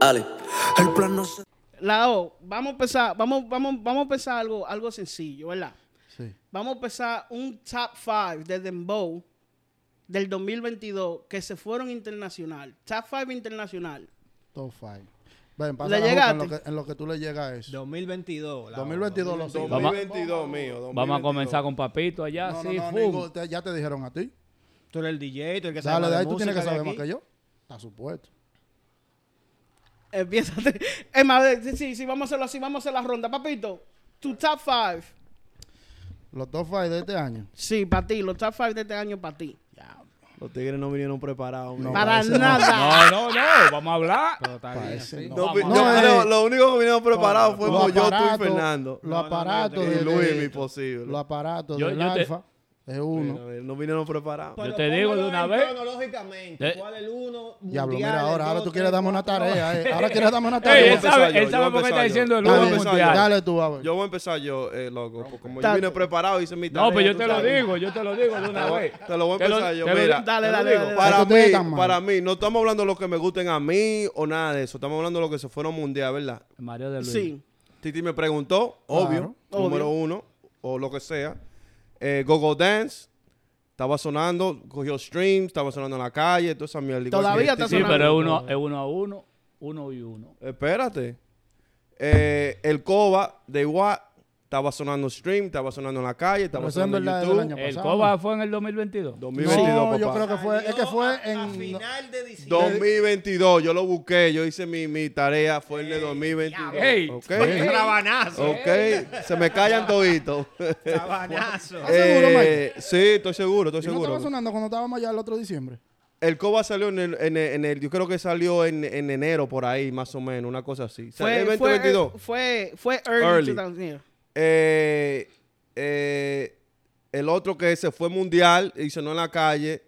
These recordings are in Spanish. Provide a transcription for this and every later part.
Ale. El plan no se. Lao, vamos a empezar, vamos, vamos, vamos a empezar algo, algo sencillo, ¿verdad? Sí. Vamos a empezar un top 5 de Dembow del 2022 que se fueron internacional. Top 5 internacional. Top 5. Ven, pasa ¿Le en lo, que, en lo que tú le llegas a eso. 2022. la 2022 lo sigo. 2022 mío. Vamos a comenzar con Papito allá, No, no, sí, no. Nico, te- ya te dijeron a ti. Tú eres el DJ, tú el que sabe Dale, más de ahí tú tienes que saber más que yo. Está supuesto. Empieza. Es más, sí, sí, sí, vamos a hacerlo así, vamos a hacer la ronda. Papito, tu top 5. Los top 5 de este año. Sí, para ti, los top 5 de este año para ti. Los tigres no vinieron preparados. No, para nada. No, no, no, vamos a hablar. Pero está bien, Parece así. no. No, yo creo- eh, lo único que vinieron preparados fue yo, tú y Fernando. Los aparatos de, Luis, de- imposible. los aparatos del alfa es uno. Mira, No vinieron preparados. Yo te digo de una vez. Cronológicamente, De- ¿cuál es el uno? Diablo, mira, ahora, ahora tú quieres darme una tarea. eh. Ahora quieres darme una Ey, tarea. él voy a sabe, yo, él yo sabe por qué está yo. diciendo el Yo uno mundial. Dale tú, a ver. Yo voy a empezar yo, eh, loco. Como yo vine preparado, hice mi No, tarea. pues yo tú te lo sabes. digo, yo te lo digo de una vez. Te lo voy a empezar yo, mira. Dale, dale, Para mí, para mí, no estamos hablando de lo que me gusten a mí o nada de eso. Estamos hablando de lo que se fueron mundial, ¿verdad? Mario de Luis. Sí. Titi me preguntó, Obvio. número uno, o lo que sea. Eh, Gogo Dance, estaba sonando, cogió streams, estaba sonando en la calle, toda esa mierda. Igual Todavía que está Titi. Sí, sonando. pero es uno, es uno a uno, uno y uno. Espérate. Eh, el Coba de Watt estaba sonando stream, estaba sonando en la calle, estaba Pero sonando en YouTube. año El. Coba fue en el 2022. 2022, No, yo creo que fue, es que fue A en... final de diciembre. 2022, yo lo busqué, yo hice mi, mi tarea, fue en el 2022. Ey, ok, ey. Rabanazo. ok, se me callan toditos. Rabanazo. ¿Estás seguro, Eh, sí, estoy seguro, estoy ¿Y no estaba seguro. sonando cuando estábamos allá el otro diciembre? El Coba salió en el, en el, en el- yo creo que salió en, en enero por ahí, más o menos, una cosa así. Fue, ¿El fue, 2022? fue, fue early, Early. 2000, yeah. Eh, eh, el otro que se fue mundial y sonó en la calle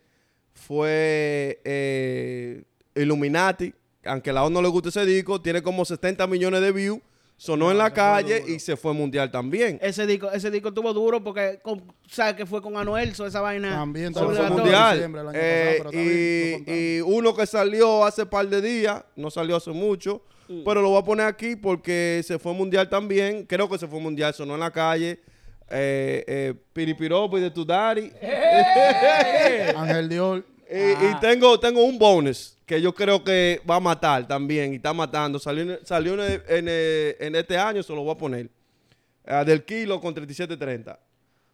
fue eh, Illuminati. Aunque a la O no le gusta ese disco, tiene como 70 millones de views. Sonó en la calle y se fue mundial también. Ese disco, ese disco estuvo duro porque, con, ¿sabes que fue con Anuel? so esa vaina. También fue mundial. el año Eh, pasado, pero y, y uno que salió hace par de días, no salió hace mucho, Mm. pero lo voy a poner aquí porque se fue mundial también. Creo que se fue mundial, sonó en la calle. Eh, eh, Piripiropo y de tu daddy. Ángel Dior. Y, y tengo, tengo un bonus que yo creo que va a matar también y está matando. Salió, en- salió en, en- en este año, se lo voy a poner. Ah, del kilo con 37.30.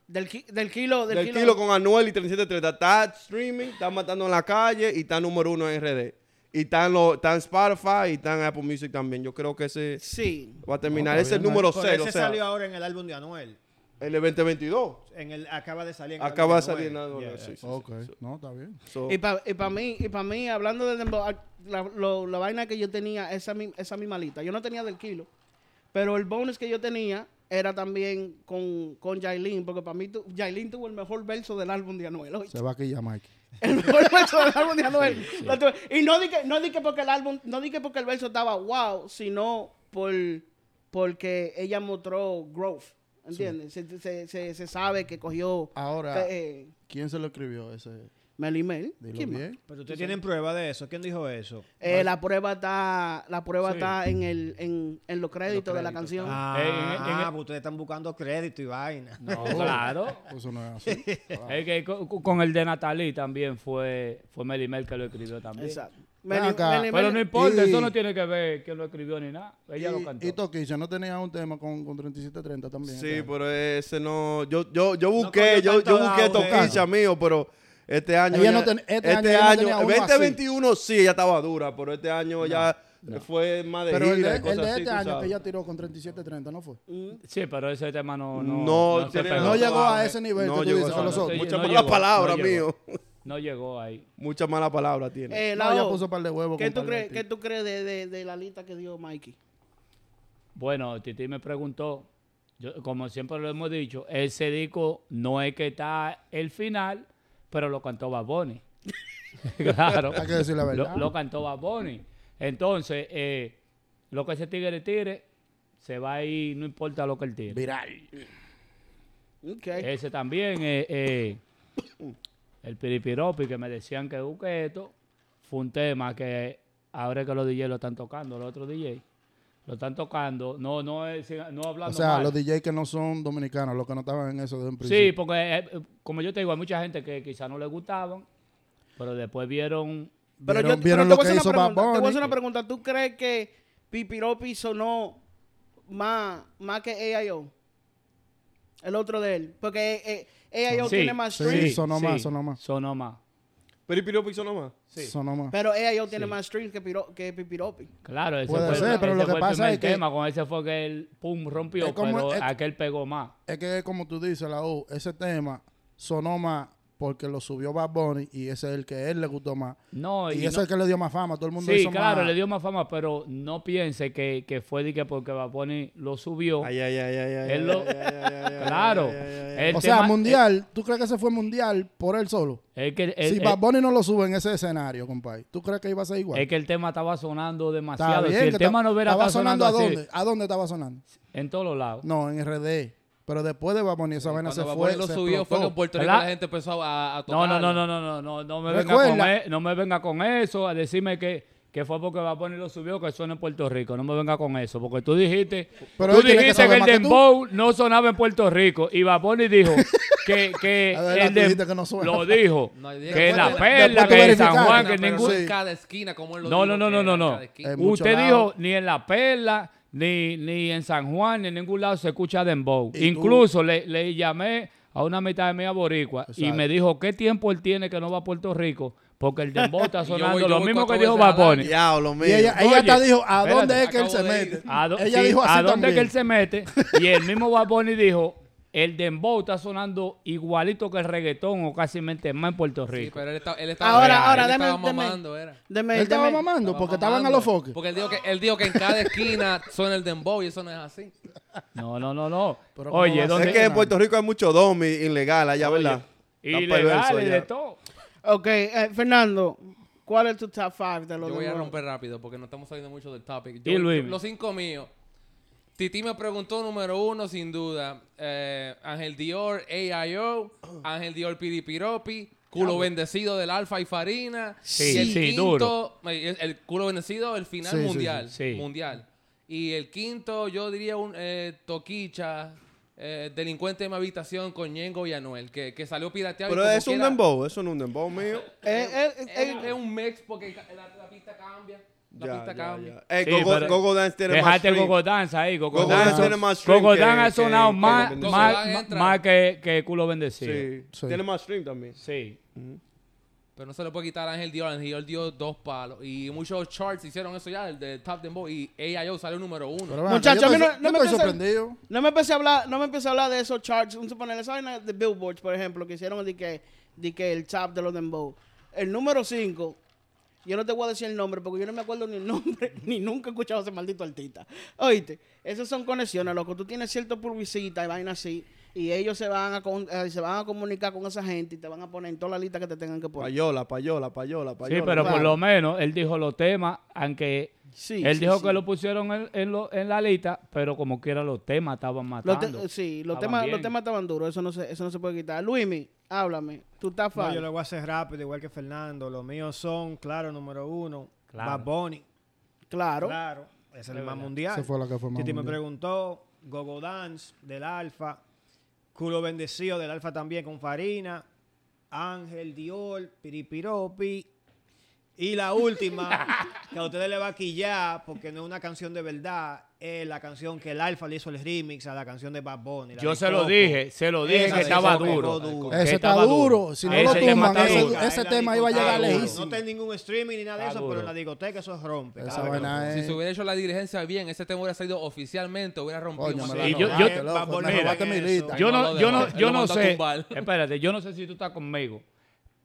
Del, ki- del kilo, del, Del, kilo. kilo, con Anuel y 37.30. Está streaming, está matando en la calle y está número uno en RD. Y está en, lo, está en Spotify y está en Apple Music también. Yo creo que ese Sí. va a terminar. No, ese es el número Pero 0. O ese sea, salió ahora en el álbum de Anuel. el de 2022. En el, acaba de salir. en el Acaba de salir en Anuel. Yeah. sí, sí, sí. Ok, no, está bien. So, Y para y pa mí, y pa mí, hablando de Dembow, ah, la, lo- la vaina que yo tenía, esa, mi- esa misma lista, yo no tenía del kilo, pero el bonus que yo tenía era también con, con Yailin, porque para mí tu- Yailin tuvo el mejor verso del álbum de Anuel. Se va aquí ya, Mike. El mejor verso del álbum de Anuel. Y no di que, no di que porque el álbum, no di que porque el verso estaba wow, sino por porque ella mostró growth. ¿Entiendes? Se, se, se, se sabe que cogió Ahora, eh, ¿quién se lo escribió ese? Mel y Mel. ¿Quién más? Pero ustedes tienen prueba de eso. ¿Quién dijo eso? Eh, la prueba está, la prueba Sí. está en el, en, en los créditos de la créditos. canción. Ah, Eh, en- en- pues ustedes están buscando crédito y vaina. No, claro. Eso no es así. Es que con, con el de Natalie también fue, fue Melimel que lo escribió también. Exacto. Ven Mel y- acá. Mel y Pero Mel- no importa, Y- eso no tiene que ver que lo escribió ni nada. Ella lo cantó. Y, y Toquicha no tenía un tema con, con 3730 también. Sí, pero ese no. Yo, yo, yo busqué, cogió yo, yo busqué toquicha mío, pero este año. Ella no ten- este año uno 2021 sí, ella estaba dura, pero este año ya fue más de Pero el gira de, y cosas el de así, este año sabes. que ella tiró con 3730, ¿no fue? Sí, pero ese tema no, no, No, tiene- llegó a ese nivel No que tú llegó dices a los otros. Muchas no malas llegó, palabras, no mío. No llegó ahí. Muchas malas palabras tiene. Eh, No, Lao, ella puso par de huevos. ¿qué, tú crees, ¿Qué tips. tú crees de, de, de la lista que dio Mikey? Bueno, Titi me preguntó, yo, como siempre lo hemos dicho, ese disco no es que está el final, pero lo cantó Bad Bunny. claro. Hay que decir la verdad. Lo, lo cantó Bad Bunny. Entonces, eh, lo que ese tigre tire, se va a ir, no importa lo que él tire. Viral. Okay. Ese también, eh, eh, el piripiropi que me decían que busque esto, fue un tema que ahora que los DJ lo están tocando, los otros DJ lo están tocando, no no es no O hablando sea, mal. los DJ que no son dominicanos, los que no estaban en eso desde un Sí, principio. porque eh, como yo te digo, hay mucha gente que quizás no le gustaban, pero después vieron Pero vieron yo vieron pero lo te voy a que hacer hizo pregunta, Te voy a hacer una pregunta. ¿Tú crees que Pipiropi sonó más, más que AIO? El otro de él. Porque eh, AIO Sí, tiene más sí. streams. sonó más, sonó más. Sonó más. Pero y Piropi hizo nomás. Sonó más. Pero AIO tiene más streams que, Piro- que Pipiropi. Claro, ese Puede fue, ser, el, pero ese lo que fue el pasa primer es que- tema, con ese fue que él pum rompió, Es como- pero es- aquel pegó más. Es que como tú dices, la U, ese tema sonó más porque lo subió Bad Bunny y ese es el que a él le gustó más. No, y y ese es el que le dio más fama. Todo el mundo Sí, hizo claro, más. le dio más fama, pero no piense que, que fue de que porque Bad Bunny lo subió. Ay, ay, ay, ay. Él lo- Claro. O sea, mundial. ¿Tú crees que ese fue mundial por él solo? Es que, el- si el- Bad Bunny no lo sube en ese escenario, compadre, ¿tú crees que iba a ser igual? es que el tema estaba sonando demasiado. bien, si el tema no hubiera estaba estado sonando, ¿a así, dónde? ¿A dónde estaba sonando? en todos los lados. No, en RD. Pero después de Bad Bunny esa vaina se fue. Lo se subió fue que en Puerto Rico la gente empezó a, a No, tocar. no, no, no, no, no, no, no me venga con no me venga con eso, a decirme que, que fue porque Bad Bunny lo subió, que suena en Puerto Rico. No me venga con eso, porque tú dijiste, Pero tú que dijiste que, el dembow no sonaba en Puerto Rico y Bad Bunny dijo que, que el tú dem- dijiste que no suena. lo dijo, No, que después la perla, que en San. Juan, que pero ningún... Sí. en cada esquina como él lo No, dijo, no, no, no, no, en no. En Usted dijo ni en La Perla, ni, ni en San Juan, ni en ningún lado se escucha dembow. Incluso le, le llamé a una mitad de mía boricua y me dijo qué tiempo él tiene que no va a Puerto Rico porque el dembow está yo voy- sonando yo lo mismo que dijo. Y ella, ella Oye, hasta dijo, ¿a espérate, dónde es que él se mete? ¿A, dó- ella sí, dijo así ¿a dónde es que él se mete? Y el mismo Bad Bunny dijo, el dembow está sonando igualito que el reggaetón o casi más en Puerto Sí, Rico. pero él, estaba- él estaba, Ahora, él ahora, estaba deme- deme- mamando, era. Deme, Él estaba deme- mamando Estaba porque estaban a los foques. Porque él dijo, que, él dijo que en cada esquina suena el dembow y eso no es así. No, no, no, no. Pero ¿cómo va Oye, ¿dónde? Es que en Puerto Rico hay mucho domi ilegal allá, Oye, ¿verdad? Ilegal y de todo. Ok, eh, Fernando, ¿cuál es tu top 5 de los Yo voy a romper rápido porque no estamos saliendo mucho del topic. Y Yo- Luis. Los cinco míos. Titi me preguntó número uno, sin duda. eh, Ángel Dior, AIO. Ángel Dior, Piripiropi. Culo bendecido del Alfa y Farina. Sí, y el sí, quinto, duro. El, culo bendecido, el final Sí, mundial. sí. Sí. Mundial. Y el quinto, yo diría un eh, Toquicha. eh, delincuente en mi habitación con Ñengo y Anuel, que, que salió pirateado. Pero es un dembow, eso no es un dembow mío. Es, es un mix porque la, la pista cambia. La Ya, pista ya, cambia. ya. Eh, Sí, Gogo, pero- Gogo Dance tiene más Dejaste el stream. Gogo Dance ahí. Gogo, Gogo Dance, Dance tiene más stream Gogo que- Dance ha que- sonado que más, Gogo más, más que, que culo bendecido. Sí. Sí. Tiene más stream también. Sí. Pero no se le puede quitar a Ángel Dior. Ángel Dior dio dos palos. Y muchos charts hicieron eso ya, el de Top Dembow. Y AIO salió número uno. Pero ven acá, Muchacho, yo a mí estoy, no- me estoy sorprendido. No me empecé a hablar, no me empecé a hablar de esos charts. Un suponer, esa vaina de Billboard, por ejemplo, que hicieron de que, de que el top de los dembow. El número 5, yo no te voy a decir el nombre porque yo no me acuerdo ni el nombre, ni nunca he escuchado a ese maldito artista. Oíste, esas son conexiones, loco. Tú tienes cierto publicita y vaina así, y ellos se van a con- eh, se van a comunicar con esa gente y te van a poner en toda la lista que te tengan que poner. Payola, payola, payola, payola. Sí, pero por lo menos él dijo los temas, aunque Sí, él sí, dijo sí. que lo pusieron en, en, lo- en la lista, pero como quiera los temas estaban Los matando. te- sí, los temas, los temas estaban duros, eso no se, eso no se puede quitar. Luismi, háblame. Tú estás No, fácil. yo lo voy a hacer rápido, igual que Fernando. Los míos son, claro, número uno. Claro. Bad Bunny. Claro. Claro. Es el más mundial. Esa fue la que fue más Titi me preguntó, Gogo Dance del Alfa, Culo Bendecido del Alfa también con Farina, Ángel Dior, Piripiropi. Y la última, que a ustedes les va a quillar porque no es una canción de verdad, es la canción que el Alfa le hizo el remix a la canción de Bad Bunny. Yo se lo dije, se lo dije Esa que estaba duro. Ese está estaba duro. Si no lo tema tumban, ese, tema iba a llegar lejísimo. No en ningún streaming ni nada de eso, pero en la discoteca eso rompe. Si se hubiera hecho la dirigencia bien, ese tema hubiera salido oficialmente, hubiera rompido. Yo- no. yo- no sé. tumbar. Espérate, yo no sé si tú estás conmigo.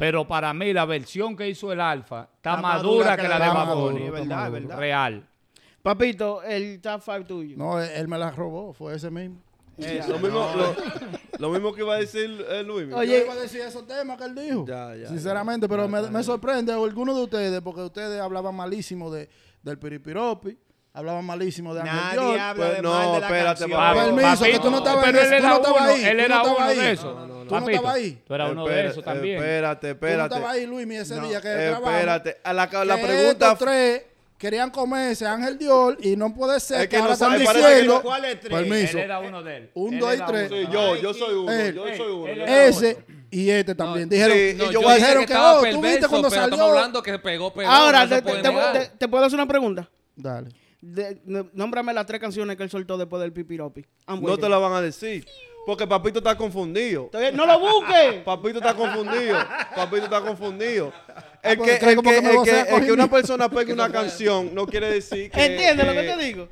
Pero para mí la versión que hizo el Alfa está Está más dura que que la la de. Es verdad, es verdad. Real. Papito, el top 5 tuyo. No, él, él me la robó, fue ese mismo. Lo mismo, lo, lo mismo que iba a decir eh, Luis. Oye, Yo iba a decir esos temas que él dijo. Ya, ya, Sinceramente, pero me, me sorprende a algunos de ustedes porque ustedes hablaban malísimo de, del piripiropi, hablaban malísimo de Ángel Nadie Dior. habla Pues de no, mal de la espérate, canción. papá. Permiso, que tú no estabas pero él ese- tú era no estabas uno, ahí, él tú era no estabas uno ahí. de esos. Tú no Papito, estabas ahí. Tú eras uno de Espera- esos también. Espérate, Tú no espérate. estabas ahí, Luis, ese día que grabamos. espérate. A la, la que pregunta. estos tres querían comerse a Ángel Dior y no puede ser Es que, que ahora no están sabe, parece diciendo. ¿Cuál es tres? Permiso. Él era uno de él. Un, Él dos y era tres. uno de Sí, él. yo, yo soy uno, Él, yo soy uno. él era Ese y este también. Dijeron, Sí, No, y yo, yo voy a dije dijeron que que, estaba oh, ¿tú viste perverso, cuando pero estamos salió? hablando que pegó, pegó. Ahora, no se te, puede te- negar. te- te puedo hacer una pregunta. Dale. De- de- nómbrame las tres canciones que él soltó después del Pipiropi. No te lo van a decir. Porque Papito está confundido. ¡No lo busques! Papito está confundido. Papito está confundido. El porque que, cree el como que, el que- el que una persona pegue una canción no quiere decir que. ¿Entiendes lo que te digo?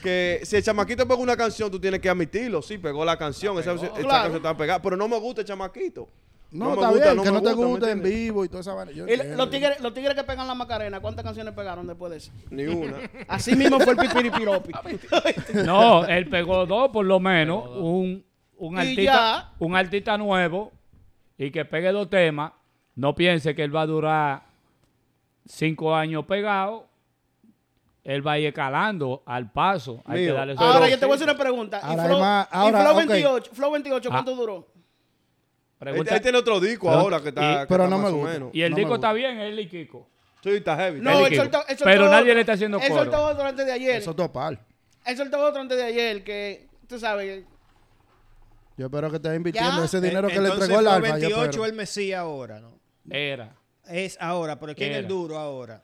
que si el chamaquito pega una canción, tú tienes que admitirlo. Sí, pegó la canción. Esa, esa Claro. canción está pegada. Pero no me gusta el chamaquito. No, me está gusta, bien, no que no te gusta, ¿me guste en vivo y toda esa vaina. Yo Y entiendo. los, tigres, los tigres que pegan la Macarena, ¿cuántas canciones pegaron después de eso? Ni una. Así mismo fue el Pipiripiropi. No, él pegó dos por lo menos. Un, un, artista, ya. un artista nuevo y que pegue dos temas. No piense que él va a durar cinco años pegado. Él va a ir escalando al paso. Hay que darle su Ahora yo te voy a hacer una pregunta. ¿Y Ahora Flow, y Flow. 28, Flow 28 ¿cuánto Ah. duró? Pregunta- Él, él tiene otro disco Pero- ahora que está, y- que pero está no me más o gusta. menos. y el no me disco está bien, él y Kiko. Sí, está heavy. No, Él él soltó, él soltó Pero nadie le está haciendo Él coro. soltó otro antes de ayer. Eso es topal. Él soltó otro antes de ayer que, tú sabes, Yo espero que estés invirtiendo Ya. ese dinero que le entregó el yo 28 espero. el Mesías ahora, ¿no? Era. Es ahora, pero ¿quién es el duro ahora?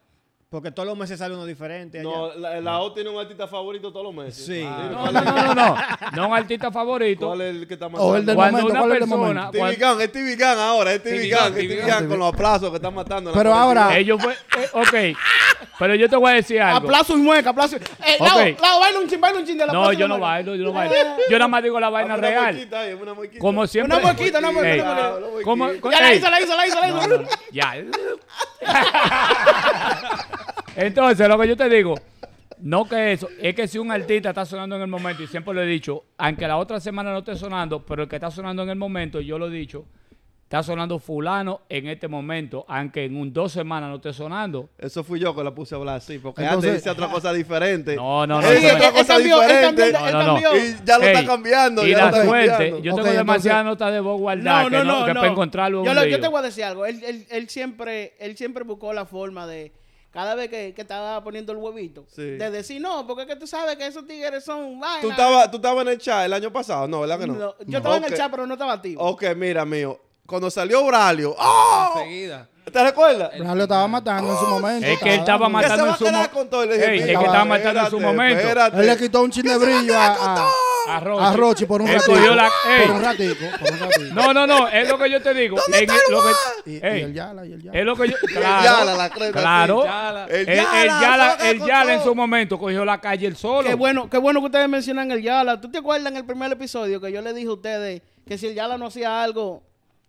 Porque todos los meses sale uno diferente. allá. No, la, la O tiene un artista favorito todos los meses. Sí. Ah, No, ¿cuál no, no, no, no. No un artista favorito. ¿Cuál es el que está más O el del Cuando momento. una ¿Cuál es el persona-? TV Gang, es TV Gang ahora, es Gang, es. Gang con los aplausos que están matando. Pero ahora- Ellos fue, eh, ok. Pero yo te voy a decir algo. aplazo y mueca, aplazo. y- Eh, Ok. Lau, Lau, baila un chin, baila un chin de la No, yo no bailo, yo no bailo. Yo nada más digo la vaina una real. muequita ahí, una muequita. Como siempre. Una muequita, una muequita, Ey, una co- Ya la hizo, la hizo, la hizo, la hizo. ya. Entonces, lo que yo te digo, no que eso, es que si un artista está sonando en el momento, y siempre lo he dicho, aunque la otra semana no esté sonando, pero el que está sonando en el momento, yo lo he dicho, está sonando fulano en este momento, aunque en un dos semanas no esté sonando. Eso fui yo que la puse a hablar así, porque Entonces- antes decía otra cosa diferente. No, no, no, no- otra Él cosa cambió, él diferente. cambió, No, él no, no. cambió. Y ya lo Ey, está cambiando. Y ya la lo está suerte, cambiando. yo tengo demasiadas notas de voz guardadas No, que, no, que no. para encontrarlo yo, lo- yo te voy a decir algo. Él, él, él siempre, él siempre buscó la forma de, cada vez que, que estaba poniendo el huevito, Sí. de decir, no, porque es que tú sabes que esos tigres son vainas. ¿Tú estabas, ¿Tú estabas en el chat el año pasado? No, ¿verdad que no? No, yo estaba en el chat, pero no estaba activo. Ok, mira, mío. Cuando salió Braulio, ¡oh! Enseguida. ¿Te recuerdas? Braulio estaba matando en su momento. Es que él estaba matando en su quedar mo- con todo. Y le dije, Ey, es que "Mira, estaba matando en su momento". Él le quitó un chin de brillo a, a, A Rochi. a Rochi por un Él ratico. cogió la- ey. Por un ratico. Por un ratico. No, no, no, es lo que yo te digo. En lo que- Y, y ey, el Yala, y el Yala. es lo que yo. El Claro, Yala, la creta, claro. sí, Yala. El Yala, el Yala en su momento cogió la calle el solo. Qué bueno, qué bueno que ustedes mencionan el Yala. ¿Tú te acuerdas en el primer episodio que yo le dije a ustedes que si el Yala no hacía algo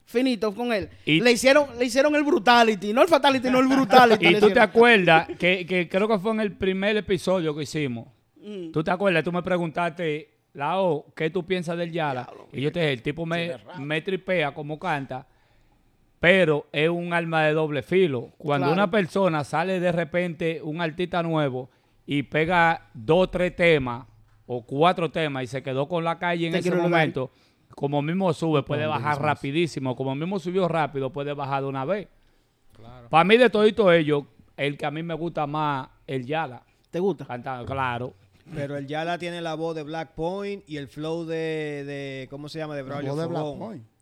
finito con él, Y- le hicieron le hicieron el brutality, no el fatality, no el brutality. Y tú te acuerdas que, que creo que fue en el primer episodio que hicimos. Mm. Tú te acuerdas, tú me preguntaste, Lao, ¿qué tú piensas del Yala? Y yo te dije, el tipo me, me tripea como canta, pero es un arma de doble filo. Cuando Claro. una persona sale de repente, un artista nuevo, y pega dos, tres temas o cuatro temas y se quedó con la calle en ese lugar. momento, como mismo sube, puede bajar rapidísimo. Como mismo subió rápido, puede bajar de una vez. Para mí, de todito ellos, el que a mí me gusta más, el Yala. ¿Te gusta? Cantando, claro. Pero el Yala tiene la voz de Black Point y el flow de, de ¿cómo se llama? De La Braulio voz de Black Fogón. Point.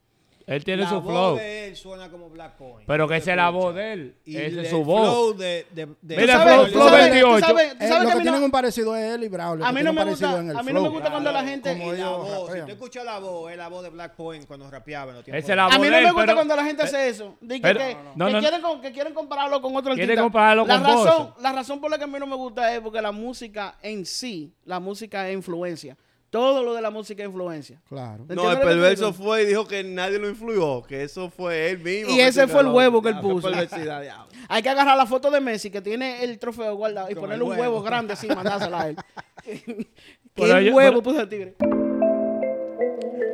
Él tiene la su voz flow. de él suena como Black Point. Pero que esa es la voz de él. Y Esa es su voz. flow de, de, de Mira, Flow- ¿Tú Flow sabes- 28. tú sabes- tú Eh, sabes lo que a que mí no- tienen un parecido es él y Braulio. A que mí no me parecido gusta, en el a mí no me flow. gusta cuando la gente Como Y la ellos voz, si rapean. tú escuchas la voz, es la voz de Black Point cuando rapeaba en los tiempos. Esa es la A voz mí de no me gusta pero- cuando la gente hace eso. De que, pero- que- no, que no. quieren, con- que quieren compararlo con otro Quieren artista. compararlo la con razón. La razón por la que a mí no me gusta es porque la música en sí, la música es influencia. Todo lo de la música es influencia. Claro. ¿Entiendes No, lo el perverso fue y dijo que nadie lo influyó, que eso fue él mismo. Y ese se fue el huevo que él puso. Hay que agarrar la foto de Messi que tiene el trofeo guardado y Con ponerle un huevo huevo. grande así y mandársela a él. ¿Qué huevo puso el tigre?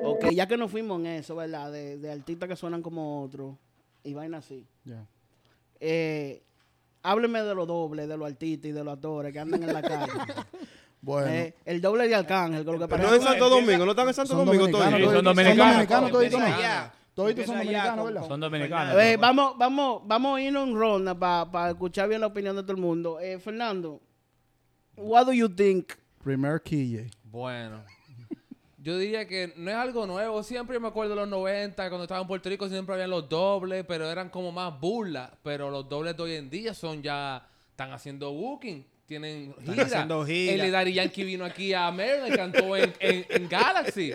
Ok, ya que nos fuimos en eso, ¿verdad? De, de artistas que suenan como otros y vaina así. Ya. Eh, hábleme de los dobles, de los artistas y de los actores que andan en la calle. Bueno. Eh, el doble de Arcángel, con lo que Pero parece. no en Santo Domingo, no están en Santo Son Domingo? Sí, son dominicanos. Son dominicanos toditos, son dominicanos, ¿verdad? Son dominicanos. Eh, vamos, vamos, vamos a ir en ronda para escuchar bien la opinión de todo el mundo. Eh, Fernando, what do you think? Primer quille. Bueno. Yo diría que no es algo nuevo. Siempre me acuerdo de los 90, cuando estaba en Puerto Rico, siempre habían los dobles, pero eran como más burlas. Pero los dobles de hoy en día son ya... Están haciendo booking. Tienen gira. haciendo gira. El de Daddy Yankee vino aquí a Maryland, cantó en, en, en Galaxy.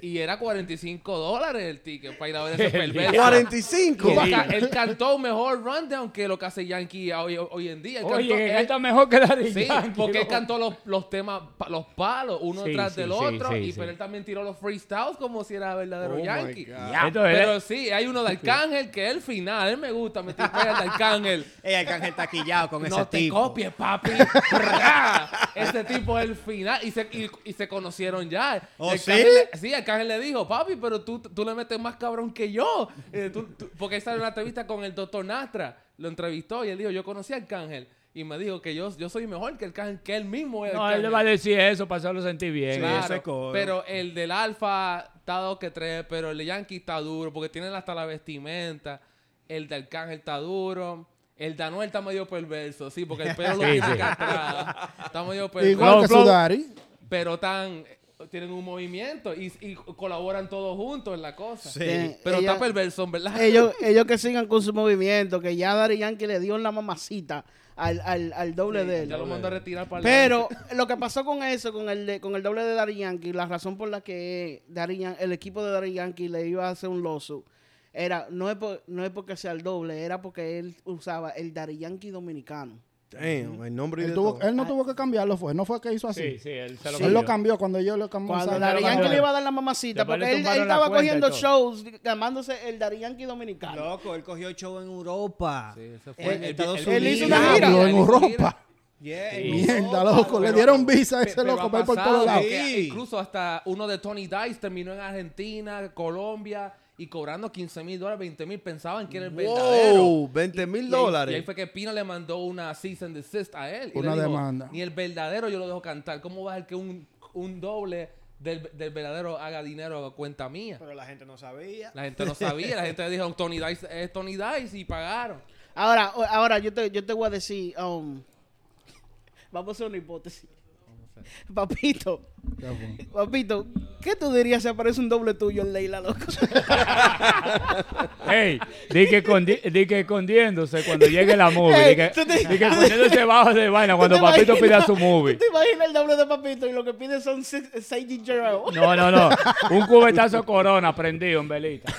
Y era 45 dólares el ticket para ir a ver ese perverso. 45. Él, ca- él cantó un mejor rundown que lo que hace Yankee hoy, hoy en día. Él Oye, cantó- que él- canta mejor que Daddy Sí, Yankee, porque él cantó los, los temas, los palos, uno Sí, tras sí, del sí, otro, sí, y sí. pero él también tiró los freestyles como si era verdadero Oh Yankee. Pero sí, hay uno de Arcángel que es el final, él me gusta, me tipea el de Arcángel. Ey, Arcángel taquillado con ese No te tipo. copies, papi. Ese tipo es el final. Y se, y, y se conocieron ya. ¿Oh, Arcángel sí? le- sí, Arcángel le dijo, papi, pero tú, tú le metes más cabrón que yo. Eh, tú- tú- porque una entrevista con el doctor Nastra. Lo entrevistó y él dijo, yo conocí a Arcángel. Y me dijo que yo, yo soy mejor que Arcángel, que él mismo es No, él le va a decir eso para hacerlo sentir bien. Sí, Claro, pero el del Alfa está dos que tres, pero el de Yankee está duro porque tienen hasta la vestimenta. El de Arcángel está duro. El de Anuel está medio perverso, sí, porque el pelo lo Sí, tiene atrás. Está medio perverso. Igual que su daddy. Pero tan, tienen un movimiento y, y colaboran todos juntos en la cosa. Sí. Eh, Pero ella- está perverso, ¿verdad? ellos, ellos que sigan con su movimiento, que ya Daddy Yankee le dio en la mamacita al, al, al doble de él. Ya lo mandó a retirar para Pero lo que pasó con eso, con el, de- con el doble de Daddy Yankee, la razón por la que Daddy Yan- el equipo de Daddy Yankee le iba a hacer un loso, era, no es, por- no es porque sea el doble, era porque él usaba el Daddy Yankee dominicano. Damn, el nombre Él, de tuvo- él no tuvo que cambiarlo, fue. No fue que hizo así. Sí, sí, él se lo Él cambió. lo cambió cuando yo lo cambié. Cuando lo Yankee le iba a dar la mamacita, Después porque él, estaba cogiendo shows llamándose el Daddy Yankee dominicano. Loco, él cogió show en Europa. Sí, En fue. Estados él- él hizo Unidos. una gira. En. Europa. Yeah, Sí. Mierda, loco. Le dieron visa a ese Pero loco para ir por todos lados. Incluso hasta uno de Tony Dice terminó en Argentina, Colombia y cobrando 15 mil dólares, 20 mil. Pensaban que era el verdadero. Wow, 20 mil dólares. Y ahí fue que Pina le mandó una cease and desist a él. Y Una le dijo, demanda. Ni el verdadero yo lo dejo cantar. ¿Cómo va a ser que un, un doble del, del verdadero haga dinero a cuenta mía? Pero la gente no sabía. La gente no sabía. La gente dijo, Tony Dice es Tony Dice y pagaron. Ahora, ahora yo te, yo te voy a decir, um, vamos a hacer una hipótesis. Papito, papito, ¿qué tú dirías si aparece un doble tuyo en Leila, loco? Ey, di que, escondi- di que escondiéndose cuando llegue la movie. Ey, di, que, tú te- di que poniéndose bajo de vaina cuando ¿Tú te Papito imaginas- pida su movie. ¿Tú te imaginas el doble de papito y lo que pide son seis ale? No, no, no. Un cubetazo de corona prendido en velita.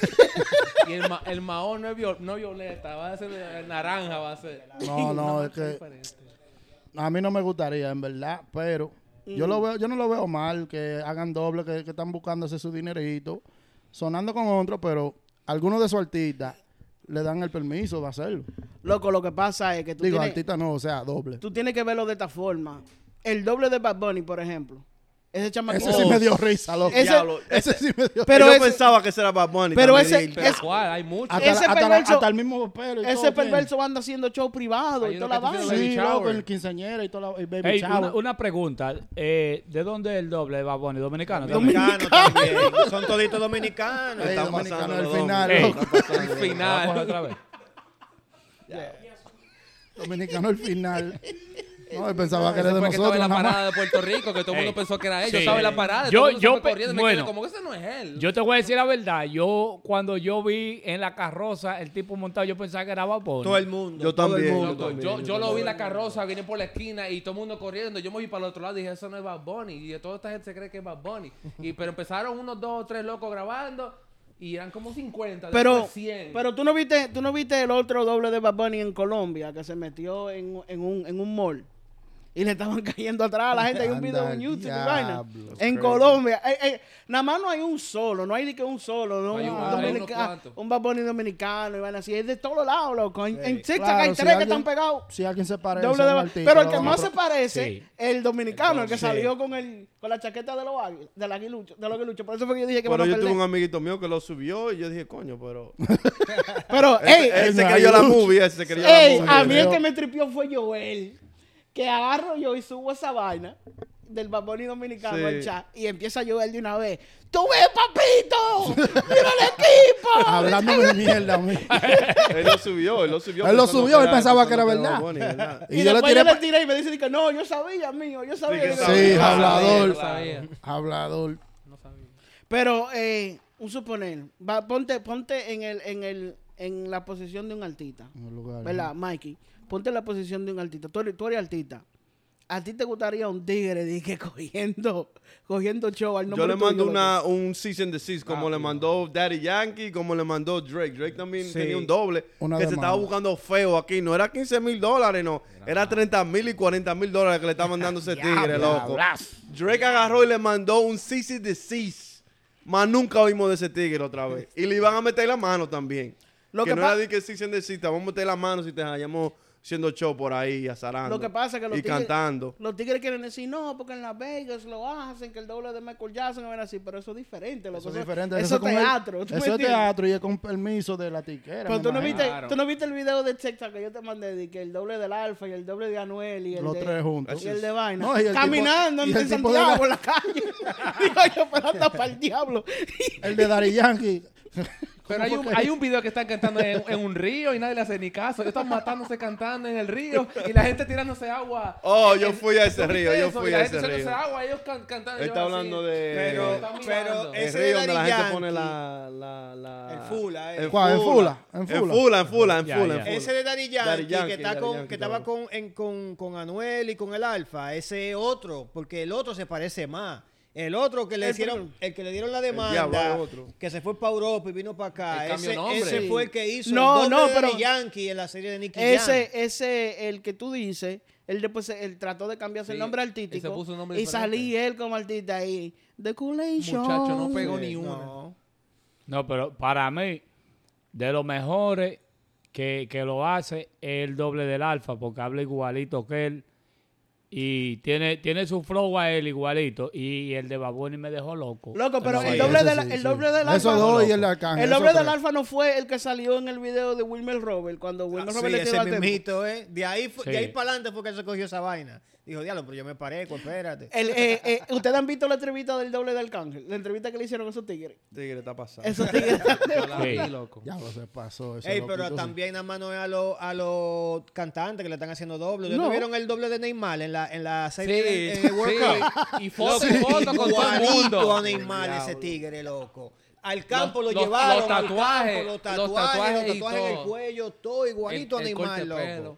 Y el, ma el mahón no es, viol- no violeta, va a ser naranja, va a ser. No, no, es que a mí no me gustaría, en verdad, pero yo lo veo, yo no lo veo mal que hagan doble, que, que están buscándose su dinerito, sonando con otro, pero algunos de sus artistas le dan el permiso de hacerlo. Loco, lo que pasa es que tú Digo, tienes, artista no, o sea, doble. tú tienes que verlo de esta forma. El doble de Bad Bunny, por ejemplo. Ese chamaquito. Ese sí me dio risa, loco. Ese- sí me dio Pero yo ese- pensaba que ese era Bad Bunny. pero también, ese- es- ¿cuál? Hay muchos. hasta, ese hasta, perverso- hasta el mismo pelo y Ese todo perverso anda haciendo show privado y toda la vaina. Sí, loco, el quinceañera y toda la y baby Ey, shower. una, una pregunta. Eh, ¿De dónde es el doble de Bad Bunny? ¿Dominicano? Dominicano también. Son toditos dominicanos. Están dominicano pasando final. El final. Vamos otra vez. Dominicano al final. No, él pensaba que era de que estaba en nosotros. la parada de Puerto Rico, que todo el mundo Ey. pensó que era él. Yo Sí. estaba en la parada, Yo- todo el mundo se yo fue pe- corriendo me bueno. quedé como que ese no es él. Yo te voy a decir la verdad. Yo, cuando yo vi en la carroza el tipo montado, yo pensaba que era Bad Bunny. Todo el mundo. Yo todo también, el yo mundo. Loco, también, yo, yo lo vi también. en la carroza, vine por la esquina y todo el mundo corriendo. Yo me fui para el otro lado y dije, eso no es Bad Bunny. Y de toda esta gente se cree que es Bad Bunny. Y, pero empezaron unos dos o tres locos grabando y eran como 50, Pero, después 100. pero tú no viste, tú no viste el otro doble de Bad Bunny en Colombia que se metió en, en un, en un mall. Y le estaban cayendo atrás a la gente. Hay un video en YouTube y diablo. vaina. En Colombia. Eh, eh, nada más no hay un solo. No hay ni que un solo. No, Hay un, cuantos. un Bad Bunny dominicano y vaina así. Es de todos lados, loco. En, en TikTok Claro, hay si tres que alguien- están pegados. Si alguien se parece Doble de Pero el que más se parece, Sí. el dominicano, el que Sí. salió con el con la chaqueta de los águilas, del aguilucho, de los aguiluchos. Por eso fue que yo dije que Pero yo tuve un amiguito mío que lo subió y yo dije, coño, pero. Pero, ey, Él se no, creyó la movie, ese se creyó Ey, la movie. a mí el que me tripió fue Joel. Que agarro yo y subo esa vaina. del Baboni dominicano Sí. al chat y empieza a llover de una vez. ¡Tú ves, papito! ¡Mira el equipo! Hablándome de mierda a mí. Él lo subió, él lo subió. Él lo subió, él pensaba que era verdad. Y, Y yo le después tiré yo le tiré y me dice que no, yo sabía, mío, yo sabía. que Yo sabía. Sí, hablador. No sabía. Hablador. No sabía. Pero, eh, un suponer, va, ponte, ponte en, el, en, el, en la posición de un artista. En el lugar, ¿Verdad, Mikey? Ponte en la posición de un artista. Tú eres, tú eres artista. ¿A ti te gustaría un tigre que cogiendo, cogiendo show al nombre Yo le mando una, un cease and desist, como le mandó Daddy Yankee, como le mandó Drake. Drake también Sí. tenía un doble Una que se estaba buscando feo aquí. No era 15 mil dólares, no. Era 30 mil y 40 mil dólares que le estaban dando ese tigre, loco. Drake agarró y le mandó un cease and desist. Más nunca oímos de ese tigre otra vez. Y le iban a meter la mano también. Lo que, que no era de que cease and desist, vamos a meter la mano si te hallamos haciendo show por ahí, azarando. Lo que pasa es que los Y tigres, cantando. los tigres quieren decir, no, porque en Las Vegas lo hacen, que el doble de Michael Jackson, ven así, pero eso es diferente. loco. Eso es diferente. Eso es el- teatro. ¿tú me Eso es teatro y es con permiso de la tiquera. Pero tú no, viste, Claro. tú no viste el video de TikTok que yo te mandé, de que el doble del Alfa y el doble de Anuel y el Los de, tres juntos. y el de Vaina. No, y el tipo- Caminando y en el tipo Santiago en la calle. Digo yo, pero anda para el diablo. El de Daddy Yankee. Pero hay un, hay un video que están cantando en, en un río y nadie le hace ni caso. Ellos están matándose cantando en el río y la gente tirándose agua. Oh, yo fui a ese ¿tú viste río, yo fui Y la a gente ese río. agua, ellos can- cantando. Él está así. hablando de... Pero, pero el ese río de donde la gente pone la... la, la El Fula, eh. ¿Cuál? ¿En Fula? ¿En En Fula? Fula, en Fula, en Fula, ya. en Fula. Ese de Daddy Yankee, Daddy Yankee, que, está con, Yankee, que estaba con, en- con, con Anuel y con el Alfa, ese otro, porque el otro se parece más. El otro que le El hicieron, primero. el que le dieron la diablo, demanda, otro. que se fue para Europa y vino para acá, El ese, nombre. fue el que hizo No, el doble no, de pero- Yankee en la serie de Nicky Ese, Jam. ese, el que tú dices, él después él trató de cambiarse el Sí, nombre él artístico puso un nombre y salí él como artista ahí. The Show. Muchacho, no pegó ni Sí, una. no. No, pero para mí, de los mejores que, que lo hace es el doble del alfa, porque habla igualito que él. Y tiene, tiene su flow a él igualito. Y el de Baboni me dejó loco. Loco, pero Sí, el doble, sí, el doble del Esos alfa. dos y el de Arcángel. El doble del alfa no fue el que salió en el video de Wilmer Robert, cuando Wilmer Ah, Robert sí, le tiró ese mismito, ¿eh? De ahí, de ahí para adelante fue que él se cogió esa vaina. Dijo, diablo, pero yo me parezco, espérate. El, eh, eh, ¿Ustedes han visto la entrevista del doble del Arcángel? La entrevista que le hicieron a esos tigres. Tigre está pasando. Esos tigres. Loco. Ya lo se pasó. ese Ey, pero también nada más no es a los a los cantantes que le están haciendo doble. ¿Ustedes No. no vieron el doble de Neymar en la, en la Sí, serie en, en el World Cup? sí. Y foto y foto con todo el Igualito mundo. a Neymar ese tigre, loco. Al campo Los- lo los- llevaron, los tatuajes, campo, los los tatuajes, tatuajes los tatuajes en el cuello, todo igualito El- a el Neymar, corte de loco. pelo.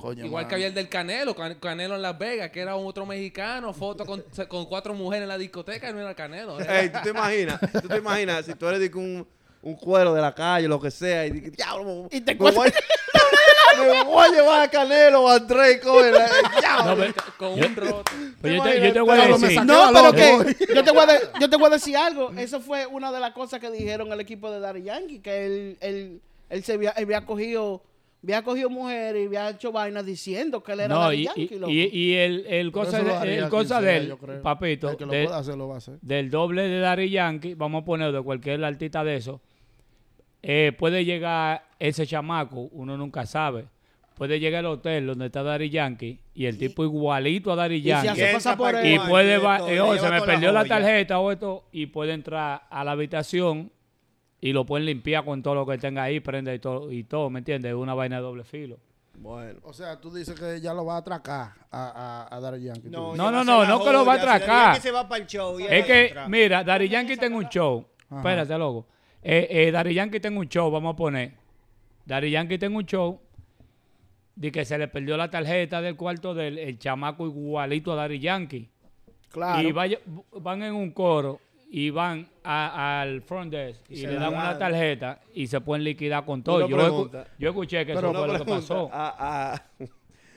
Coño, Igual que había el del Canelo, Can- Canelo en Las Vegas, que era un otro mexicano, foto con, con cuatro mujeres en la discoteca y no era Canelo. era- Ey, tú te imaginas, tú te imaginas, si tú eres un, un cuero de la calle, lo que sea, y diablo, Y te a- me voy a llevar a Canelo o a Drake, diablo. No, pero- con yo- un roto. pero yo, te, yo te voy a me decir. No, pero que yo te, voy a de- yo te voy a decir algo. Eso fue una de las cosas que dijeron el equipo de Daddy Yankee, que él, él, él se había, él había cogido, había cogido mujeres y había hecho vainas diciendo que él era No, Daddy y, Yankee, y, loco. y- y el, el cosa, eso lo de, haría el quien cosa sea, de él, yo creo. papito, El que lo de- pueda hacer, lo va a hacer. del doble de Daddy Yankee, vamos a poner de cualquier artista de eso, eh, puede llegar ese chamaco, uno nunca sabe. Puede llegar al hotel donde está Daddy Yankee y el tipo igualito a y se Yankee. por Y puede, de va- todo, eh, oh, se me la perdió la tarjeta o esto, y puede entrar a la habitación y lo pueden limpiar con todo lo que tenga ahí, prenda y todo, y todo ¿me entiendes? Es una vaina de doble filo. Bueno, O sea, tú dices que ya lo va a atracar a, a, a Daddy Yankee. No. No, no, no, que lo va a atracar. Yankee se va para el show y Es que, entra. mira, Daddy Yankee tengo un show. Ajá. Espérate, loco. Eh, eh, Daddy Yankee tengo un show, vamos a poner. Daddy Yankee tengo un show de que se le perdió la tarjeta del cuarto del el chamaco igualito a Daddy Yankee. Claro. Y vaya- van en un coro y van al front desk y, le la dan una tarjeta y se pueden liquidar con todo. Yo, pregunta. yo escuché que eso fue lo que pasó. A, a,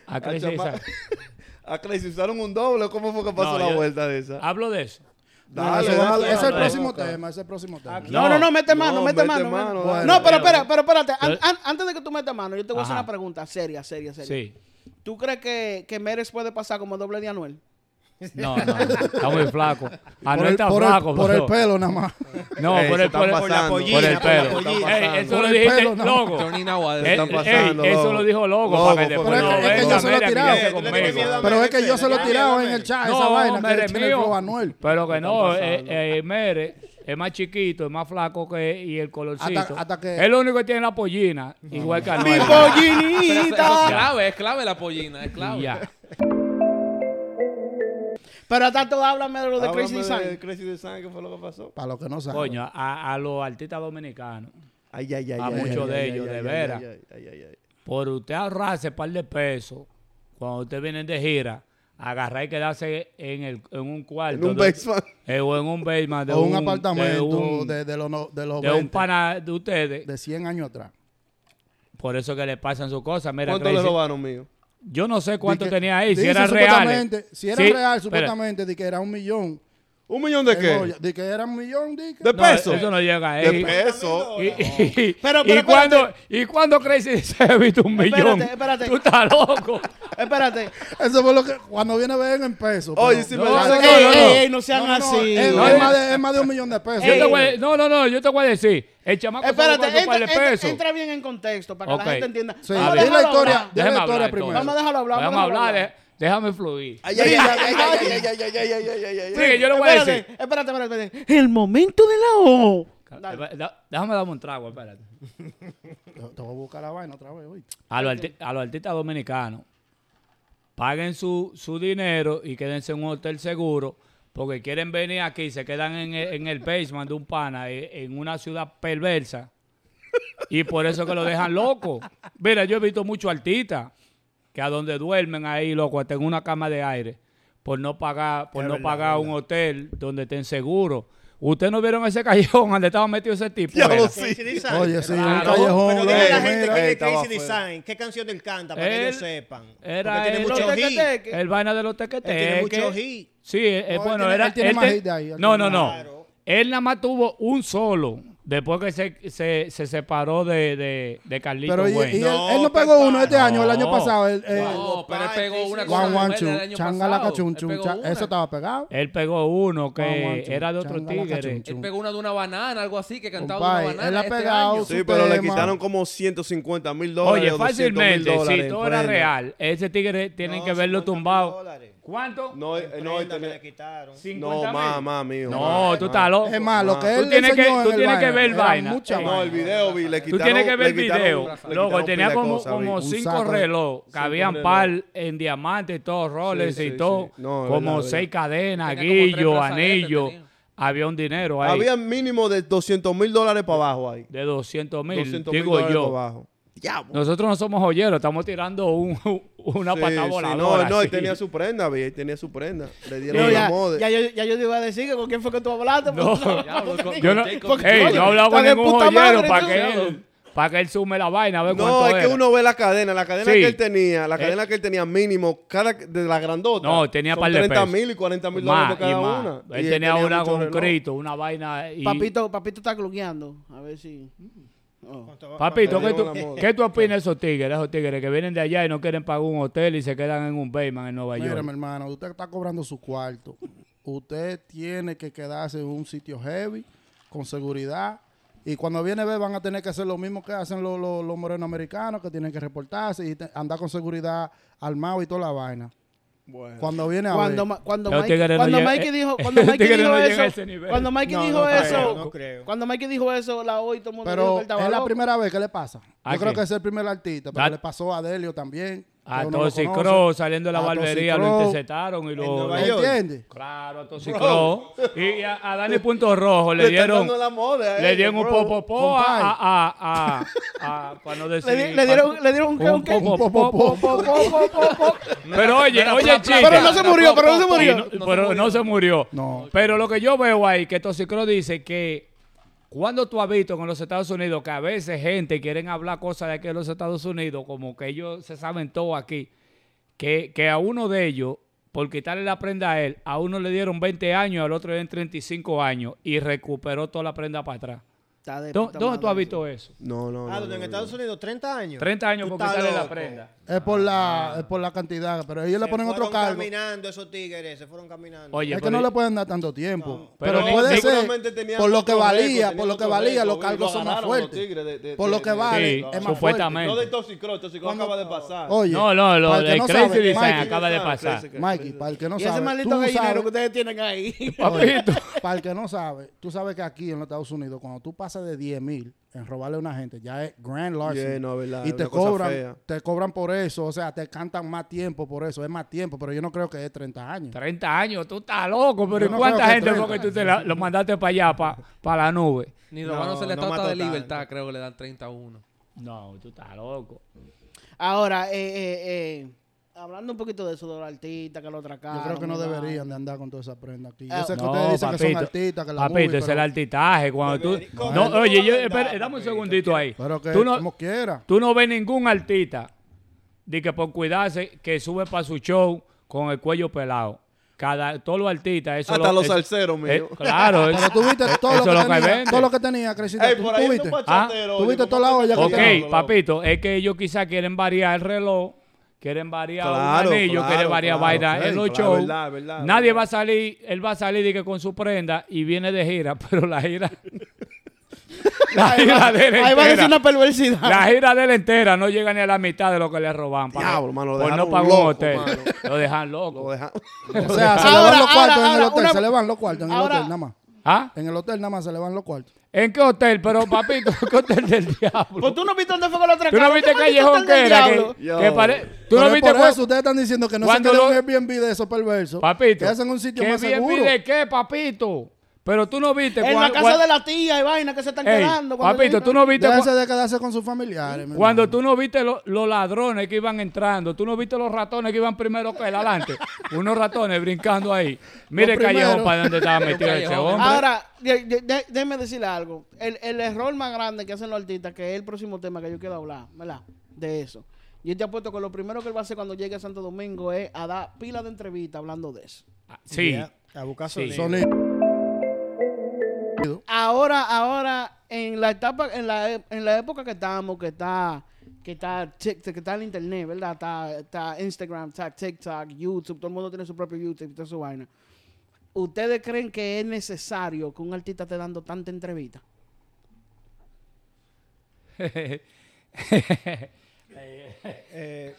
A a a ¿usaron un doble? ¿Cómo fue que pasó No, la yo- vuelta de esa? Hablo de eso. No, Dale, dale, ese es el próximo tema, ese es el próximo tema. No, no, no, mete mano, No, mete, mete mano. no, pero espera, pero espérate. An- Pero- an- antes de que tú metas mano, yo te voy a hacer una pregunta seria, seria, seria. Sí. ¿Tú crees que, que Mérez puede pasar como doble de Anuel? No, no, está muy flaco. Ah, por no el, está por el- flaco, por el pelo nada más. No, Ey, por el, por el, por la pollina, por el pelo. Ey, eso Por lo el dijiste, pelo, loco. Johnny Nahuatl. Eh, están ey, pasando, eso loco. lo dijo loco, Loco, para que después pero no es que- es que yo se lo he tirado. que Eh, Pero es que yo se lo he tirado en el chat, esa vaina que Mere el mío. Anuel. Pero que no, eh, eh, Mere es más chiquito, es más flaco que y el colorcito. Hasta- hasta que- Es lo único que tiene la pollina, igual que ¡Mi Anuel. Eso, eso es pollinita! clave, es clave la pollina, es clave. Pero tanto háblame de lo de Crazy Háblame de Design. Crazy Design, ¿qué fue lo que pasó? Para los que no saben. Coño, a, a los artistas dominicanos, Ay, ay, ay. A ay, muchos ay, de ay, ellos, ay, de veras. por usted ahorrarse un par de pesos, cuando usted viene de gira, agarrar y quedarse en, el, en un cuarto. En un de- basement. eh, o en un basement de o un, de apartamento un- de, de los, no- de los de un 20, pana de ustedes. de 100 años atrás. Por eso que le pasan sus cosas. Mira, ¿Cuánto le Crazy, robaron mío? Yo no sé cuánto que- tenía ahí, si era real. supuestamente- Si era Sí, real, supuestamente, de que era un millón. ¿Un millón de qué? De que era un millón, ¿De No, pesos? eso no llega De ahí. pesos. Y, y, Pero- y pero cuando, y cuando Crazy se ha visto un Espérate, millón, espérate. tú estás loco. Espérate. Eso fue lo que. Cuando viene ven en pesos. Oye, pero- sí No, me no, dice no, que- ey, no, ey, no. ey, no sean No, no, no, así. es, No, es más de, es más de un millón de pesos. Yo te Ey. voy a- no, no, no, yo te voy a decir. El chamaco Espérate, se entra, entra, entra, bien en contexto para okay. que la gente entienda. Sí. Vamos a la historia, déjame la historia primero. Vamos a dejarlo hablar. Vamos a hablar, déjame fluir. Ay, ay, ay, Sí, yo le voy a decir. Espérate, espérate, espérate. El momento de la O. Dale. Déjame darme un trago, espérate. Te voy a buscar la vaina otra vez, hoy. A los, a los artistas dominicanos, paguen su, su dinero y quédense en un hotel seguro porque quieren venir aquí y se quedan en el, en el basement de un pana eh, en una ciudad perversa y por eso que lo dejan loco. Mira, yo he visto muchos artistas que a donde duermen ahí, loco, hasta en una cama de aire, por no pagar, por Es no verdad, pagar un hotel donde estén seguros. ¿Ustedes no vieron ese callejón donde estaba metido ese tipo? Ya lo sé. Crazy Design. Oye, sí, un Claro. callejón. Pero dile a la mira. gente que Ey, es fuera. Design. ¿Qué canción él canta para que ellos sepan? era Porque tiene mucho Los hit. tequeteques. El vaina de los Él tiene tequeteques. mucho hit. Sí, eh, No, él bueno, tiene- era. él tiene él más te- hit de ahí, no, no, no. Él nada más tuvo un solo después que se, se, se separó de, de, de Carlito Pero y, Wayne. y él, No, él no ¿qué pegó uno pasa? este año, el año pasado. El, eh, No, pero él pegó una con changa la pasado. cachun, Él chun, pegó cha- una. Eso estaba pegado. Él pegó uno que One, one, two, era de otro tigre. Él pegó una de una banana, algo así, que cantaba de una banana. él ha este pegado año. su Sí, pero le quitaron como 150 mil dólares. Oye, o 200 mil fácilmente, si todo era real, ese tigre tienen que verlo 50.000 tumbado. dólares. ¿Cuánto? No, eh, no, él tenía- le quitaron. no, 50 más, mil. más, mío. No, más, tú más. estás loco. Es más, lo que Tú él tienes que- enseñó en tú el tienes que vaina ver era vaina. mucha. No, el video, vi, le Tú quitaron. tienes que ver le el quitaron- video. le Loco, quitaron tenía pila de como, cosas, como vi. Cinco saco de- relojes, que habían relojes. par en diamantes, todos roles Sí, y sí, todo. sí. No, es como verdad, seis cadenas, Tenía como tres guillo, brazaletes, anillo. tenía. Había un dinero ahí Había mínimo de 200 mil dólares para abajo ahí. de 200 mil, 200 mil digo dólares yo. para abajo. Ya, Nosotros no somos joyeros, estamos tirando un- una Sí, pata sí, voladora. No, no, y así. tenía su prenda, vi, tenía su prenda. Le dieron No, la ya, moda. ya, yo, ya yo te iba a decir que con quién fue que tú hablaste. No, yo no, Porque, Ey, oye, no he hablado con ningún joyero para que, él, para que él sume la vaina, a ver No, es que era. uno ve la cadena, la cadena Sí. que él tenía, la Eh. cadena que él tenía mínimo, cada de la grandota. No, tenía son par de 30 pesos. mil y 40 mil dólares por cada más. una. Él Y tenía, una con reloj. Cristo, una vaina. Y, Papito, papito está cluqueando. A ver si. Oh. Papito, ¿qué tú. ¿qué tú opinas de esos tigres? Esos tigres que vienen de allá y no quieren pagar un hotel y se quedan en un basement en Nueva Mira, York. mi hermano, usted está cobrando su cuarto. Usted tiene que quedarse en un sitio heavy, con seguridad. Y cuando viene a ver, van a tener que hacer lo mismo que hacen los, los, los morenos americanos, que tienen que reportarse y te- andar con seguridad armado y toda la vaina. Cuando viene a Cuando, ver, Ma- cuando, Mikey, tigres no cuando Mikey dijo, eh, cuando Mikey dijo no eso, cuando Mikey No, dijo creo, eso, no creo. cuando Mikey dijo eso, la hoy todo el mundo dijo que pero es la loco. primera vez que le pasa. ¿A Yo creo qué? que es el primer artista, pero le pasó a Delio también. A. Cross saliendo de la A barbería lo interceptaron y lo. ¿Entiendes? Claro, a Toxic Cross. Y a, a Dani Punto Rojo le Le dieron. la moda a Le dieron un bro. popopó a, a, para no decir. Le, le dieron, le dieron un qué, un un popopó. Pero oye, oye, chica. Pero no se murió, pero no se murió. pero no se murió. Pero lo que yo veo ahí, que Toxicro dice que cuando tú has visto en los Estados Unidos que a veces gente quieren hablar cosas de aquí en los Estados Unidos, como que ellos se saben todo aquí, que, que a uno de ellos, por quitarle la prenda a él, a uno le dieron 20 años, al otro le dieron 35 años y recuperó toda la prenda para atrás. De ¿Dó- puta ¿Dónde tú has visto eso? No, no, Ah, no. donde en no, Estados no. Unidos, 30 años. 30 años Tú por quitarle la prenda. Es por la, es por la cantidad, pero ellos le Se ponen otro fueron cargo. caminando esos tigres, se fueron caminando. Oye, Es que no le pueden dar tanto tiempo. pero puede ser por lo que valía, por lo que valía, los cargos lo son más fuertes. De- de- Por lo de- que de- vale, Sí, es más supuestamente. No de. Toxicro, Toxicro acaba de pasar. Oye, No, no, lo para el que del no Crazy sabe, Design Mikey, acaba de Ah, pasar. Mikey, para el que no Y ese sabe, maldito gallinero que ustedes tienen ahí. Papito. para el que no sabe, tú sabes que aquí en los Estados Unidos, cuando tú pasas de 10 mil en robarle a una gente, ya es grand larceny. Yeah, no, es verdad, y te cobran, te cobran por eso, o sea, te cantan más tiempo por eso, es más tiempo, pero yo no creo que es 30 años. 30 años, tú estás loco, pero Yo ¿y no cuánta gente 30. fue que tú te la- lo mandaste para allá, para la nube? Ni No, la no estatua mató de tanto. libertad, creo que le dan 31. No, tú estás loco. Ahora, eh, eh, eh, hablando un poquito de eso, de los artistas, que lo atracaron. Yo creo que no deberían de andar con toda esa prenda aquí. Yo Ah, sé que No, ustedes dicen que son papito, artistas, que la Papito, movie, es pero, el altitaje. Cuando tú, no, ¿Cómo oye, yo, espera, dame un papito? segundito ahí. pero que Tú no, como quiera. tú no ves ningún artista de que por cuidarse que sube para su show con el cuello pelado. Cada, todos los artistas, eso Hasta lo- los es- salseros, eh, mío. claro, Pero tú viste todo eso lo que lo que tenía, vende. todo lo que tenía, Crescita. Ey, ¿Tú, por tú ahí viste? un bachatero, ¿Tú oye, viste ¿cómo toda la olla que Ok, papito, es que ellos quizás quieren variar el reloj, quieren variar Claro, un anillo, claro, quieren variar claro, vaina ok, en los claro, shows. verdad, verdad, Nadie verdad. va a salir, él va a salir que con su prenda y viene de gira, pero la gira. la gira de él Ahí va a decir entera- una perversidad. La gira de él entera no llega ni a la mitad de lo que le roban. Diablo, mano, lo no pagar un hotel. mano. Lo dejan loco. Lo deja- O sea, se Ahora, le van los cuartos en el hotel. Se le van los cuartos en el hotel nada más. ¿Ah? En el hotel nada más se le van los cuartos. ¿En qué hotel? Pero, papito, ¿qué hotel del diablo? Pues tú no viste dónde fue que lo ¿Tú atracaron. no viste ¿Qué maldito Callejón que era? Que, que pare- ¿Tú Pero no viste por eso ustedes están diciendo que no se lo- en Airbnb de esos perversos. Papito. Que hacen un sitio ¿qué más bien seguro. de qué, papito? Pero tú no viste En la casa de la tía y vaina que se están Ey, quedando. cuando papito, tú no viste Déjense de quedarse con sus familiares. mi cuando hermano. tú no viste lo- los ladrones que iban entrando, tú no viste los ratones que iban primero que él adelante, unos ratones brincando ahí. Mire callejón para donde estaba metido ese hombre. Ahora, de- de- de- déjeme decirle algo. El, el error más grande que hacen los artistas, que es el próximo tema que yo quiero hablar, ¿verdad? De eso. Yo te apuesto que lo primero que él va a hacer cuando llegue a Santo Domingo es a dar pila de entrevistas hablando de eso. sí. Yeah, A buscar Sí. sonido. Ahora, ahora, en la etapa, en la, en la época que estamos, que está, que está, Tik- que está el internet, ¿verdad? Está, está Instagram, está TikTok, YouTube, todo el mundo tiene su propio YouTube y toda su vaina. ¿Ustedes creen que es necesario que un artista esté dando tanta entrevista? Eh,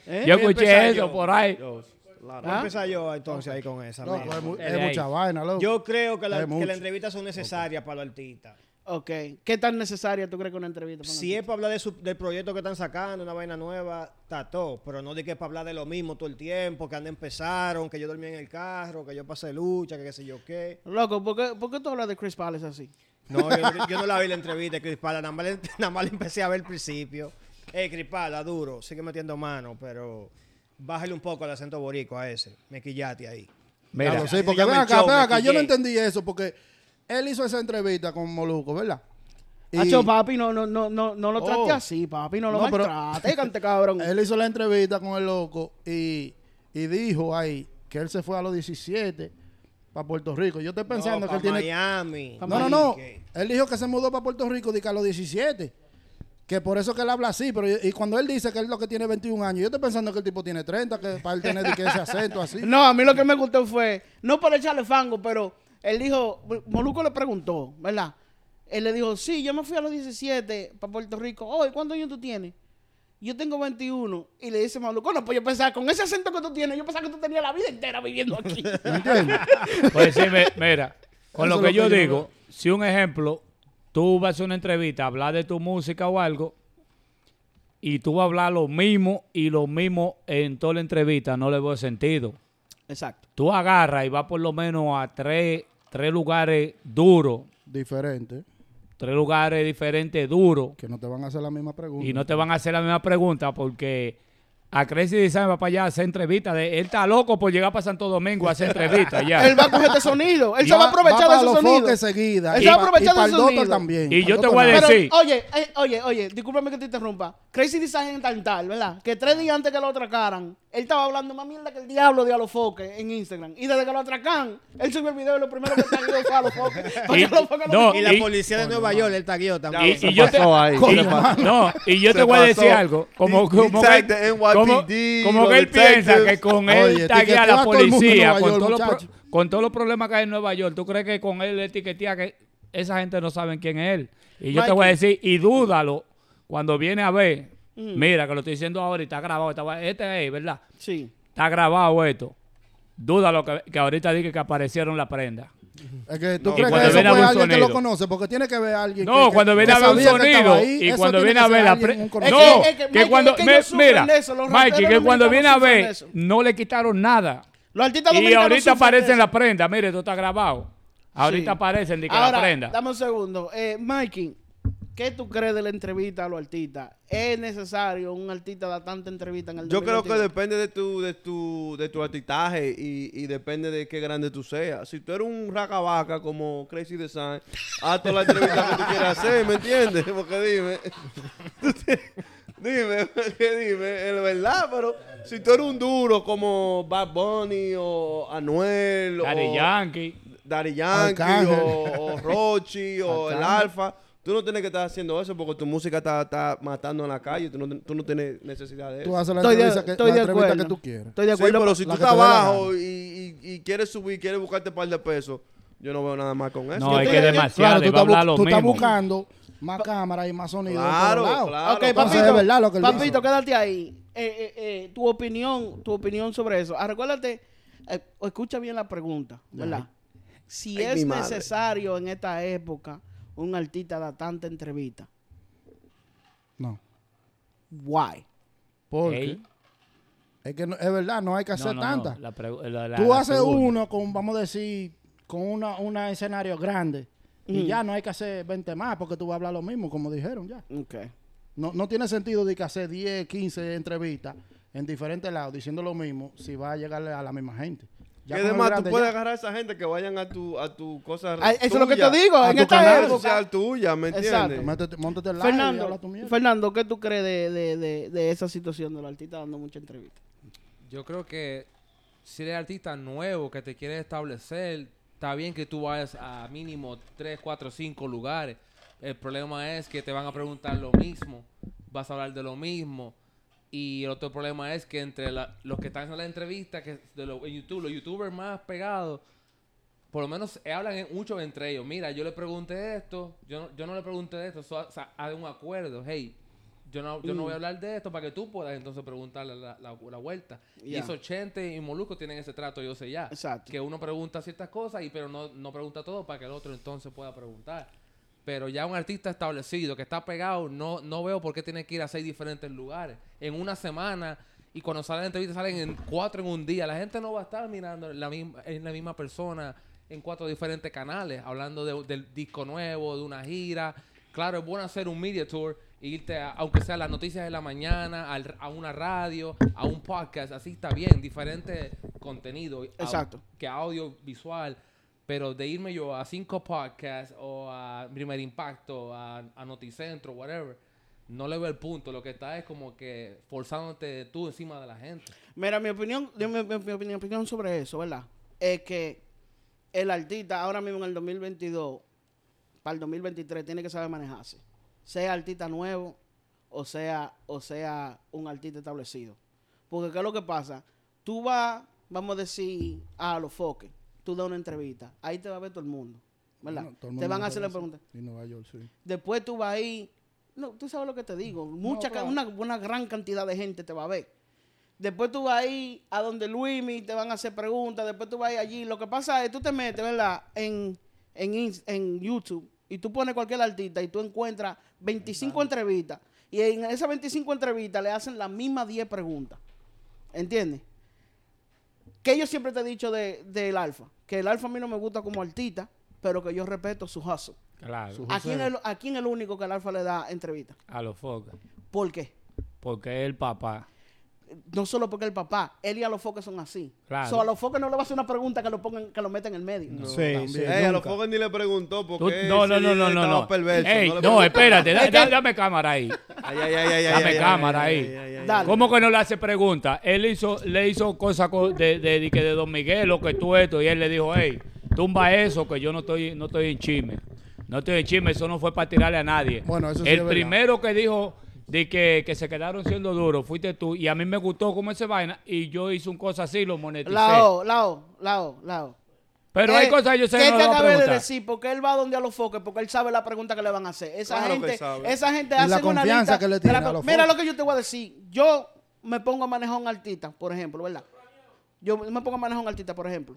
¿Eh? Yo a escuché eso yo. por ahí. Dios. Voy a empezar yo entonces ahí con esa. Loco, mira. es, mucha vaina, loco. Yo creo que, las entrevistas son necesarias para los artistas. Ok. ¿Qué tan necesaria tú crees que una entrevista? para Si es para hablar de su- del proyecto que están sacando, una vaina nueva, está todo. Pero no de que es para hablar de lo mismo todo el tiempo, que anda empezaron, que yo dormí en el carro, que yo pasé lucha, que qué sé yo qué. Loco, ¿por qué, por qué tú hablas de Chris Palace así? No, yo, yo no la vi la entrevista de Chris Pala, nada más, le- nada más la empecé a ver al principio. Eh, Chris Pala, duro, sigue metiendo mano, pero bájale un poco el acento borico a ese. Me quillate ahí. Mira, Claro, sí, porque ven acá, show, ven acá. Yo no entendí eso porque él hizo esa entrevista con Moluco, ¿verdad? Y Hacho, papi, no, no, no, no, no lo trate Oh. así, papi, no lo No, pero- maltrate, cante cabrón. él hizo la entrevista con el loco y, y dijo ahí que él se fue a los 17 para Puerto Rico. Yo estoy pensando No, que él pa' tiene... Miami. No, no, no. Él dijo que se mudó para Puerto Rico de que a los 17. Que por eso que él habla así. Pero y cuando él dice que él lo que tiene 21 años, yo estoy pensando que el tipo tiene 30, que para él tener que ese acento así. No, a mí lo que me gustó fue, no por echarle fango, pero él dijo, Moluco le preguntó, ¿verdad? Él le dijo, sí, yo me fui a los 17 para Puerto Rico. Oye, ¿cuántos años tú tienes? Yo tengo 21. Y le dice Moluco, no, pues yo pensaba, con ese acento que tú tienes, yo pensaba que tú tenías la vida entera viviendo aquí. ¿Me entiendes? Pues sí, me- mira, con lo que lo yo que yo digo, si un ejemplo, tú vas a hacer una entrevista, hablar de tu música o algo, y tú vas a hablar lo mismo y lo mismo en toda la entrevista, no le veo sentido. Exacto. Tú agarras y vas por lo menos a tres, tres lugares duros, Diferente. tres lugares diferentes duros, Que no te van a hacer la misma pregunta. y no te van a hacer la misma pregunta porque a Crazy Design va para allá a hacer entrevistas. De, él está loco por llegar para Santo Domingo a hacer entrevistas ya. Él va a coger este sonido. Él se va a aprovechar de ese sonido. seguida. Él y se va a aprovechar sonido. también. Y yo te voy a decir- Pero, oye, eh, oye, oye, discúlpame que te interrumpa. Crazy Design en tal tal, ¿verdad? Que tres días antes que lo atracaran, él estaba hablando más mierda que el diablo de Alofoque en Instagram. Y desde que lo atracan, él subió el video y lo primero que tagueó fue a Alofoque. Para Y- no, Y la Y- policía de Nueva York, él taguió también. Y, y yo te, no, y yo te voy a decir algo. Como, como, como, que él piensa que con Oye, él taguea a la todo policía, con, York, todos los con todos los problemas que hay en Nueva York, ¿tú crees que con él etiquetea que esa gente no sabe quién es él? Y yo te voy a decir, y dúdalo, cuando viene a ver, mira que lo estoy diciendo ahora y está grabado, está- este es, ¿verdad? Sí. Está grabado esto. Dúdalo que, que ahorita dije que aparecieron la prenda. Es que tú No, crees que cuando eso viene a fue alguien que lo conoce, porque tiene que ver a alguien No, que- cuando que- viene a ver un sonido ahí. y cuando viene a ver la pre- Es. No, que- es Mikey, cuando es mira, eso, Mikey, que cuando viene a ver eso. no le quitaron nada. Los artistas Y ahorita aparece en la prenda, mire, esto está grabado. Ahorita Sí. aparecen de que Ahora, la prenda. dame un segundo. Eh, Mikey, ¿qué tú crees de la entrevista a los artistas? ¿Es necesario un artista dar tanta entrevista en el Yo creo que 2022? depende de tu, de tu, de tu artistaje y, y depende de qué grande tú seas. Si tú eres un racabaca como Crazy Design, haz toda la entrevista que tú quieras hacer, ¿me entiendes? Porque dime, dime, porque dime, es verdad, pero si tú eres un duro como Bad Bunny o Anuel Daddy o Yankee. Daddy Yankee o, o Rochi o el. Alfa, tú no tienes que estar haciendo eso porque tu música está, está matando en la calle, tú no, tú no tienes necesidad de eso. Tú haces la Estoy de- que, estoy la de entrevista que tú quieres. Estoy de Sí, acuerdo. pero si tú estás abajo y, y- y quieres subir, quieres buscarte un par de pesos, yo no veo nada más con eso. No, es que demasiado. Claro, tú estás, tú buscando más cámaras y más sonido. Claro, claro. Ok. Entonces, papito, verdad lo que papito, quédate ahí. Eh, eh, eh, tu opinión, tu opinión sobre eso. Ah, recuérdate, eh, escucha bien la pregunta, ¿verdad? Si Ay, es necesario en esta época un artista da tanta entrevista, No. why? Porque Ey. es que no- es verdad, no hay que hacer no, no, tantas. la pregu- la- la- Tú la haces segunda. uno con, vamos a decir, con una, una escenario grande. Y Mm. ya no hay que hacer 20 más porque tú vas a hablar lo mismo, como dijeron ya. Ok. No, no tiene sentido de que hacer 10, 15 entrevistas en diferentes lados diciendo lo mismo si va a llegarle a la misma gente. Ya Que además tú grande puedes ya. agarrar a esa gente que vayan a tu, a tu cosa Ah, eso es lo que tuya, te digo, a en tu esta canal época. social tuya, ¿me entiendes? Métete, móntate el y Fernando, habla tu mierda. Fernando, ¿qué tú crees de, de, de, de esa situación de los artistas dando mucha entrevista? Yo creo que si eres artista nuevo que te quieres establecer, está bien que tú vayas a mínimo 3, 4, 5 lugares. El problema es que te van a preguntar lo mismo, vas a hablar de lo mismo. Y el otro problema es que entre la- los que están en la entrevista, que de lo- en YouTube, los youtubers más pegados, por lo menos hablan en- mucho entre ellos. Mira, yo le pregunté esto, yo no, yo no le pregunté esto, so- o sea, hay un acuerdo. Hey, yo no, yo no voy a hablar de esto para que tú puedas entonces preguntarle la, la, la vuelta. Y esos Chente y Molusco tienen ese trato, yo sé ya. Exacto. Que uno pregunta ciertas cosas, y pero no, no pregunta todo para que el otro entonces pueda preguntar. Pero ya un artista establecido que está pegado, no, no veo por qué tiene que ir a seis diferentes lugares. En una semana, y cuando salen entrevistas salen en cuatro en un día. La gente no va a estar mirando la misma, en la misma persona en cuatro diferentes canales, hablando de- del disco nuevo, de una gira. Claro, es bueno hacer un media tour, e irte, a- aunque sea las noticias de la mañana, al- a una radio, a un podcast, así está bien, diferente contenido. Exacto. que audio visual. Pero de irme yo a cinco podcasts o a Primer Impacto, a, a Noticentro, whatever, no le veo el punto. Lo que está es como que forzándote tú encima de la gente. Mira, mi opinión, mi, mi- mi- mi opinión, sobre eso, ¿verdad? Es que el artista ahora mismo en el 2022, para el 2023, tiene que saber manejarse. Sea artista nuevo o sea, o sea un artista establecido. Porque ¿qué es lo que pasa? Tú vas, vamos a decir, a los foques, tú das una entrevista, ahí te va a ver todo el mundo, ¿verdad? No, te van a hacer la pregunta. Y Nueva York, sí. Después tú vas ahí. No, tú sabes lo que te digo. Mucha, una, una gran cantidad de gente te va a ver. Después tú vas ahí a donde Luismi te van a hacer preguntas. Después tú vas ahí allí. Lo que pasa es tú te metes, ¿verdad? En, en, en YouTube y tú pones cualquier artista y tú encuentras 25 entrevistas. Y en esas 25 entrevistas le hacen las mismas 10 preguntas. ¿Entiendes? Que yo siempre te he dicho de- del Alfa. Que el Alfa a mí no me gusta como artista, pero que yo respeto su hustle. Claro, ¿A quién, es, el- ¿A quién es el único que el Alfa le da entrevista? a los focos. ¿Por qué? Porque es el papá. No solo porque el papá, él y a los foques son así. Claro. So, a los foques no le va a hacer una pregunta que lo pongan, que lo metan en el medio. Sí, también. sí. Ey, a los. Fokker ni le preguntó por Tú- qué. no, no, no, no, no, no. perverso. Ey, no, preguntó. espérate, da- da- dame cámara ahí. Ay, ay, ay, ay, Dame cámara ay, ahí. ay, ay, ay. Dale. ¿Cómo que no le hace pregunta? Él hizo, le hizo cosas co- de, de, de, que de Don Miguel, lo que tú esto, y él le dijo, hey, tumba eso, que yo no estoy, no estoy en chisme. No estoy en chisme, eso no fue para tirarle a nadie. Bueno, eso sí El es primero que dijo de que, que se quedaron siendo duros fuiste tú, y a mí me gustó cómo ese vaina, y yo hice un cosa así, lo moneticé. Lao, Lao, Lao, Lao. Pero ¿Qué- hay cosas que yo sé ¿Qué que no te acabé de decir? Porque él va donde a los foques, porque él sabe la pregunta que le van a hacer. Esa Claro gente, esa gente hace una confianza lista. que le tiene la- a los Mira foques. lo que yo te voy a decir. Yo me pongo a manejar un artista, por ejemplo, ¿verdad? Yo me pongo a manejar un artista, por ejemplo.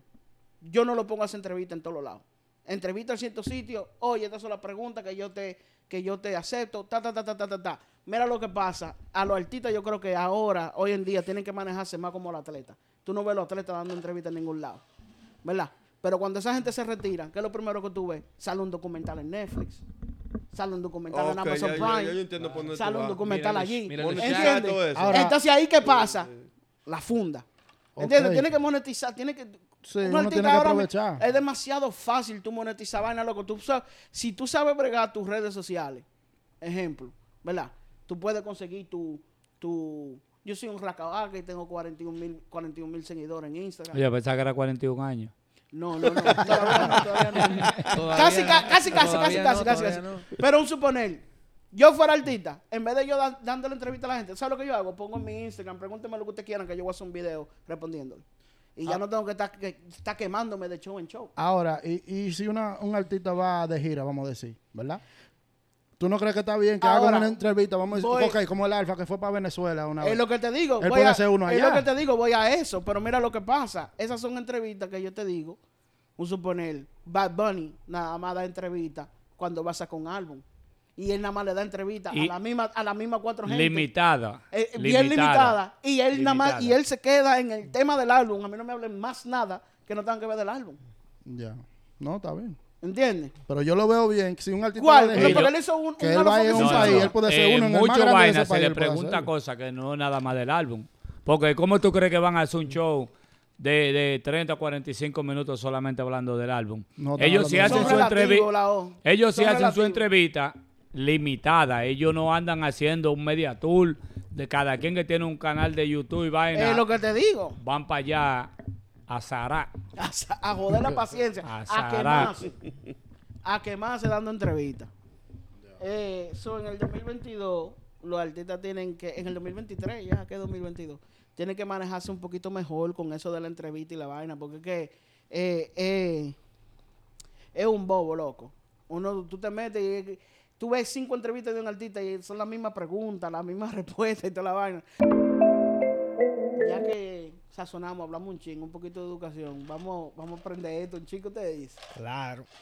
Yo no lo pongo a hacer entrevista en todos los lados. Entrevista en ciertos sitios. Oye, estas son las preguntas que yo te, que yo te acepto. Ta, ta, ta, ta, ta, ta, ta. Mira lo que pasa. A los artistas yo creo que ahora, hoy en día, tienen que manejarse más como los atletas. Tú no ves a los atletas dando entrevistas en ningún lado. ¿Verdad? Pero cuando esa gente se retira, ¿qué es lo primero que tú ves? Sale un documental en Netflix. Sale un documental en Ok, Amazon ya, Prime. ya yo entiendo por dónde sale un documental Mira allí. mira ¿Entiendes? todo eso. Ahora- Entonces ahí qué pasa? La funda. ¿Entiendes? Tiene que monetizar, tiene que... Sí, un uno tiene que aprovechar. Es demasiado fácil tú monetizar vaina, loco. Tú sabes, si tú sabes bregar tus redes sociales, ejemplo, ¿verdad? Tú puedes conseguir tu... tu yo soy un racabaca y tengo 41 mil 41 mil seguidores en Instagram. Oye, pensaba que era 41 años. No, no, no. Todavía no, todavía no. Todavía Casi, no, ca- casi, casi, casi, todavía casi, no, casi, casi. no. Pero un suponer, yo fuera artista, en vez de yo da- dándole entrevista a la gente, ¿sabes lo que yo hago? Pongo en mi Instagram, pregúnteme lo que ustedes quieran, que yo voy a hacer un video respondiéndole. Y Ah. ya no tengo que estar, que estar quemándome de show en show. Ahora, y, y si una, un artista va de gira, vamos a decir, ¿verdad? ¿Tú no crees que está bien que haga Ahora, una entrevista? Vamos a voy- decir, ok, como el Alfa que fue para Venezuela una Es vez. lo que te digo. Él voy puede a- hacer uno Es allá. lo que te digo, voy a eso. Pero mira lo que pasa. Esas son entrevistas que yo te digo. Un suponer, Bad Bunny nada más da entrevista cuando va a sacar un álbum. Y él nada más le da entrevista a la misma, a la misma cuatro gente. Limitada. Eh, bien limitada. Y él nada más, y él se queda en el tema del álbum. A mí no me hablen más nada que no tengan que ver del álbum. Ya. No, está bien. ¿Entiendes? Pero yo lo veo bien. Si un artista ¿Cuál? Pero porque él hizo un, que él vaya un país, él puede ser uno en el más mucho grande de vaina ese se le pregunta cosas que no nada más del álbum. Porque ¿cómo tú crees que van a hacer un show de, de 30 a 45 minutos solamente hablando del álbum? No, ellos sí hablando hacen su entrevista. Ellos sí Son hacen su entrevista limitada. Ellos no andan haciendo un media tour de cada quien que tiene un canal de YouTube y vaina. Es lo que te digo. Van para allá a Sará. A, sa- a joder la paciencia. A A, Sará. quemarse. A quemarse dando entrevistas. Eh, so, en el 2022, los artistas tienen que, en el 2023, ya que es 2022, tienen que manejarse un poquito mejor con eso de la entrevista y la vaina, porque es que eh, eh, es un bobo, loco. Uno, tú te metes y tú ves cinco entrevistas de un artista y son las mismas preguntas, las mismas respuestas y toda la vaina. Ya que sazonamos, hablamos un chingo, un poquito de educación, vamos, vamos a aprender esto, un chico te dice. Claro.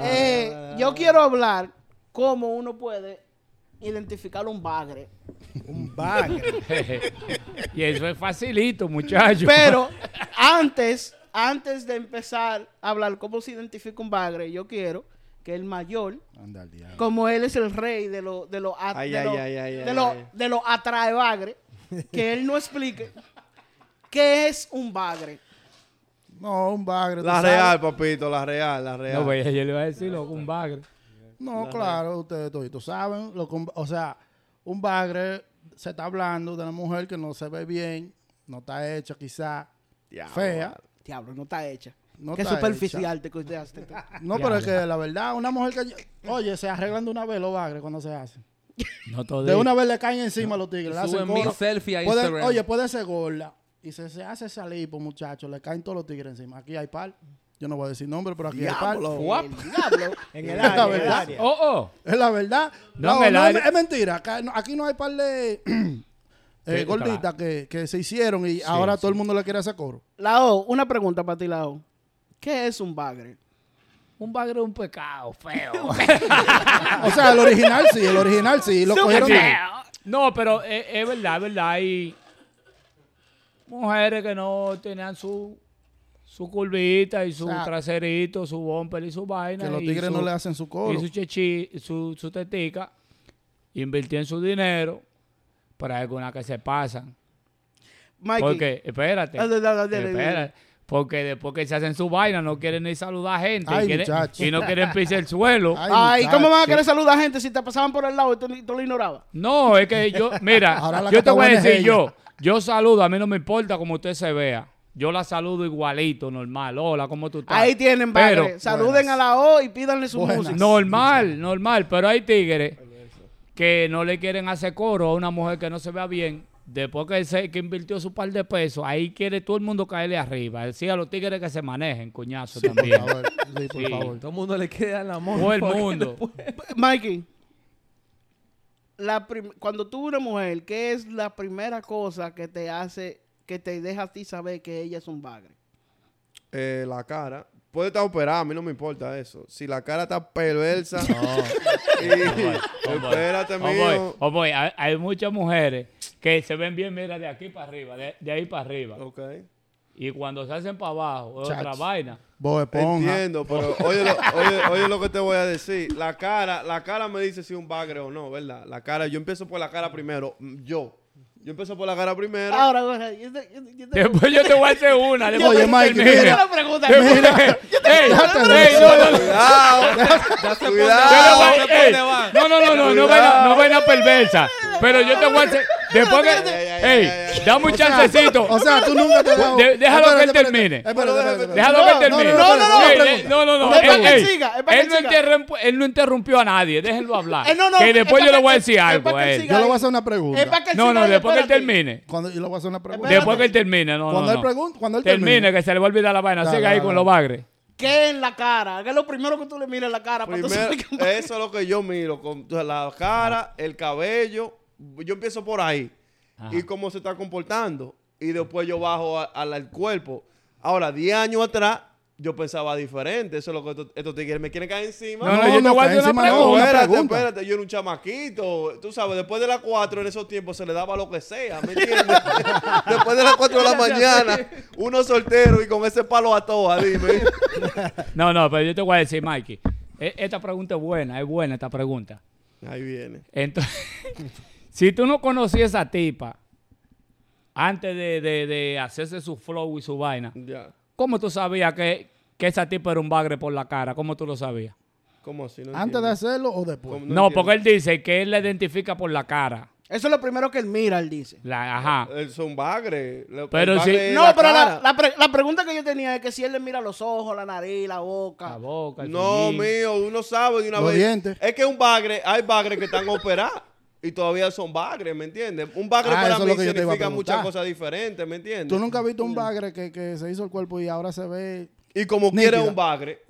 Eh, yo quiero hablar cómo uno puede identificar un bagre. Un bag. y eso es facilito, muchachos. Pero antes, antes de empezar a hablar cómo se identifica un bagre, yo quiero que el mayor, como él es el rey de los de los de los atrae bagre, que él no explique qué es un bagre. No, un bagre. La sabes. real, papito, la real, la real. no, pues, yo le iba a decir, loco, un bagre. No, claro, ustedes toditos saben. Lo o sea, un bagre se está hablando de una mujer que no se ve bien, no está hecha quizá, Diablo, fea. Diablo, no está hecha. No qué está superficial te costeaste. tú. No, pero es que la verdad, una mujer que... Oye, se arreglan de una vez los bagres cuando se hacen. No todo De una vez le caen encima a los tigres. Suben mil selfies a Puede- Instagram. oye, puede ser gorda. Y se, se hace salir, pues muchachos, le caen todos los tigres encima. Aquí hay par. Yo no voy a decir nombre, pero aquí hay par. El diablo. En el La área, en el verdad. área. Oh, oh. Es la verdad. No, No, en el no, área- es mentira. Acá no- aquí no hay par de eh, Sí, gorditas que, que se hicieron y ahora todo el mundo le quiere hacer coro. Lao, una pregunta para ti, Lao. ¿Qué es un bagre? Un bagre es un pecado feo. O sea, el original sí, el original sí. Lo cogieron No, pero es, es verdad, es verdad. Hay mujeres que no tenían su, su curvita y su O sea, traserito, su bumper y su vaina. que los tigres su- no le hacen su coro. Y su chechi, su, su tetica. Invirtió en su dinero. Pero hay algunas que se pasan. Mikey. Porque, espérate. Dale, espérate. Porque después que se hacen su vaina no quieren ni saludar a gente. Ay, y, quieren- muchacho. y no quieren pisar el suelo. Ay, Ay, ¿cómo van a querer saludar a gente si te pasaban por el lado y tú, lo ignorabas? No, es que yo, mira, yo te voy a decir ella. yo, yo saludo, a mí no me importa como usted se vea. Yo la saludo igualito, normal. Hola, ¿cómo tú estás? Ahí tienen, Pero- padre. Saluden a la O y pídanle su Buenas. música. Normal, normal, pero hay tigres que no le quieren hacer coro a una mujer que no se vea bien. Después que, se, que invirtió su par de pesos, ahí quiere todo el mundo caerle arriba. Decía a los tigres que se manejen, coñazo Por también. favor, sí, por Sí. favor. Todo el mundo le queda el amor. Todo el mundo. Mikey, la prim- cuando tú una mujer, ¿qué es la primera cosa que te hace, que te deja a ti saber que ella es un bagre? Eh, la cara. Puede estar operada, a mí no me importa eso. Si la cara está perversa. y, espérate, Homeboy, mío. homeboy, hay, hay muchas mujeres que se ven bien, mira, de aquí para arriba, de, de ahí para arriba. Ok. Y cuando se hacen para abajo, es otra vaina. Entiendo, pero oye lo, oye, oye lo que te voy a decir. La cara, la cara me dice si es un bagre o no, ¿verdad? La cara, yo empiezo por la cara primero. mm, Yo. Yo empiezo por la cara primero. Ahora, ahora, yo te- yo te- yo te- Después yo te voy a hacer una. después Oye, Mike, termine. yo te mira. ey, no, no, no. No, no, no, no, no vaina, no vaina perversa. Pero yo te voy a hacer. Después que. Ey, dame un chancecito. O sea, tú nunca te has dado... De- déjalo que él Espérate, espérate, termine. espérate, espérate, espérate. Déjalo que él No, termine. No, no, no, no, Ey, no, eh, no, no, no. Es para Ey, que ey, siga, es para que Él no, siga. interrumpió, él no interrumpió a nadie. Déjenlo hablar. Eh, no, no, que es después para yo le que- voy a es- decir es algo para que a él él. siga. Yo le voy a hacer una pregunta. Es para que él No, siga no, ahí, después que él termine. Cuando, yo le voy a hacer una pregunta. Después que él termine, no, Cuando no, él no. pregunte, cuando él Termine, termine. que se le va a olvidar la vaina. Siga ahí con los bagres. ¿Qué en la cara? ¿Qué es lo primero que tú le miras en la cara? para tú Primero, que- eso es lo que yo miro. Con la cara, el cabello. Yo empiezo por ahí. Y cómo se está comportando. Y después yo bajo al cuerpo. Ahora, 10 años atrás, yo pensaba diferente. Eso es lo que estos, estos tigres me quieren caer encima. No, no, No, yo te no, voy a cae hacer una no, pregunta. espérate, espérate, yo era un chamaquito. Tú sabes, después de las 4 en esos tiempos se le daba lo que sea, ¿me entiendes? después de las 4 de la mañana, uno soltero y con ese palo a toa, dime. No, no, pero yo te voy a decir, Mikey. e- Esta pregunta es buena, es buena esta pregunta. Ahí viene. Entonces, si tú no conocías a esa tipa antes de, de- de hacerse su flow y su vaina, Ya. ¿cómo tú sabías que, que esa tipa era un bagre por la cara? ¿Cómo tú lo sabías? ¿Cómo así? No ¿Antes de hacerlo o después? No, porque él dice que él la identifica por la cara. Eso es lo primero que él mira, él dice. La, ajá. Él son bagre. El Pero bagre sí- es No, la pero la, la pre- la pregunta que yo tenía es que si él le mira los ojos, la nariz, la boca. La boca, el No, mío, uno sabe de una Los vez. dientes. Es que un bagre, hay bagres que están operados y todavía son bagres, ¿me entiendes? Un bagre Ah, para mí significa muchas cosas diferentes, ¿me entiendes? ¿Tú nunca has visto un bagre que, que se hizo el cuerpo y ahora se ve... Y como quiere un bagre.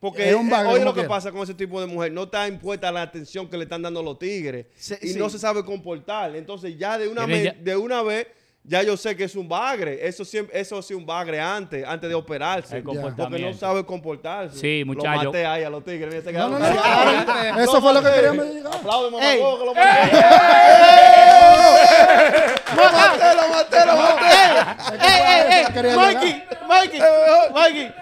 Porque Es un bagre oye como lo que quiera. pasa con ese tipo de mujer. No está impuesta la atención que le están dando los tigres. Sí, y sí. no se sabe comportar. Entonces ya de una, vez, de una vez, ya yo sé que es un bagre. Eso siempre, eso sí un bagre antes, antes de operarse. El Porque no sabe comportarse. Sí, Lo muchacho. maté ahí a los tigres. Mira, se No, no, no. callados. Eso fue lo que quería me diga. Aplaude, mamá, que lo maté. Lo maté, lo maté, lo maté. Mikey, Mikey, Mikey,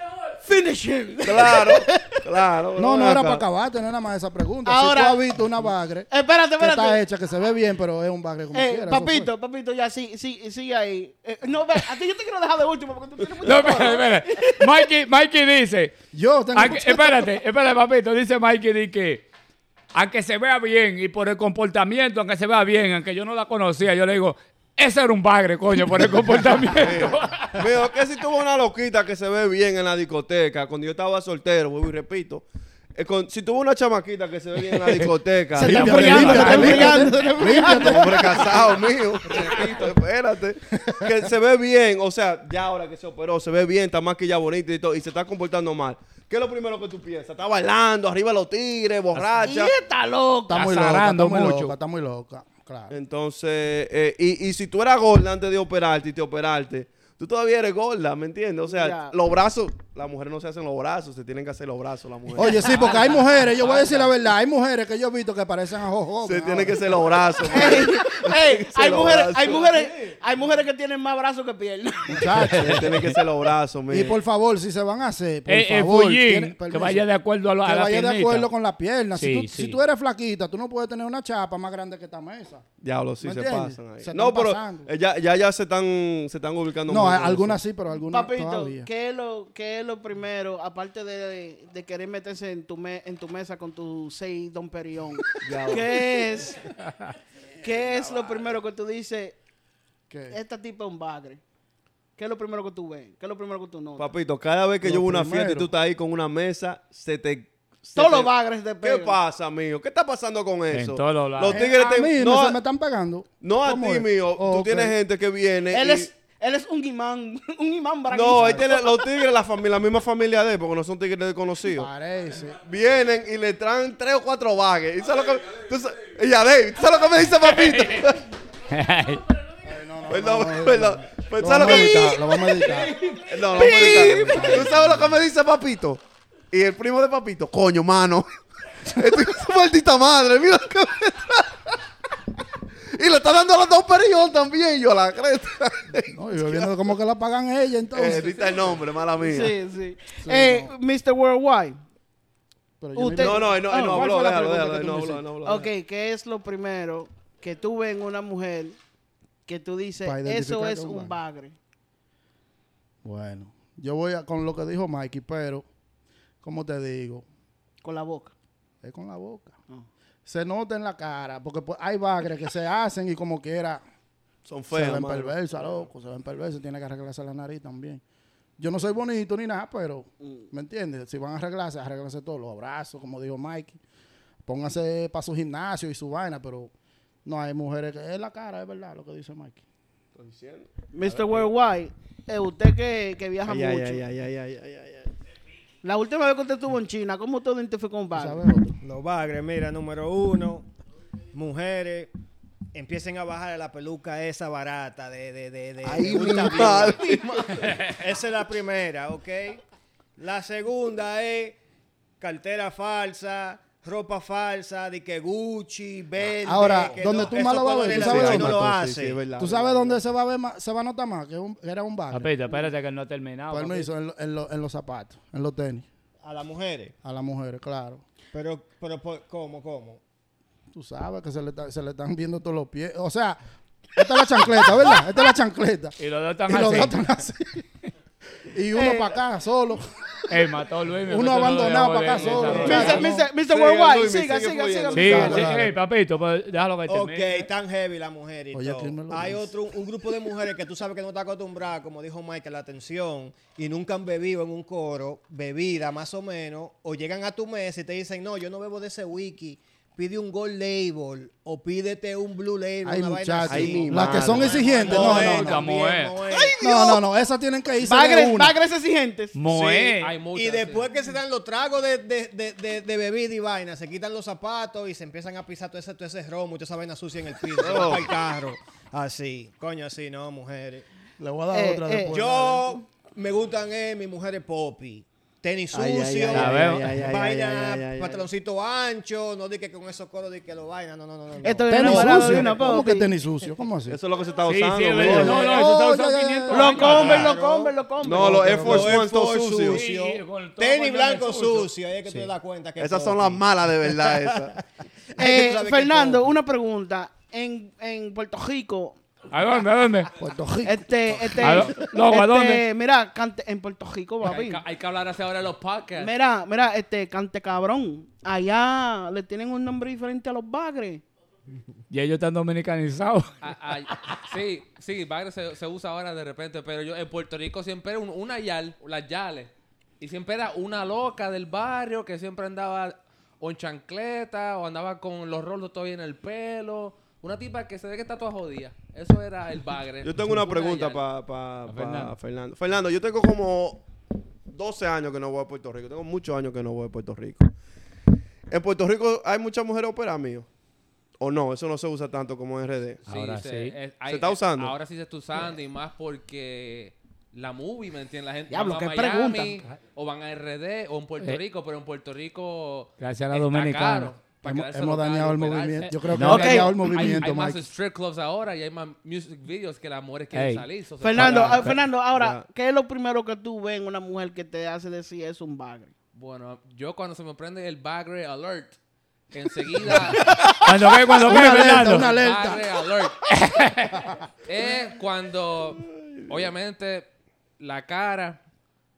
finish him. Claro, claro. No, no era para acabarte, no era más esa pregunta. Ahora- si tú has visto una bagre Espérate, que está espérate. hecha, que se ve bien, pero es un bagre como Eh, quiera. papito, papito, ya sí, sí, sigue ahí. Eh, no, ve, a ti yo te quiero dejar de último porque tú tienes mucho No, espera, espera. Mikey, Mikey dice. Yo tengo... aunque- espérate, espérate, papito. Dice Mikey di que. Aunque se vea bien y por el comportamiento, aunque se vea bien, aunque yo no la conocía, yo le digo, ese era un bagre, coño, por el comportamiento. Mío, que si tuvo una loquita que se ve bien en la discoteca, cuando yo estaba soltero, vuelvo y repito. eh, con- si tuvo una chamaquita que se ve bien en la discoteca, Se está enfriando, se está límpiate, enfriando, se está enfriando. hombre casado mío, repito, espérate, que se ve bien, o sea, ya ahora que se operó, se ve bien, está maquillada bonita y todo, y se está comportando mal. ¿Qué es lo primero que tú piensas? Está bailando, arriba los tigres, Y borracha. está loca. Está muy loca, está muy mucho. loca, está muy loca. Entonces, eh, y, y si tú eras gorda antes de operarte y te operarte, tú todavía eres gorda, ¿me entiendes? O sea, Ya. los brazos las mujeres no se hacen los brazos, se tienen que hacer los brazos las mujeres. Oye, sí, porque hay mujeres, yo voy a decir la verdad, hay mujeres que yo he visto que parecen a Jojo. se tienen que hacer los brazos. Ey, ey, Se hay, lo mujeres, brazo. hay, mujeres, hay mujeres que tienen más brazos que piernas. Muchachos. se tienen que hacer los brazos, Y mire. por favor, si se van a hacer, por Eh, eh, favor, que vaya de acuerdo a, lo, a que la vaya de acuerdo con la pierna. si, tú, sí. si tú eres flaquita, tú no puedes tener una chapa más grande que esta mesa. Diablo, sí ¿Me se entiendes? pasan ahí. Se no, están pero pasando. eh, ya, ya, ya se están, se están ubicando No, algunas sí, pero algunas Papito, todavía. ¿qué es, lo, ¿qué es lo primero, aparte de, de querer meterse en tu, me- en tu mesa con tu 6 Don Perión? ¿Qué es, ¿Qué es lo primero que tú dices, ¿Qué? esta tipa es un bagre? ¿Qué es lo primero que tú ves? ¿Qué es lo primero que tú notas? Papito, cada vez que Lo yo voy a una fiesta y tú estás ahí con una mesa, se te... se Todos te- los bagres de ¿Qué pegan. pasa, mío? ¿Qué está pasando con eso? todos los lados. Los tigres Eh, a te... mí no, no, a, se me están pegando. no a ¿Cómo ti, es? mío. Oh, tú tienes gente que viene Él y- es, él es un imán, un imán braguista. No, él tiene los tigres, la, familia, la misma familia de él, porque no son tigres desconocidos. Parece. Vienen y le traen tres o cuatro bagues. ¿Y sabes lo que, tú ya, Dave, ¿tú sabes lo que me dice papito? Perdón, perdón. Pues, Lo ¿sabes lo vamos a que editar, lo vamos a editar. No, no, papito. ¿Tú sabes lo que me dice papito? Y el primo de papito, coño, mano. Estoy con su maldita madre, mira lo que me trae. Y le está dando a los dos perillos también, yo la cresta. No, yo viendo como que la pagan ella Eh, entonces. dita el nombre, mala mía. Sí, sí. eh, Mr. Worldwide. Pero yo Usted- No, no, él no, él no Ah, ¿cuál habló, la déjalo, déjalo, él no me habló, él no habló. Ok, ¿qué es lo primero que tú ves en una mujer que tú dices, eso es un bagre? Bueno, yo voy a- con lo que dijo Mikey, pero, como te digo, Con la boca. es con la boca. Ah. Se nota en la cara, porque pues, hay bagres que se hacen y como quiera Son se feos, ven mano. perversas, loco, se ven perversas, tiene que arreglarse la nariz también. Yo no soy bonito ni nada, pero, Mm. ¿me entiendes? Si van a arreglarse, arreglarse todos los brazos, como dijo Mikey. Pónganse para su gimnasio y su vaina, pero no hay mujeres que es la cara, es verdad lo que dice Mikey. Mr. Worldwide, eh, usted que, que viaja Ay, ay, mucho. ay, ay, ay, ay, ay, ay, ay. La última vez que usted estuvo en China, ¿cómo usted identificó un ¿Tú bagre? Los bagres, mira, número uno, mujeres empiecen a bajar la peluca esa barata de... de, de, de Ay, de mi Ulta madre. Esa es la primera, ¿ok? La segunda es cartera falsa, ropa falsa, de que Gucci, verde. Ahora, que donde no- tú más lo vas a ver, ¿tú sabes dónde? lo hace. sí, es verdad. ¿Tú sabes dónde se va a ver más, se va a notar más que, un- que era un bagre? Papito, espérate que no he terminado. Permiso, en, lo- en lo- en los zapatos, en los tenis, A las mujeres. a las mujeres, claro. Pero, pero, por- ¿cómo, cómo? Tú sabes que se le, está- se le están viendo todos los pies. O sea, esta es la chancleta, ¿verdad? Esta es la chancleta. Y los dos están Y los dos están así. Y uno Eh, para acá, solo. Ey, mató Luis. Uno no abandonado dejó pa' acá solo. Mr. Mr. Mr. Siga, Worldwide, siga, siga, siga. Sí, sí, ey, papito, pues déjalo que Ok, termine. tan heavy la mujer y Oye, todo. ¿quién me lo Hay otro, un grupo de mujeres que tú sabes que no está acostumbrada, como dijo Michael, la atención, y nunca han bebido en un coro, bebida más o menos, o llegan a tu mesa y te dicen, no, yo no bebo de ese wiki, pide un gold label, o pídete un blue label, Ay, una vaina muchachos. así. Las que son exigentes. No, no, no. Moe. No, no, no. Esas tienen que irse de una. bagres exigentes. Moe. Sí, Hay muchas, y después sí. que se dan los tragos de, de, de, de, de bebida y vaina, se quitan los zapatos y se empiezan a pisar todo ese, todo ese romo, toda esa vaina sucia en el piso, para el carro. Así, coño, así, no, mujeres. Le voy a dar Eh, otra eh, después. Yo me gustan eh, mis mujeres popi. Tenis sucio, vaina, pantaloncito ancho, no di que con esos coros di que lo vaina, no, no, no. no. Esto es Tenis sucio. una ¿Cómo que tenis sucio? ¿Cómo así? Eso es lo que se está Sí, usando. sí, verdad. No, no, eso está usando ya, ya, 500 ya. Lo años comen, atrás. lo comen, lo comen. No, los Air Los Force One sucios. sucio. Sí, con todo Tenis blanco sucio. sucio, ahí es que tú te das cuenta Esas son las malas de verdad, esas. Eh, Fernando, una pregunta. En, en Puerto Rico, ¿A dónde? ¿A dónde? Puerto Rico. este, este, ¿A dó- ¿a este, dónde? mira, cante, en Puerto Rico, Hay, papi. que- hay que hablar así ahora de los podcasts. Mira, mira, este, cante cabrón. Allá le tienen un nombre diferente a los bagres. Y ellos están dominicanizados. Sí, sí, bagre se, se usa ahora de repente, pero yo en Puerto Rico siempre era un- una yal, las yales. Y siempre era una loca del barrio que siempre andaba o en chancleta o andaba con los rolos todavía en el pelo. Una tipa que se ve que está toda jodida. Eso era el bagre. Yo tengo una pregunta para pa, pa- Fernando. Fernando. Fernando, yo tengo como 12 años que no voy a Puerto Rico. Tengo muchos años que no voy a Puerto Rico. En Puerto Rico hay muchas mujeres operadas, mío. O no, eso no se usa tanto como en RD. Sí, Ahora se, sí. es- ¿Se está usando? Ahora sí se está usando y más porque la movie, ¿me entiendes? La gente Diablo, van a qué Miami, pregunta. o van a RD, o en Puerto Eh. Rico, pero en Puerto Rico Gracias a la está dominicana. caro Hemos, dañado el hospedarse. movimiento. Yo creo que No, hemos ok. dañado el Hay, movimiento, hay más Mike. strip clubs ahora y hay más music videos que las mujeres quieren Ey. salir. So, Fernando, ah, Fernando, ahora, ¿qué es lo primero que tú ves en una mujer que te hace decir es un bagre? Bueno, yo cuando se me prende el bagre alert, enseguida Cuando ve, cuando ve, Una alerta, Fernando. una alerta. bagre alert es cuando, obviamente, la cara,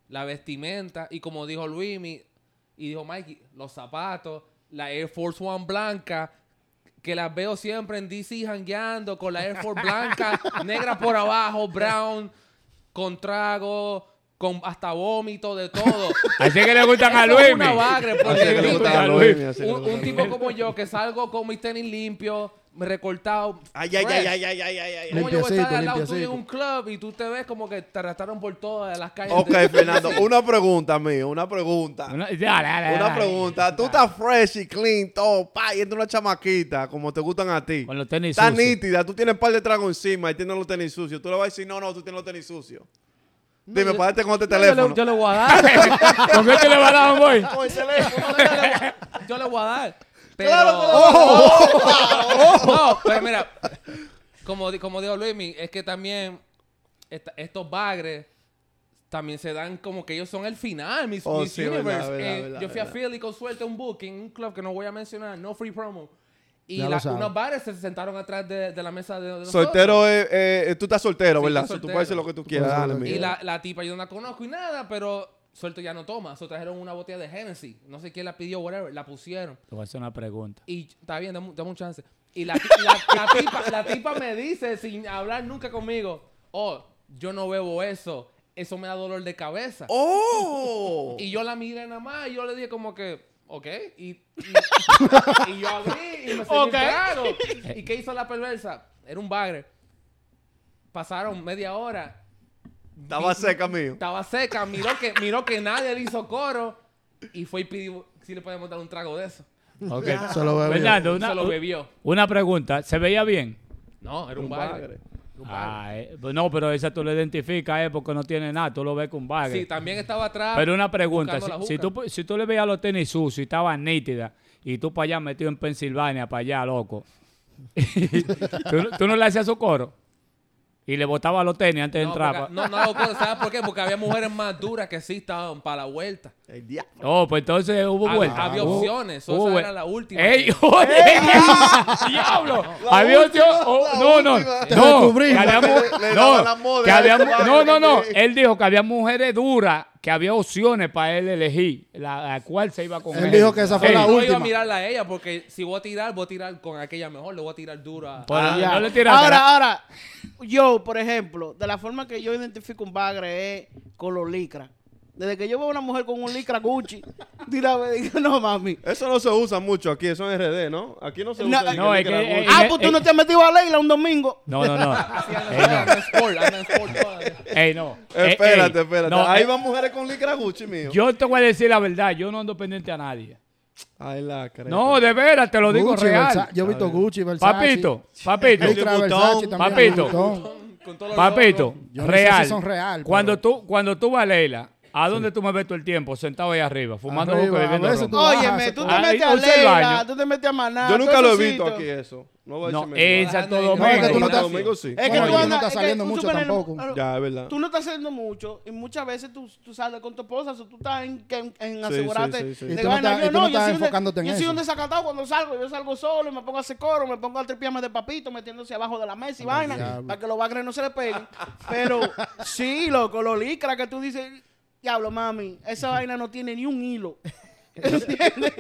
la vestimenta y como dijo Luimi y dijo Mikey, los zapatos, la Air Force One blanca, que las veo siempre en DC jangueando con la Air Force blanca, negra por abajo, brown, con trago, con hasta vómito, de todo. Así que le gustan a Luis. una bagre, porque un, un tipo como yo que salgo con mis tenis limpios, recortado. Ay, ay, ay, ay, ay, ay, ay, ay. ¿Cómo yo voy a estar al lado tuyo en un club y tú te ves como que te arrastraron por todas las calles? Ok, de- Fernando, una pregunta, mío, una pregunta. Una, pregunta. Tú estás fresh y clean, todo, pa, y entra una chamaquita, como te gustan a ti. Con los tenis Está sucios. nítida, tú tienes un par de tragos encima y tienes los tenis sucios. Tú le vas a decir, no, no, tú tienes los tenis sucios. Dime, yo- párate con este No, yo, teléfono. le, yo le voy a dar. ¿Con qué te le va a dar, hombre? Con el teléfono. yo le voy a dar. Pero. Oh, no, pero mira. Como, como dijo Luis, es que también esta- estos bagres también se dan como que ellos son el final, Miss, Oh, Miss sí, Universe. verdad, verdad, Eh, verdad, yo fui a. Philly con suerte un booking, un club que no voy a mencionar, no free promo. Y la- unos bares se sentaron atrás de, de la mesa de, de nosotros. Soltero, es, eh, tú estás soltero, Sí, ¿verdad? estoy So, tú soltero. puedes decir lo que tú quieras. Dale, eh. Y la, la tipa yo no la conozco y nada, pero suelto ya no toma. So trajeron una botella de Hennessy. No sé quién la pidió, whatever. La pusieron. Te voy a hacer una pregunta. Y está bien, dame, dame un chance. Y la, la- la tipa, la tipa me dice, sin hablar nunca conmigo, oh, yo no bebo eso. Eso me da dolor de cabeza. ¡Oh! Y yo la miré nada más y yo le dije como que, ok. Y, y, y yo abrí y me seguí Ok. el trago. ¿Y qué hizo la perversa? Era un bagre. Pasaron media hora. Estaba seca, mío. Estaba seca. Miró que, miró que nadie le hizo coro. Y fue y pidió si le podemos dar un trago de eso. Ok. Se lo bebió. Fernando, una, se lo bebió. una pregunta. ¿Se veía bien? No, era un, Un bagre. bagre. Era un bagre. Ah, eh, pues no, pero esa tú lo identificas eh, porque no tiene nada. Tú lo ves con bagre. Sí, también estaba atrás. Pero una pregunta, buscando la si, juca. tú, si tú le veías los tenis sucios y estaban nítidas y tú para allá metido en Pensilvania, para allá, loco, ¿tú, no- tú no le hacías su coro y le botabas los tenis antes de No, entrar. porque- no, no. ¿Sabes por qué? Porque había mujeres más duras que sí estaban para la vuelta. El diablo. Oh, pues entonces hubo vuelta. había Hubo- opciones, hubo esa era la última. ¡Ey! ¡Oye! ¡Diablo! Había opción. oh, no, no. última. No, descubrí. que había no, que había padre no, no, no. Él dijo que había mujeres duras, que había opciones para él elegir la, la cual se iba con Él dijo que esa fue Ey, la no iba a última. mirarla a ella porque si voy a tirar, voy a tirar con aquella mejor, le voy a tirar dura. Ah, no le tiraste. ahora, ahora, yo, por ejemplo, de la forma que yo identifico un bagre es con los licras. Desde que yo veo a una mujer con un licra Gucci, digo, no mami. Eso no se usa mucho aquí, eso es RD, ¿no? Aquí no se usa. no, es que- eh, Ah, eh, pues tú eh, no te has metido a Leila un domingo. No, no, no. Ey, no. Eh, Espérate, espérate. no, Ahí eh, van mujeres con licra Gucci, mío. Yo te voy a decir la verdad, yo no ando pendiente a nadie. Ay, la creta. No, de veras, te lo digo Gucci, real. Versa- Yo he visto Gucci, Versace. Papito, papito, Versace Papito. Papito, logos. Yo no sé si real. son real, Cuando pero- tú, cuando tú vas a Leila, ¿a dónde tú me ves todo el tiempo? Sentado ahí arriba, fumando Arriba, juco y bebiendo Óyeme, tú te. Ah, metes a Leila, tú te metes a Maná. Yo nunca lo he visto sitio. aquí eso. No voy a No, en. Santo No, es que Domingo. tú no Santo estás- Domingo sí. Es que Bueno, tú yo no andas- está es que saliendo tú mucho tampoco. Ya, es verdad. Tú no estás haciendo mucho y muchas veces tú, tú sales con tu esposa, o tú estás en, en, en Sí, asegurarte sí, sí, sí. de Y tú no vaina. estás- Yo no yo estás soy un enfocándote en Yo soy un desacatado cuando salgo. Yo salgo solo y me pongo a hacer coro, me pongo a tripiarme de papito, metiéndose abajo de la mesa y vaina, para que los bagres no se le peguen. Pero sí, loco, los licras que tú dices, diablo, mami, esa vaina no tiene ni un hilo.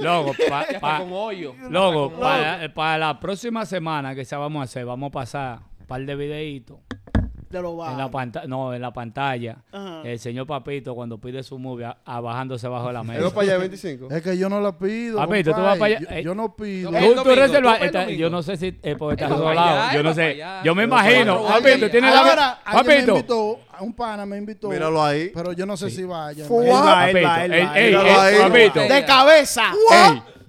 Con para, para la próxima semana que se vamos a hacer, vamos a pasar un par de videitos De los en la pantalla, no, en la pantalla. Ajá. El señor Papito cuando pide su movie a, a bajándose bajo de la ¿Él mesa. va para allá de 25? Es que yo no la pido. Papito, tú vas para allá- Yo, eh, yo no pido. Tú, tú domingo, reservas- tú vas el está- yo no sé si eh, porque estás solado. allá, Yo no sé. Yo me imagino. Papito, tiene la Ahora, Alguien me Papito. un pana me invitó. Míralo ahí. Pero yo no sé si vaya. Papito. De cabeza.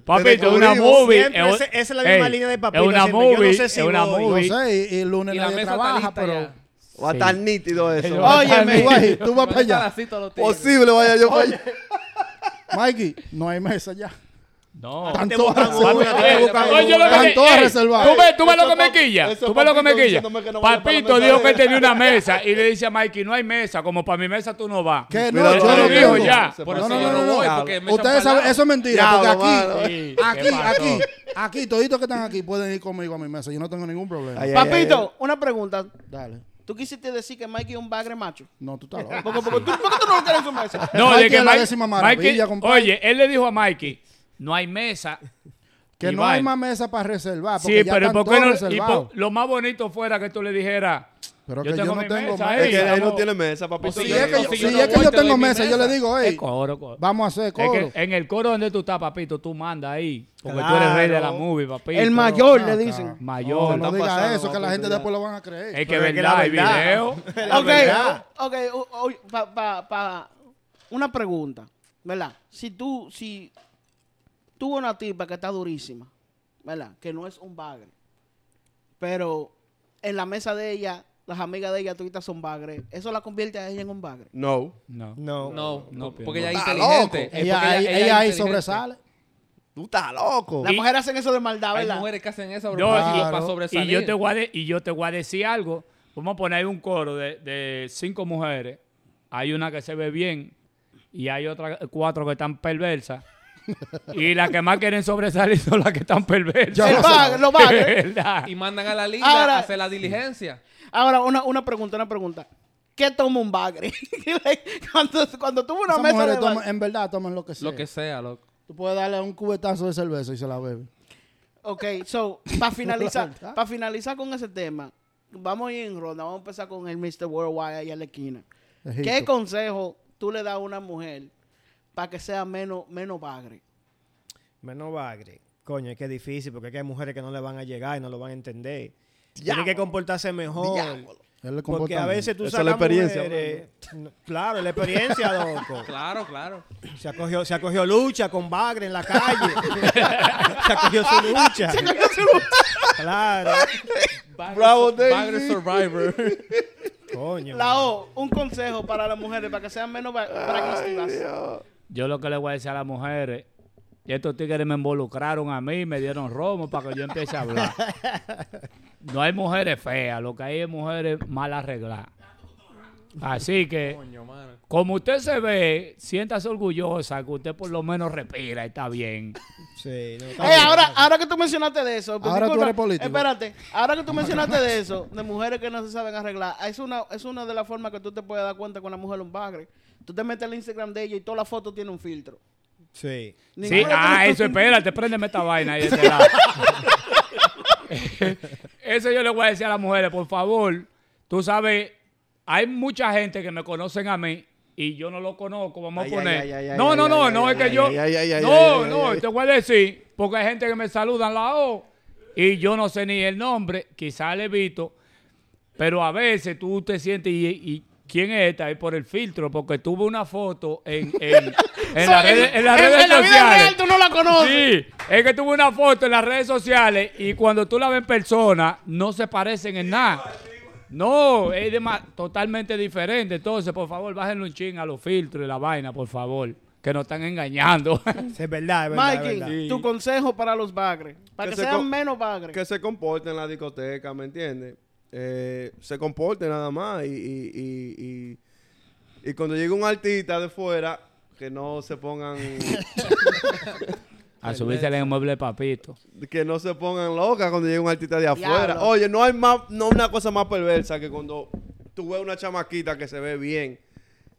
Papito, es una movie. Esa es la misma ey, línea de Papito, Es una. Yo movie. sé si es una voy. movie. No sé, y, y el lunes Y la nadie mesa está trabaja, pero ya. Va a Sí. estar nítido eso. Ellos- Óyeme, Guay, tú vas para Van allá. Posible vaya yo para allá. Mikey, no hay mesa ya. No. Están todas reservadas. Oye, yo lo Están que todas ey, reservadas. ¿Tú ves, tú ves lo que me quilla? eso ¿Tú ves lo que me quilla? diciéndome que no vaya para la Papito mesa dijo de que él. tenía una mesa y le dice a Mikey, no hay mesa, como para mi mesa tú no vas. Mira, No, lo yo lo no dijo tengo. ya. Por No, eso no, yo no, no, no, voy, no. porque me Ustedes echan saben, para eso es mentira, Diablo, porque aquí, mano. Sí, aquí, ¿qué pasó? aquí, aquí, toditos que están aquí pueden ir conmigo a mi mesa. Yo no tengo ningún problema. Ay, ay, Papito, una pregunta. Dale. ¿Tú quisiste decir que Mikey es un bagre macho? No, tú estás loco. Porque, porque tú, ¿Por qué tú no lo quieres en su mesa? No, Mikey de que es la Mike- décima maravilla, Mikey- compadre. oye, él le dijo a Mikey, no hay mesa. Que no hay más mesa para reservar. Porque Sí, ya pero están ¿por qué no? y lo más bonito fuera que tú le dijeras, Pero yo que tengo yo no tengo mesa mesa. Es que él no tiene mesa, papito. si es que yo, si es que yo tengo mesa, yo le digo, hey, coro, coro. vamos a hacer Es coro. que en el coro donde tú estás, papito, tú mandas ahí. Porque tú eres rey de la movie, papito. El mayor, Ah, le acá. dicen. Mayor. no digas pasando, eso, que la gente ya. después lo van a creer. Es que Pero es que verdad, verdad. video. Ok, ok, o- o- pa, pa, pa- una pregunta, ¿verdad? Si tú, si tuvo una tipa que está durísima, ¿verdad? Que no es un bagre, pero en la mesa de ella, las amigas de ella toditas son bagres, ¿eso la convierte a ella en un bagre? No. No. No. No, No, no, porque ella es inteligente. Es Ella, porque ahí- ella ella es ahí inteligente. sobresale. Tú estás loco. Las mujeres hacen eso de maldad, ¿verdad? mujeres que hacen eso No, para, y- para sobresalir. Y yo, te voy a de- y yo te voy a decir algo. Vamos a poner un coro de, de cinco mujeres. Hay una que se ve bien y hay otras cuatro que están perversas. y las que más quieren sobresalir son las que están perversas. El lo bagre, los bagres. ¿Verdad? Y mandan a la linda Ahora- a hacer la diligencia. Ahora, una, una pregunta, una pregunta. ¿Qué toma un bagre? cuando, cuando tuvo una Esas mesa mujeres de toman- bagre. en verdad toman lo que sea. Lo que sea, loco. Tú puedes darle un cubetazo de cerveza y se la bebe. Ok, so, para finalizar, verdad. para finalizar con ese tema, vamos a ir en ronda, vamos a empezar con el Mr. Worldwide ahí a la esquina. Egipto. ¿Qué consejo tú le das a una mujer para que sea menos, menos bagre? Menos bagre. Coño, es que es difícil porque es que hay mujeres que no le van a llegar y no lo van a entender. Tiene que comportarse mejor. Diablo. Porque a veces tú Esa es la experiencia, mujeres- No, Claro, la experiencia, loco. Claro, claro. Se acogió, se acogió lucha con Bagre en la calle. se acogió su lucha. Claro. Bravo, Daisy. Bagre Survivor. Coño. La O, un consejo para las mujeres para que sean menos ba- braguísticas. Yo lo que le voy a decir a las mujeres, y estos tigres me involucraron a mí, me dieron romo para que yo empiece a hablar. No hay mujeres feas, lo que hay es mujeres mal arregladas. Así que, como usted se ve, siéntase orgullosa que usted por lo menos respira, está bien. Sí, no, Eh, ahora, ahora que tú mencionaste de eso, pues, Ahora tú eres político. Espérate, ahora que tú mencionaste de eso, de mujeres que no se saben arreglar, es una, es una de las formas que tú te puedes dar cuenta con la mujer un bagre. Tú te metes al Instagram de ella y toda la foto tiene un filtro. Sí. Sí, ah, eso, espérate, préndeme esta vaina ahí de este lado. eso yo le voy a decir a las mujeres, por favor, tú sabes, hay mucha gente que me conocen a mí y yo no lo conozco, vamos Ay, a poner. ay, ay, ay, no, ay, no, ay, no, ay, no, ay, es que ay, yo... no, ay, no, ay. te voy a decir, porque hay gente que me saludan la O y yo no sé ni el nombre, quizá le he visto, pero a veces tú te sientes y... y ¿Quién es esta? Y por el filtro, porque tuve una foto en, en, en las redes, en las en- redes en la vida sociales. real tú no la conoces. Sí, es que tuve una foto en las redes sociales y cuando tú la ves en persona, no se parecen en nada. No, es dema- totalmente diferente. Entonces, por favor, bájenle un ching a los filtros y la vaina, por favor, que nos están engañando. Sí, es verdad, es verdad. es Mikey, verdad. tu consejo para los bagres, para que, Que se sean co- menos bagres. que se comporten en la discoteca, ¿me entiendes? Eh, se comporten nada más y, y, y, y, y cuando llegue un artista de fuera, que no se pongan a subirse en el mueble de papito. que no se pongan locas cuando llegue un artista de afuera. Diablo. Oye, no hay más, no una cosa más perversa que cuando tú ves una chamaquita que se ve bien,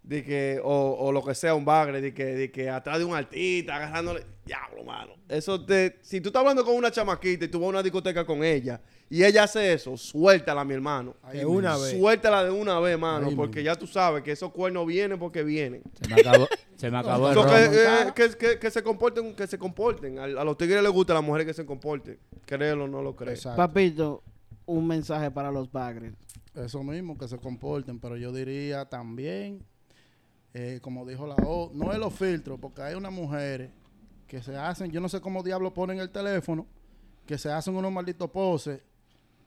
de que, o, o lo que sea, un bagre, de que, de que atrás de un artista, agarrándole, diablo, mano. Eso te, si tú estás hablando con una chamaquita y tú vas a una discoteca con ella, y ella hace eso, suéltala, mi hermano. De una vez. Suéltala de una vez, mano, Ahí porque mismo. ya tú sabes que esos cuernos vienen porque vienen. Se me acabó, se me acabó el So, que, eh, que, que- que se comporten, que se comporten. A, a los tigres les gusta a las mujeres que se comporten. Créelo o no lo crees. Papito, un mensaje para los bagres. Eso mismo, que se comporten, pero yo diría también, eh, como dijo la O, no es los filtros, porque hay unas mujeres que se hacen, yo no sé cómo diablo ponen el teléfono, que se hacen unos malditos poses,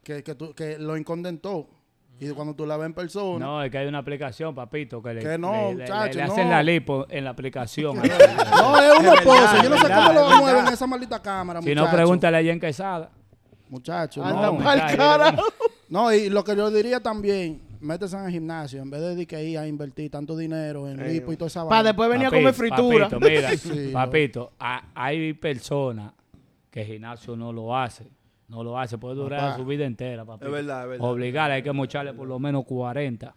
que, que, tú- que lo esconden todo. Y cuando tú la ves en persona, No, es que hay una aplicación, papito, que le, Que no, le- le- le hacen no. la lipo en la aplicación. no, es una pose. Yo no sé cómo lo mueven verdad. esa maldita cámara, si muchacho. no, pregúntale a Jen Quesada. Muchacho, Anda no. Ay, carajo. No, y lo que yo diría también, métese en el gimnasio, en vez de, que ir a invertir tanto dinero en Eh, lipo y toda esa Para después venir a comer fritura. Papito, mira, Sí, papito, ha- hay personas que el gimnasio no lo hace. No lo hace, puede durar Papá. su vida entera, papito. Es verdad, es verdad. Obligar, hay que mocharle por lo menos 40.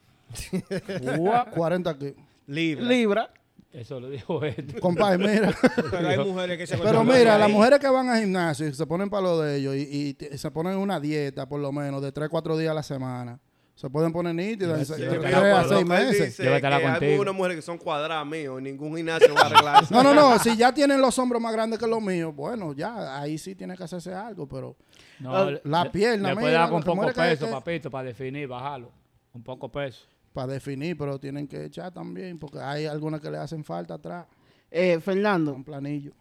Ua, 40 aquí. Libre. Libra. Eso lo dijo él. Compadre, mira. Pero hay mujeres que se Pero mira, las mujeres que van al gimnasio y se ponen para lo de ellos y, se ponen una dieta por lo menos de 3, 4 días a la semana. Se pueden poner nítidas en se- de Llévatela 3 con- a Lo 6 que él meses. Llévatela que hay contigo. unas mujeres que son cuadradas mío, y ningún gimnasio va a arreglar eso. No, no, no. Si ya tienen los hombros más grandes que los míos, bueno, ya ahí sí tiene que hacerse algo, pero No, le- la le- pierna, Le puede dar con poco peso, que- papito, para definir, bajarlo. Un poco peso. para definir, pero tienen que echar también, porque hay algunas que le hacen falta atrás, Eh, Fernando, un planillo.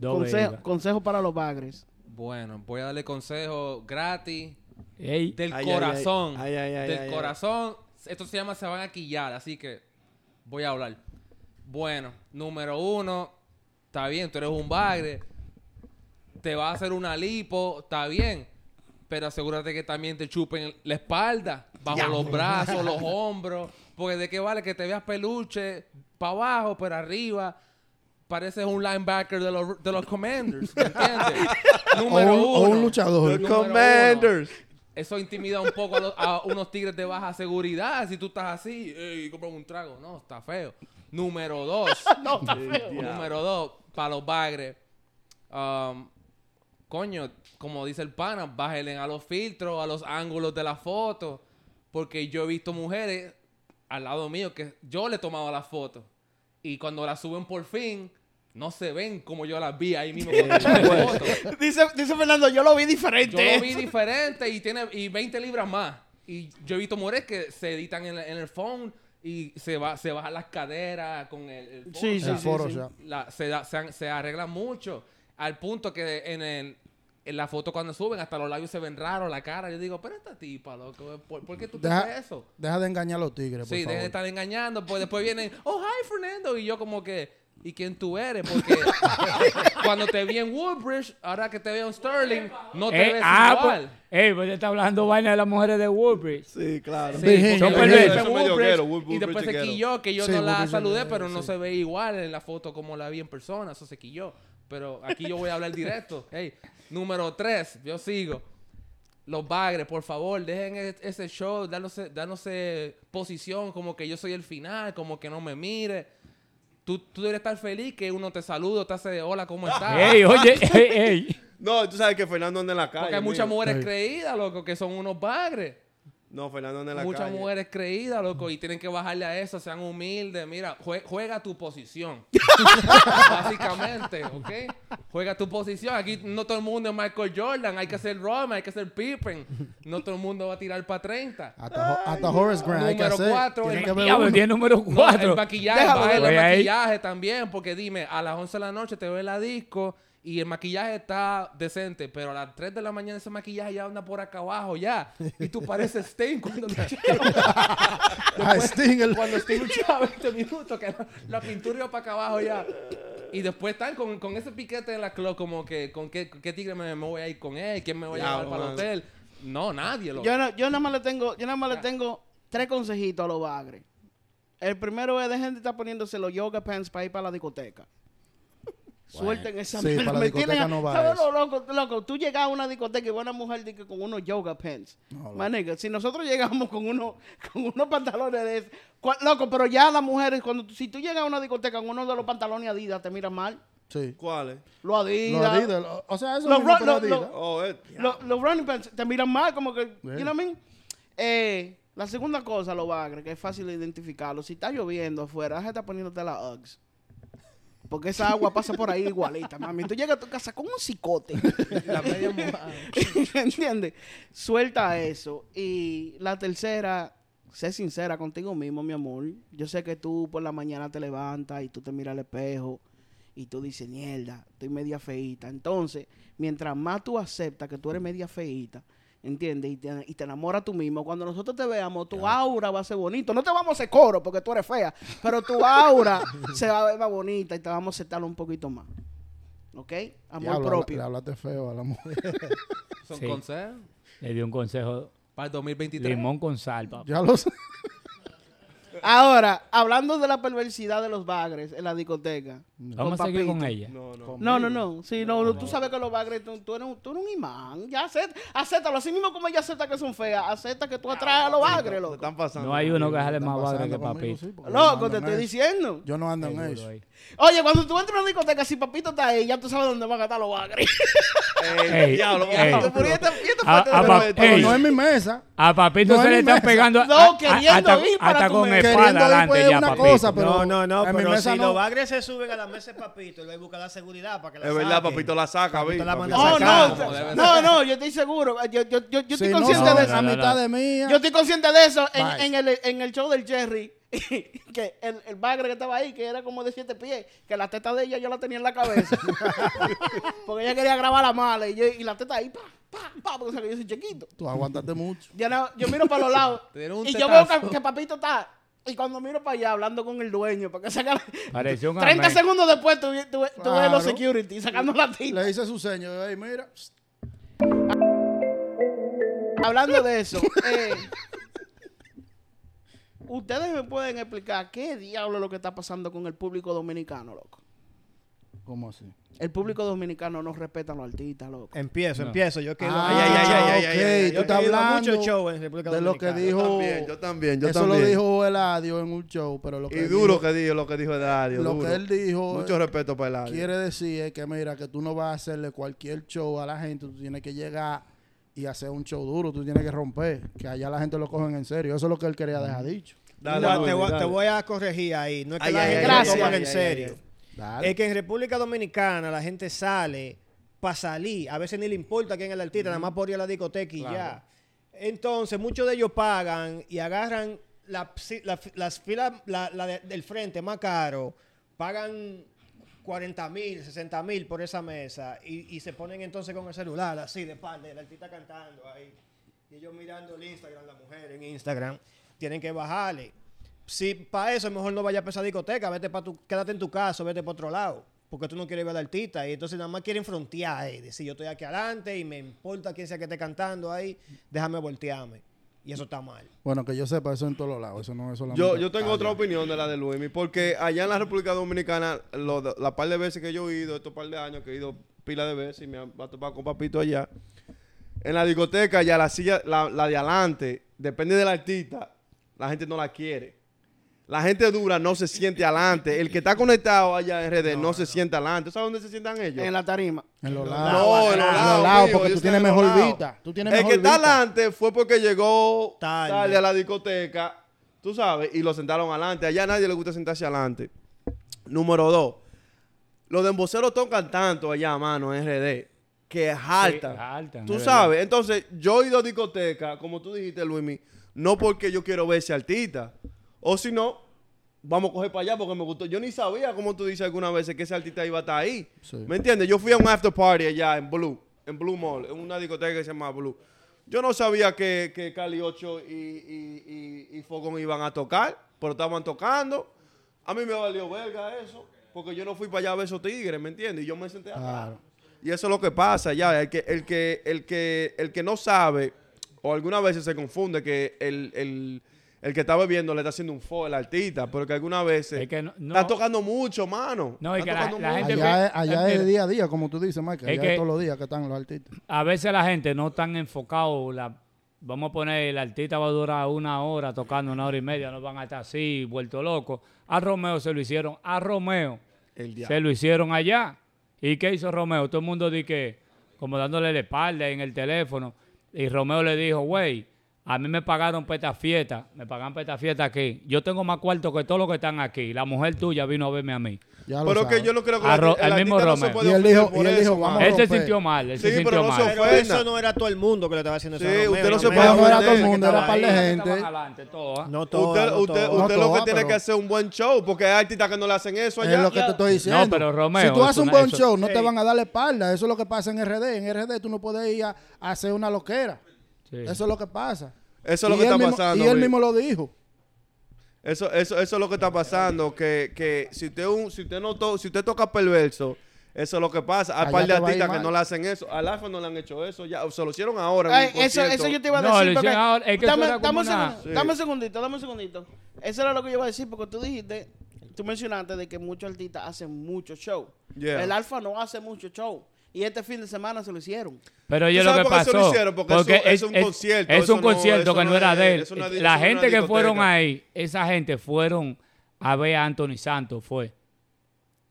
Consejo, consejo para los bagres. Bueno, voy a darle consejo gratis Ey, del Ay, corazón. ay. Ay, ay, ay, del ay, ay. corazón. Esto se llama Se van a quillar, así que voy a hablar. Bueno, número uno, está bien, tú eres un bagre. Te va a hacer una lipo, está bien. Pero asegúrate que también te chupen la espalda, bajo los brazos, los hombros. Porque de qué vale que te veas peluche para abajo, pero arriba pareces un linebacker de los, de los Commanders. ¿Me entiendes? O Número un, o un uno. luchador. Número uno. Eso intimida un poco a, los- a unos tigres de baja seguridad. Si tú estás así, ey, compra un trago. No, está feo. Número dos. No, está feo. Número dos, para los bagres. um, coño, como dice el pana, bájenle a los filtros, a los ángulos de la foto. Porque yo he visto mujeres al lado mío que yo le he tomado las fotos. Y cuando las suben por fin, no se ven como yo las vi ahí mismo. cuando foto. Dice, dice Fernando, yo lo vi diferente. Yo lo vi diferente y tiene y 20 libras más. Y yo he visto mujeres que se editan en, en el phone y se va se bajan las caderas con el, el Sí, sí, El sí, Photoshop. La- se, da- se, han- se arreglan mucho al punto que en, el, en la foto cuando suben hasta los labios se ven raros, la cara. Yo digo, pero esta tipa, loco, ¿por, por qué tú te Deja- haces eso? Deja de engañar a los tigres, por Sí, favor. de estar engañando. Pues después vienen, oh, hi, Fernando. Y yo como que, ¿y quién tú eres? Porque cuando te vi en Woodbridge, ahora que te veo en Sterling, no te Eh, ves ah, igual. pues, ey, pues ya está hablando vaina de las mujeres de Woodbridge. Sí, claro. Sí, Son yo perversos. y después se quilló, que yo Sí, no la saludé, pero no sí. se ve igual en la foto como la vi en persona, eso se quilló. Pero aquí yo voy a hablar directo. Hey, número tres, yo sigo. Los bagres, por favor, dejen e- ese show, dándose, dándose posición como que yo soy el final, como que no me mire. Tú, tú deberías estar feliz que uno te saluda, te hace hola, ¿cómo estás? Ey, oye, ey, ey. No, tú sabes que Fernando anda en la calle. Porque hay muchas mujeres creídas, loco, que son unos bagres. No, Fernando en la Muchas calle. mujeres creídas, loco, y tienen que bajarle a eso, sean humildes. Mira, jue- juega tu posición. Básicamente, ¿ok? Juega tu posición. Aquí no todo el mundo es Michael Jordan. Hay que ser Roman, hay que ser Pippen. No todo el mundo va a tirar para 30. Hasta, Ho- hasta Horace Grant hay que Número hacer. cuatro, el que ver Diablo, uno. tiene número No, el 4. maquillaje, Déjalo, el. Ahí. maquillaje también, porque dime, a las 11 de la noche te veo en la disco y el maquillaje está decente, pero a las 3 de la mañana ese maquillaje ya anda por acá abajo ya. Y tú pareces Sting cuando Ah, Sting, el- cuando estoy luchando 20 minutos, que la, la pintura iba para acá abajo ya. Y después están con, con ese piquete en la club, como que, ¿con qué, qué tigre me, me voy a ir con él? ¿Quién me voy a llevar para el hotel? No, nadie. Lo... Yo, no- yo nada más le tengo, yo nada más le tengo tres consejitos a los bagres. El primero es dejen de estar poniéndose los yoga pants para ir para la discoteca. Suelten esa sí, mierda. para la Me discoteca tienen- no va ¿sabes lo loco, loco? Tú llegas a una discoteca y una mujer de que con unos yoga pants. No, My nigga, si nosotros llegamos con unos, con unos pantalones de loco, pero ya las mujeres, cuando si tú llegas a una discoteca con uno de los pantalones Adidas, te miran mal. Sí. ¿Cuáles? Los Adidas. Los Adidas, lo- o sea, eso Los. Oh, eh. Los, los running pants te miran mal, como que, you Sí. know what I mean? Eh, la segunda cosa, lo bagre, que es fácil de identificarlo. Si está lloviendo afuera, de estar poniéndote las Uggs. Porque esa agua pasa por ahí igualita, mami. Tú llegas a tu casa con un cicote. La media mojada. ¿Entiendes? Suelta eso. Y la tercera, sé sincera contigo mismo, mi amor. Yo sé que tú por la mañana te levantas y tú te miras al espejo y tú dices, mierda, estoy media feíta. Entonces, mientras más tú aceptas que tú eres media feíta, ¿Entiendes? Y te, y te enamoras tú mismo. Cuando nosotros te veamos, tu aura va a ser bonito. No te vamos a hacer coro porque tú eres fea, pero tu aura se va a ver más bonita y te vamos a aceptar un poquito más. ¿Ok? Amor Diablo, propio. Le hablaste feo a la mujer. Son Sí. consejos Le di un consejo. para el 2023. Limón con sal, papá. ya lo sé. Ahora, hablando de la perversidad de los bagres en la discoteca. Vamos a seguir con ella. No, no. No, no, no. Sí, no, no, tú sabes que los bagres, tú, tú eres, un, tú eres un imán. Ya acepta, acéptalo. Así mismo como ella acepta que son feas, acepta que tú atraes a los bagres, loco. están pasando. No hay uno que sale Están más bagre que conmigo, papito. sí, Loco, te estoy eso. diciendo. Yo no ando en Seguro eso. ahí. Oye, cuando tú entras a una discoteca, si papito está ahí, ya tú sabes dónde van a estar los bagres. Ey, diablo, ey. Ey. no es mi mesa. A papito se le están mesa. pegando No, queriendo hasta, ir para hasta tu con mesa. espada Queriendo ir, adelante pues, ya, papito. no, no, no, pero mesa si los bagres se suben a la mesa de papito, él va a buscar la seguridad para que la Es verdad, saquen. papito la saca, Papito la manda No, no, no, no, yo estoy seguro. Yo, yo, yo, estoy consciente de eso. no, no. mitad de mía. Yo estoy consciente de eso en, en el, en el show del Jerry. que el, el bagre que estaba ahí, que era como de siete pies, que la teta de ella yo la tenía en la cabeza. porque ella quería grabar la mala y, yo, y la teta ahí, pa, pa, pa, porque sabe que yo soy chiquito. Tú aguantaste mucho. Yo, no- yo miro para los lados y yo veo que papito está. Y cuando miro para allá hablando con el dueño, para que saca la- Pareció un 30 amén. segundos después ves Claro. los security sacando la tita. Le hice su seño. Ey, mira. Hablando de eso, eh, ustedes me pueden explicar qué diablo es lo que está pasando con el público dominicano, loco. ¿Cómo así? El público dominicano no respeta a los artistas, loco. Empiezo, No. empiezo. Yo que Ah, ay, ay, ay, ay, ay, ok, tú yo estás hablando muchos shows en República de lo que Dominicana. dijo- Yo también, yo también, yo Eso también. lo dijo Eladio en un show, pero lo que Y él duro dijo- que dijo lo que dijo Eladio. lo duro. que él dijo Mucho respeto para Eladio. quiere decir es que mira que tú no vas a hacerle cualquier show a la gente, tú tienes que llegar y hacer un show duro, tú tienes que romper, que allá la gente lo cogen en serio. Eso es lo que él quería dejar dicho. Dale, Mira, Luis, te, voy, dale. te voy a corregir ahí. No es que Ay, la ay, gente ay, lo gracias. ay, en ay, serio. ay, Dale. Es que en República Dominicana la gente sale para salir. A veces ni le importa quién es el artista, nada más por ir a la discoteca y ya. Entonces, muchos de ellos pagan y agarran la, las filas la, la de- del frente más caro, pagan 40 mil, 60 mil por esa mesa y, y se ponen entonces con el celular así de espalda, el artista cantando ahí. Y ellos mirando el Instagram, la mujer en Instagram, tienen que bajarle. Si para eso mejor no vaya a esa discoteca, vete para tu, quédate en tu casa, vete para otro lado, porque tú no quieres ver al artista y entonces nada más quieren frontear, eh, decir yo estoy aquí adelante y me importa quién sea que esté cantando ahí, déjame voltearme. Y eso está mal. Bueno, que yo sepa eso en todos los lados, eso no es solamente. Yo, yo tengo allá. otra opinión de la de Luismi, porque allá en la República Dominicana, lo- la par de veces que yo he ido, estos par de años que he ido pila de veces y me ha ha topado con papito allá, en la discoteca ya la silla, la, la de adelante, depende del artista, la gente no la quiere. La gente dura no se siente adelante. El que está conectado allá en RD no, se siente adelante. ¿Sabes dónde se sientan ellos? En la tarima. En los lados. No, en los En los lados, lados, porque tú tienes mejor lados. vista. Tú tienes El que está adelante fue porque llegó Tarde. tarde. a la discoteca, tú sabes, y lo sentaron adelante. Allá a nadie le gusta sentarse adelante. Número dos, los de emboceros tocan tanto allá, mano, en RD, que es alta. jaltan, tú es sabes, entonces yo he ido a discoteca, como tú dijiste, Luismi, no porque yo quiero ver ese artista, o si no, vamos a coger para allá porque me gustó. Yo ni sabía, como tú dices algunas veces, que ese artista iba a estar ahí. Sí. ¿Me entiendes? Yo fui a un after party allá en Blue, en Blue Mall, en una discoteca que se llama Blue. Yo no sabía que, que Cali 8 y, y, y, y Fogón iban a tocar, pero estaban tocando. A mí me valió verga eso, porque yo no fui para allá a ver esos tigres, ¿me entiendes? Y yo me senté atrás. Claro. Y eso es lo que pasa ya. El que, el que, el que, el que no sabe, o algunas veces se confunde que el, el, el que está bebiendo le está haciendo un fo al artista, porque algunas veces Es que no- no- está tocando mucho, mano. No, y Está que la- gente- Allá, es, allá es Mira. día a día, como tú dices, Mike. Es Allá que- es todos los días que están los artistas. a veces la gente no tan enfocado. La, vamos a poner, el artista va a durar una hora tocando, una hora y media, no van a estar así, vuelto locos. A Romeo se lo hicieron, a Romeo El diablo. se lo hicieron allá. ¿Y qué hizo Romeo? Todo el mundo di que, como dándole la espalda en el teléfono. Y Romeo le dijo, güey, a mí me pagaron para esta fiesta, me pagan para esta fiesta aquí. Yo tengo más cuarto que todos los que están aquí. La mujer tuya vino a verme a mí. Ya lo Pero que yo no creo que A el, mismo artista no se puede Y él dijo- por y él dijo, vamos Él se sintió mal, él se Sí, sintió pero no se eso no era todo el mundo que le estaba haciendo eso. Sí, usted no se puede No era todo el mundo, era par de gente. Adelante, todos, ¿ah? No todo, usted no usted, todo. No usted lo que tiene pero- que hacer un buen show, porque hay artistas que no le hacen eso allá. Es lo que te estoy diciendo. No, pero Romeo, Si tú haces un buen show, no te van a dar la espalda. Eso es lo que pasa en RD. En RD tú no puedes ir a hacer una loquera. Sí. Eso es lo que pasa. Eso es lo Y que él está mismo- pasando. Y él mismo lo dijo. Eso, eso, eso es lo que está pasando. Que, que si usted un, si usted no to- si usted toca perverso, eso es lo que pasa. Hay Allá par de artistas que mal. no le hacen eso. Al Alfa no le han hecho eso. Ya, se lo hicieron ahora. en Ay, un eso, eso yo te iba a decir. porque- hicieron ahora, es que dame, un una- segundo, Sí. dame un segundito, dame un segundito. Eso era lo que yo iba a decir, porque tú dijiste, tú mencionaste de que muchos artistas hacen mucho show. Yeah. El Alfa no hace mucho show. Y este fin de semana se lo hicieron. Pero ¿Tú yo lo sabes que por qué eso pasó. lo hicieron? Porque eso- es un concierto, Es un no- concierto que no era de él. La gente que fueron ahí, esa gente fueron a ver a Anthony Santos, fue.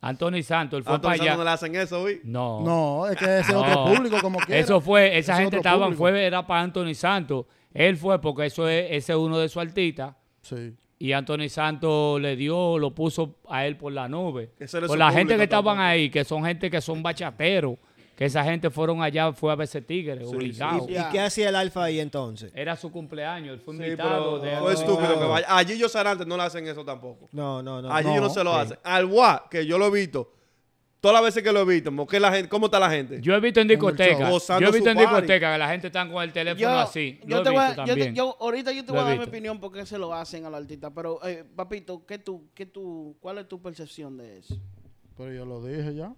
Anthony Santos, él fue Antonio para allá. no le hacen eso, Vic. No. No, es que ese es No. otro público como quiera. Eso fue, esa Ese gente estaba, fue, era para Anthony Santos. Él fue porque eso es, ese es uno de sus artistas. Sí. Y Anthony Santos le dio, lo puso a él por la nube. Ese era Por su la gente que estaban tampoco. ahí, que son gente que son bachateros, que esa gente fueron allá, fue a verse tigres, obligado. ¿Y, y qué hacía el Alfa ahí entonces? Era su cumpleaños, él fue Sí, invitado. pero de fue estúpido que vaya. A Gillo Sarante no le hacen eso tampoco. No, no, no. A Gillo no, No, se lo sí. hacen. Al Gua, que yo lo he visto, todas las veces que lo he visto, ¿cómo, que la gente, ¿cómo está la gente? Yo he visto en el discoteca, show. Gozando yo he visto en su party. discoteca que la gente está con el teléfono Yo, así. yo Lo te he voy a, yo yo ahorita yo te Lo voy a dar mi opinión porque se lo hacen al artista. Pero, eh, papito, ¿qué tú, qué tú, ¿cuál es tu percepción de eso? Pero yo lo dije ya.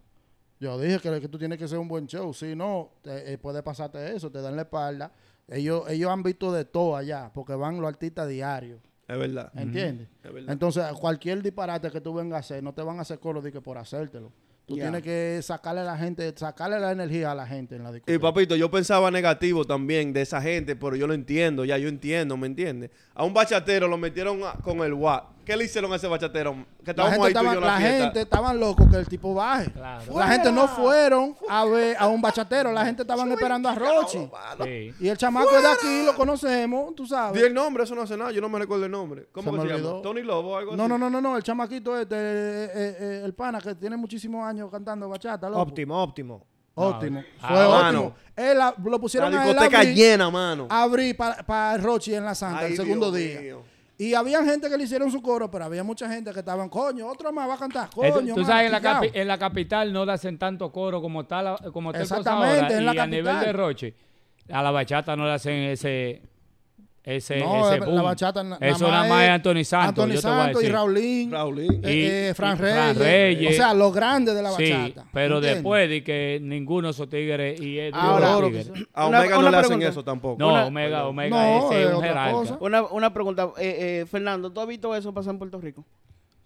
Yo dije que, que tú tienes que ser un buen show. Si no, te- eh, puede pasarte eso, te dan la espalda. Ellos, ellos han visto de todo allá, porque van los artistas diarios. Es verdad. ¿Entiendes? Es verdad. Entonces, cualquier disparate que tú vengas a hacer, no te van a hacer coro de que por hacértelo. Tú tienes que sacarle a la gente, sacarle la energía a la gente en la Y discoteca. papito, yo pensaba negativo también de esa gente, pero yo lo entiendo, ya yo entiendo, ¿me entiendes? A un bachatero lo metieron a- con el WAP. ¿Qué le hicieron a ese bachatero? Que la gente, ahí tú y estaba- yo en la, la fiesta. gente estaban locos que el tipo baje. Claro. La gente no fueron a ver a un bachatero, la gente estaban esperando a Rochi. Sí. Y el chamaco es de aquí, lo conocemos, tú Di sabes. el nombre, eso no hace nada, yo no me recuerdo el nombre. ¿Cómo Se que se llama? Tony Lobo o algo No, así. no, no, no, no, el chamaquito este, eh, eh, eh, el pana que tiene muchísimos años cantando bachata, loco. Óptimo, óptimo. Óptimo. Ah, Fue óptimo. Él, lo pusieron La a él discoteca abrir, llena, mano. abrir para Rochi en la Santa Ay, el segundo Dios día. mío. Y había gente que le hicieron su coro, pero había mucha gente que estaban, coño, otro más va a cantar, coño. tú sabes, en la, quillao". capi- en la capital no le hacen tanto coro como está, la, como cosa Exactamente, ahora. en la y a nivel capital. de Roche, a la bachata no le hacen ese ese, No, ese la bachata na- Eso nada más es Anthony Santos, Anthony Santos y. Raulín. Raulín. eh, Y- eh, Fran, y Fran Reyes. O sea, los grandes de la Sí, bachata. pero ¿entiendes? después de que ninguno de esos tigres y es duro Ahora- tigres. A Omega una no le hacen pregunta. eso tampoco. No, Una- Omega, Omega No, ese es un jerarca. Una, una pregunta, eh, eh, Fernando, ¿tú has visto eso pasar en Puerto Rico?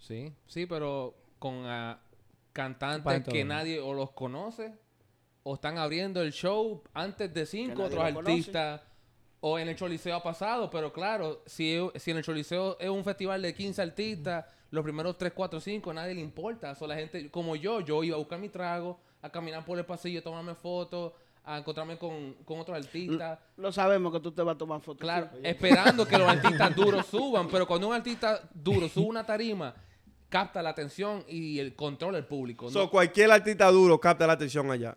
Sí, sí, pero con ah, cantantes que nadie o los conoce o están abriendo el show antes de cinco otros artistas o en el Choliseo ha pasado, pero claro, si, si en el Choliseo es un festival de 15 artistas, los primeros 3, 4, 5, nadie le importa. So, la gente, como yo, yo iba a buscar mi trago, a caminar por el pasillo, a tomarme fotos, a encontrarme con, con otros artistas. Lo sabemos que tú te vas a tomar fotos. Claro, esperando que los artistas duros suban, pero cuando un artista duro sube una tarima, capta la atención y el control del público. ¿no? So, cualquier artista duro capta la atención allá.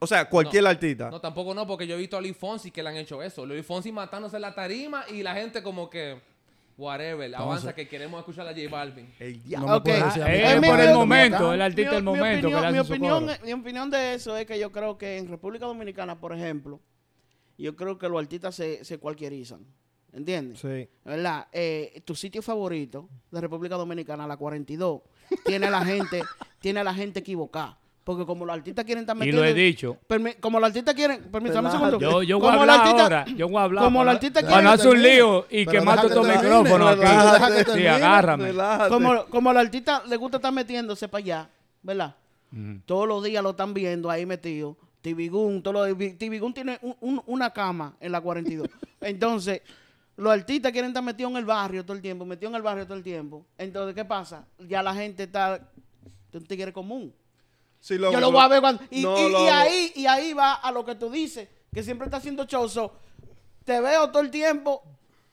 O sea, cualquier artista. No, tampoco no, porque yo he visto a Luis Fonsi que le han hecho eso. Luis Fonsi matándose en la tarima y la gente como que, whatever, avanza que queremos escuchar a J Balvin. El No diablo. me Ok. puedes decir a mí Eh, que es no mi- por el momento, el artista del momento opinión- que le mi opinión, mi opinión de eso es que yo creo que en República Dominicana, por ejemplo, yo creo que los artistas se, se cualquierizan. ¿Entiendes? Sí. ¿Verdad? Eh, tu sitio favorito de República Dominicana, la 42, tiene a la gente, tiene a la gente equivocada. Porque como los artistas quieren estar Y metidos... lo he dicho. Permi- como los artistas quieren... Permítame un segundo. Yo, yo voy a Como los hablar ahora. Yo voy a hablar. como para, los artistas para no quieren- hacer un lío y quemar micrófonos relájate, aquí. Sí, agárrame. Como, como los artistas les gusta estar metiéndose para allá, ¿verdad? Todos los días lo están viendo ahí metido. Tibigun, todos los Tibigun tiene un- un- una cama en la 42. Entonces, los artistas quieren estar metidos en el barrio todo el tiempo, metidos en el barrio todo el tiempo. Entonces, ¿qué pasa? Ya la gente está un tigre común. Sí, Yo lo voy a ver cuando. Y, No, y- y loco. ahí, y ahí va a lo que tú dices, que siempre está haciendo show. So, te veo todo el tiempo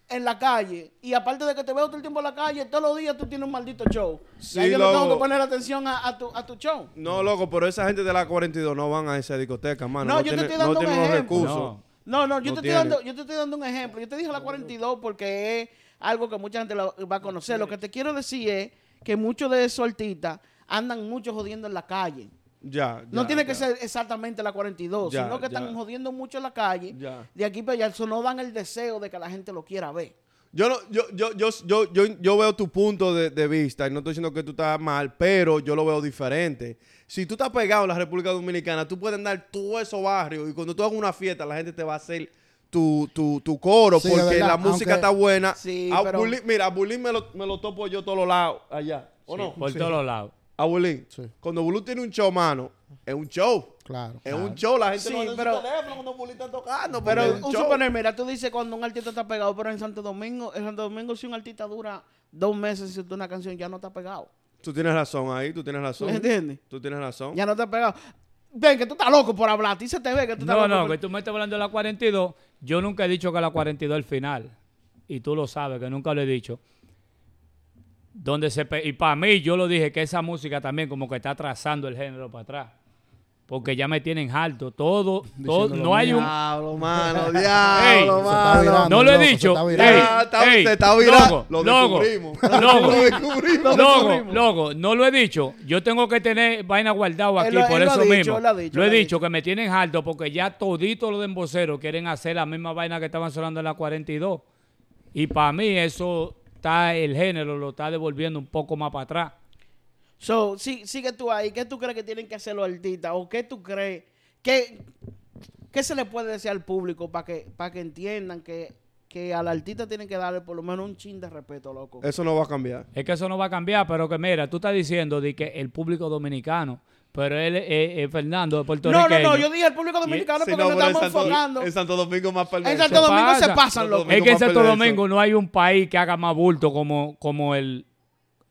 en la calle. Y aparte de que te veo todo el tiempo en la calle, todos los días tú tienes un maldito show. Sí, y ahí yo loco. tengo que poner atención a, a tu, a tu show. No, loco, pero esa gente de la 42 no van a esa discoteca, mano. No, No, yo te estoy dando no un ejemplo. recursos. No. No, no, yo, No te estoy dando, yo te estoy dando un ejemplo. Yo te dije la 42 porque es algo que mucha gente lo- va a conocer. Lo que te quiero decir es que muchos de esos artistas andan mucho jodiendo en la calle. Ya, No tiene ya. que ser exactamente la 42, Ya, sino que ya. están jodiendo mucho en la calle. Ya. De aquí para allá, eso no dan el deseo de que la gente lo quiera ver. Yo, no, yo, yo, yo, yo, yo, yo veo tu punto de, de vista y no estoy diciendo que tú estás mal, pero yo lo veo diferente. Si tú estás pegado en la República Dominicana, tú puedes andar todo esos barrios y cuando tú hagas una fiesta, la gente te va a hacer tu, tu, tu coro Sí, porque la música aunque- está buena. Sí, A pero- Bulín- mira, a Bulín me lo, me lo topo yo todos los lados allá. ¿O no? Por todos los lados. A Bulín. Sí. Cuando Bulín tiene un show, mano, es un show. Claro. Es claro. un show, la gente Sí, no en pero- su teléfono cuando Bulín está tocando. Pero es un show. suponer, mira, tú dices cuando un artista está pegado, pero en Santo Domingo, en Santo Domingo si un artista dura dos meses si una canción ya no está pegado. Tú tienes razón ahí, tú tienes razón. ¿Me entiendes? Tú tienes razón. Ya no está pegado. Ven, que tú estás loco por hablar. A ti se te ve que tú estás No, loco. no, por- que tú me estás hablando de la 42. Yo nunca he dicho que la 42 es el final. Y tú lo sabes, que nunca lo he dicho. Donde se pe- y para mí, yo lo dije que esa música también como que está atrasando el género para atrás. Porque ya me tienen alto. Todo, todo lo no hay un. Diablo, mano, diablo, se mano. virando. No lo he loco, se dicho. está Ey, ey, se está virando. loco, Lo descubrimos. loco. Lo descubrimos. Loco, loco, no lo he dicho. Yo tengo que tener vaina guardado Él aquí lo- por él lo eso dicho, mismo. él lo dicho, lo he él lo dicho que me tienen alto porque ya todito los emboceros quieren hacer la misma vaina que estaban sonando en la 42. Y para mí eso está el género lo está devolviendo un poco más para atrás. So, sí, sigue tú ahí. ¿Qué tú crees que tienen que hacer los artistas? ¿O qué tú crees? ¿Qué, qué se le puede decir al público para que, para que entiendan que, que al artista tienen que darle por lo menos un chin de respeto, loco? Eso no va a cambiar. Es que eso no va a cambiar, pero que mira, tú estás diciendo de que el público dominicano, pero él es Fernando de Puerto No, Rico. no, no. Yo dije el público dominicano Sí, porque no, nos en estamos Santo- enfocando. En Santo Domingo más perverso. En Santo Domingo se pasa? pasan. Santo Es que en Santo Domingo no hay un país que haga más bulto como, como el...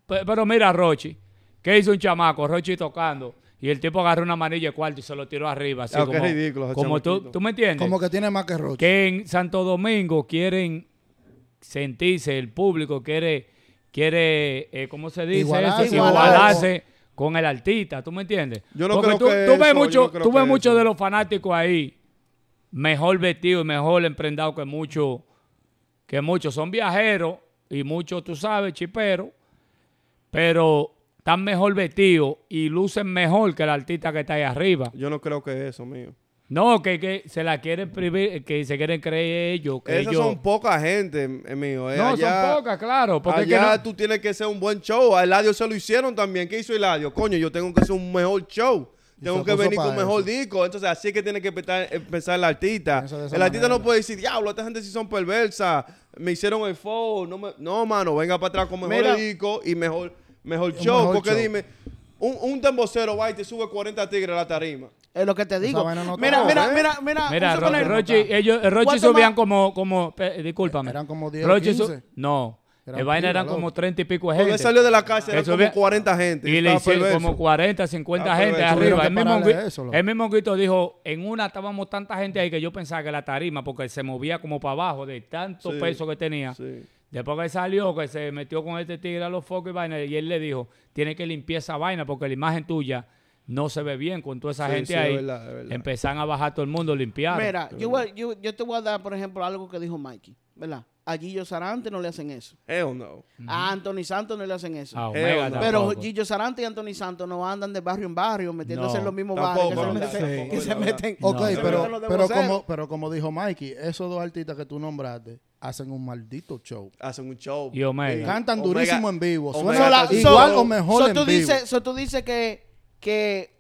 Pe- Pero mira, Rochi, ¿qué hizo un chamaco? Rochi tocando. Y el tipo agarró una manilla de cuarto y se lo tiró arriba. Así Ah, qué como, ridículo como tú. ¿Tú me entiendes? Como que tiene más que Roche. que en Santo Domingo quieren sentirse, el público quiere, quiere eh, ¿cómo se dice Igualarse. eso? Igualarse. Con el artista, ¿tú me entiendes? Yo no Porque creo tú, que tú eso, ves mucho, no tú ves muchos de los fanáticos ahí mejor vestidos y mejor emprendados que muchos, que muchos son viajeros y muchos, tú sabes, chiperos, pero están mejor vestidos y lucen mejor que el artista que está ahí arriba. Yo no creo que es eso, mío. No, que, que se la quieren privir, que se quieren creer ellos. Que Esas ellos... son poca gente, mío. eh. No, Allá- son pocas, claro. Porque es que allá no- tú tienes que hacer un buen show. A Eladio se lo hicieron también. ¿Qué hizo Eladio? Coño, yo tengo que hacer un mejor show. Tengo que venir con mejor eso. disco. Entonces, así es que tiene que empezar, empezar el artista. El artista manera. no puede decir, diablo, esta gente sí son perversas. Me hicieron el fo. No, me- no, mano, venga para atrás con mejor Mira. disco y mejor, mejor Un show. mejor porque show. dime, un, un tembocero va y te sube 40 tigres a la tarima. Es lo que te digo. no mira, está, mira, ¿eh? mira, mira, Mira, un Ro- Rochi, ellos, el Rochi subían como, como, pe- discúlpame. Eran como 10 o Rochi su- 15. no, Eran el vaina eran loco. como 30 y pico de Cuando él gente. salió de la cárcel, Que eran como subía- 40 gente. Y le hicieron como 40, 50 Ah, gente arriba. El mismo, eso, el mismo grito dijo, en una estábamos tanta gente ahí que yo pensaba que la tarima, porque se movía como para abajo de tanto Sí, peso que tenía. Sí. Después que salió, que se metió con este tigre a los focos y vaina, y él le dijo, tiene que limpiar esa vaina porque la imagen tuya no se ve bien con toda esa Sí, gente sí, es ahí. verdad, es verdad. Empezaron a bajar todo el mundo, limpiar. Mira, yo, voy- yo, yo te voy a dar, por ejemplo, algo que dijo Mikey, ¿verdad? A Gillo Sarante no le hacen eso. Hell no. A Anthony Santos no le hacen eso. A Hell Omega no. Pero. Gillo Sarante y Anthony Santos no andan de barrio en barrio metiéndose No, en los mismos barrios que se no, que se meten Ok, pero, pero, como, pero como dijo Mikey, esos dos artistas que tú nombraste hacen un maldito show. Hacen un show. Y Omega. Sí. Cantan Omega- durísimo en vivo. Omega Suena igual so- o mejor so en tú vivo. Dices, so tú dices que, que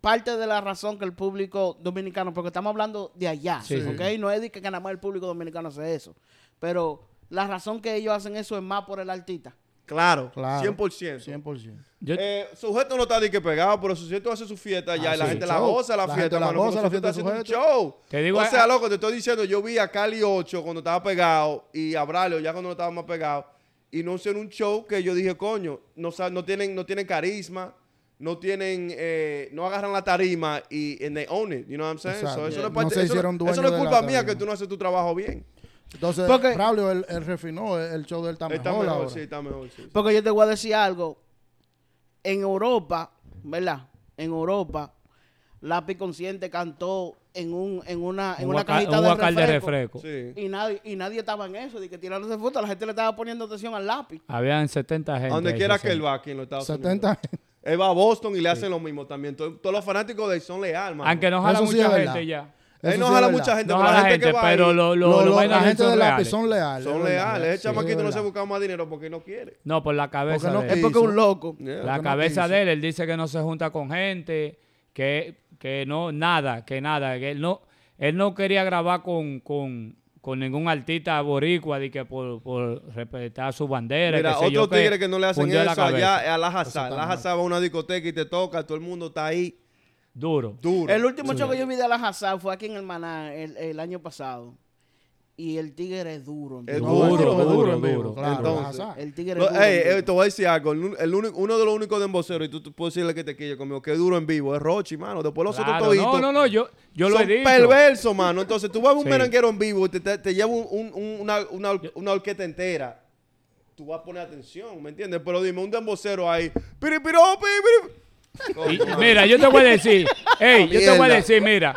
parte de la razón que el público dominicano, porque estamos hablando de allá, Sí, sí. ¿ok? No es de que nada más el público dominicano hace eso. Pero la razón que ellos hacen eso es más por el artista. Claro, Claro. 100%. 100%. Yo- Eh, sujeto no está de que pegado, pero sujeto hace su fiesta ya Ah, y la sí, gente la goza la, La fiesta, gente la goza pero la fiesta haciendo un show. Te digo, o sea, ah, loco, te estoy diciendo, yo vi a Cali 8 cuando estaba pegado y a Braulio ya cuando no estaba más pegado y no hicieron un show que yo dije, coño, no, no, tienen, no tienen carisma, no tienen, eh, no agarran la tarima y and they own it, you know what I'm saying? Exacto. So, eso, Yeah. no es parte- No se eso hicieron eso no es de culpa mía que tú no haces tu trabajo bien. Entonces, Porque- Braulio, él, él refinó, el, show de él está Está mejor, ahora. sí, está mejor, sí. sí. Porque yo te voy a decir algo. En Europa, ¿verdad? En Europa, Lápiz Consciente cantó en un en una en un una cajita un de guacal de refresco. refresco. Sí. Y nadie, y nadie estaba en eso, de que tirándose fotos, la gente le estaba poniendo atención al lápiz. Habían 70 gente. Donde quiera que 60. él va aquí en los Estados 70 Unidos. Él va a Boston y le hacen lo mismo también. Todo- Todos los fanáticos de él son leales, mano. Aunque no jala Eso sí mucha es gente ya. Él no jala mucha gente, No pero jala la gente, gente, que va pero ahí- lo, lo, Lo- lo lo- vainas la gente son de lápiz reales. son leales. son leales. Ese Sí, chamaquito es no se verdad. busca más dinero porque no quiere. No, por la cabeza Porque no de Es porque es un loco. Yeah. La no cabeza quiso. de él, él dice que no se junta con gente, que, que no, nada, que nada, que él no, él no quería grabar con, con, con ningún artista boricua de que por, por respetar su bandera. Mira, qué, tigres que no le hacen la eso cabeza. allá a la Hazard. La Hazard va a una discoteca y te toca, todo el mundo está ahí Duro. duro. El último show que yo vi de la Hazard fue aquí en el Maná el, el año pasado. Y el tigre es duro. Es No, Duro, es duro, es duro, duro. Claro, Entonces. El tigre es duro. ey, en ey, vivo. te voy a decir algo. El, el único- uno de los únicos de emboceros, y tú, tú puedes decirle que te quille conmigo, que es duro en vivo, es Rochi, mano. Después los Claro, otros toditos no, no, no, yo, yo lo he dicho. perversos, mano. Entonces tú vas a ver un Sí. merenguero en vivo y te, te, te lleva un- un- un- una, una, or- una orquesta entera. Tú vas a poner atención, ¿me entiendes? Pero dime, un dembocero ahí. Piripiro, piripiro. Y- mira, yo te voy a decir, ey, yo te voy a decir, mira,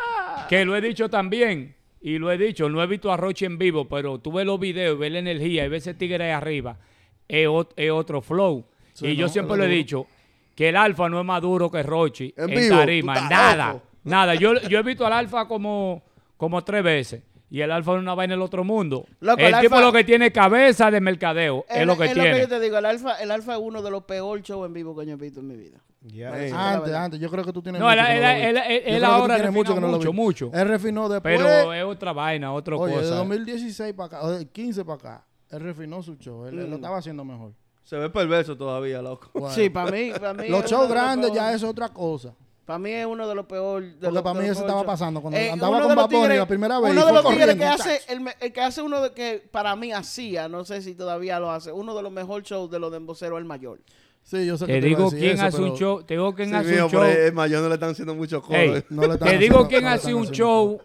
que lo he dicho también, y lo he dicho, no he visto a Roche en vivo, pero tú ves los videos, ves la energía y ves ese tigre ahí arriba, es, ot- es otro flow. Sí, y yo siempre es lo he dicho, que el alfa no es más duro que Rochi En en, vivo, tarima, nada, loco. nada. Yo, yo he visto al alfa como, como tres veces. Y el alfa es una vaina del otro mundo. Loco, el el tipo Alfa- lo que tiene es cabeza de mercadeo. Es, lo que tiene. yo te digo. El alfa, el alfa es uno de los peores shows en vivo que yo he visto en mi vida. Antes, verdad. antes, yo creo que tú tienes No, mucho él- que él- lo él- él- ahora que no mucho. Él refinó después. Pero es otra vaina, otra Oye, de cosa. 2016 para acá, o de 15 para acá, él refinó su show. Él, Mm. él lo estaba haciendo mejor. Se ve perverso todavía, loco. Bueno, Sí, para mí, para mí. Los shows grandes ya es otra cosa. Para mí es uno de los peores. Porque para mí eso estaba pasando cuando Eh, andaba con tigres- la primera vez. Uno de los tigres que hace, el, me- el que hace uno de que para mí hacía, no sé si todavía lo hace, uno de los mejores shows de los de emboceros, el mayor. Sí, yo sé que Te te digo quién eso, hace un pero show. Te digo quién Sí, hace mío, un show. es mayor, no le están haciendo mucho coro. Ey, eh. no le están te digo haciendo- quién no le hace un show.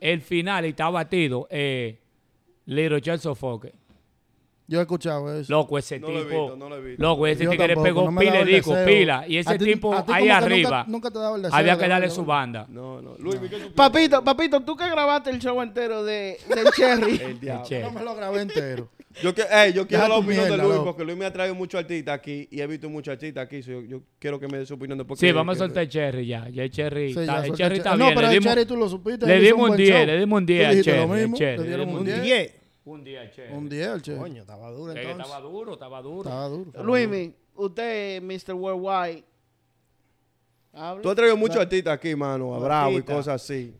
El final y está batido. Eh, Little Charles Sofoque. Yo he escuchado eso. Loco, ese No lo he tipo. visto, no lo he visto. Loco, ese Yo tigre tampoco, pegó no pila disco, deseo. pila. Y ese ti- tipo ahí arriba. Nunca, nunca te daba el deseo había que darle su banda. No, no. Luis, ¿qué tú Papito, papito, tú que grabaste el show entero de, del Cherry. El diablo. No me lo grabé entero. Yo, que, ey, yo quiero la opinión de mierda, Luis loco. porque Luis me ha traído muchos artistas aquí y he visto muchos artistas aquí. so yo, yo quiero que me dé su opinión después. Sí, que- vamos a soltar el Cherry ya. Ya el Cherry Sí, está, ya el Cherry está Cherry. bien. No, pero le el dimos, Cherry tú lo supiste. le dimos un buen 10, show. le dimos un Tú 10 al Cherry. al le dimos un 10. 10. Un día al Cherry. Un 10 el Cherry. Coño, estaba duro entonces. estaba duro, estaba duro. Estaba duro. Luismi, usted, Mr. Worldwide. hable. Tú has traído muchos artistas aquí, mano, a Bravo y cosas así.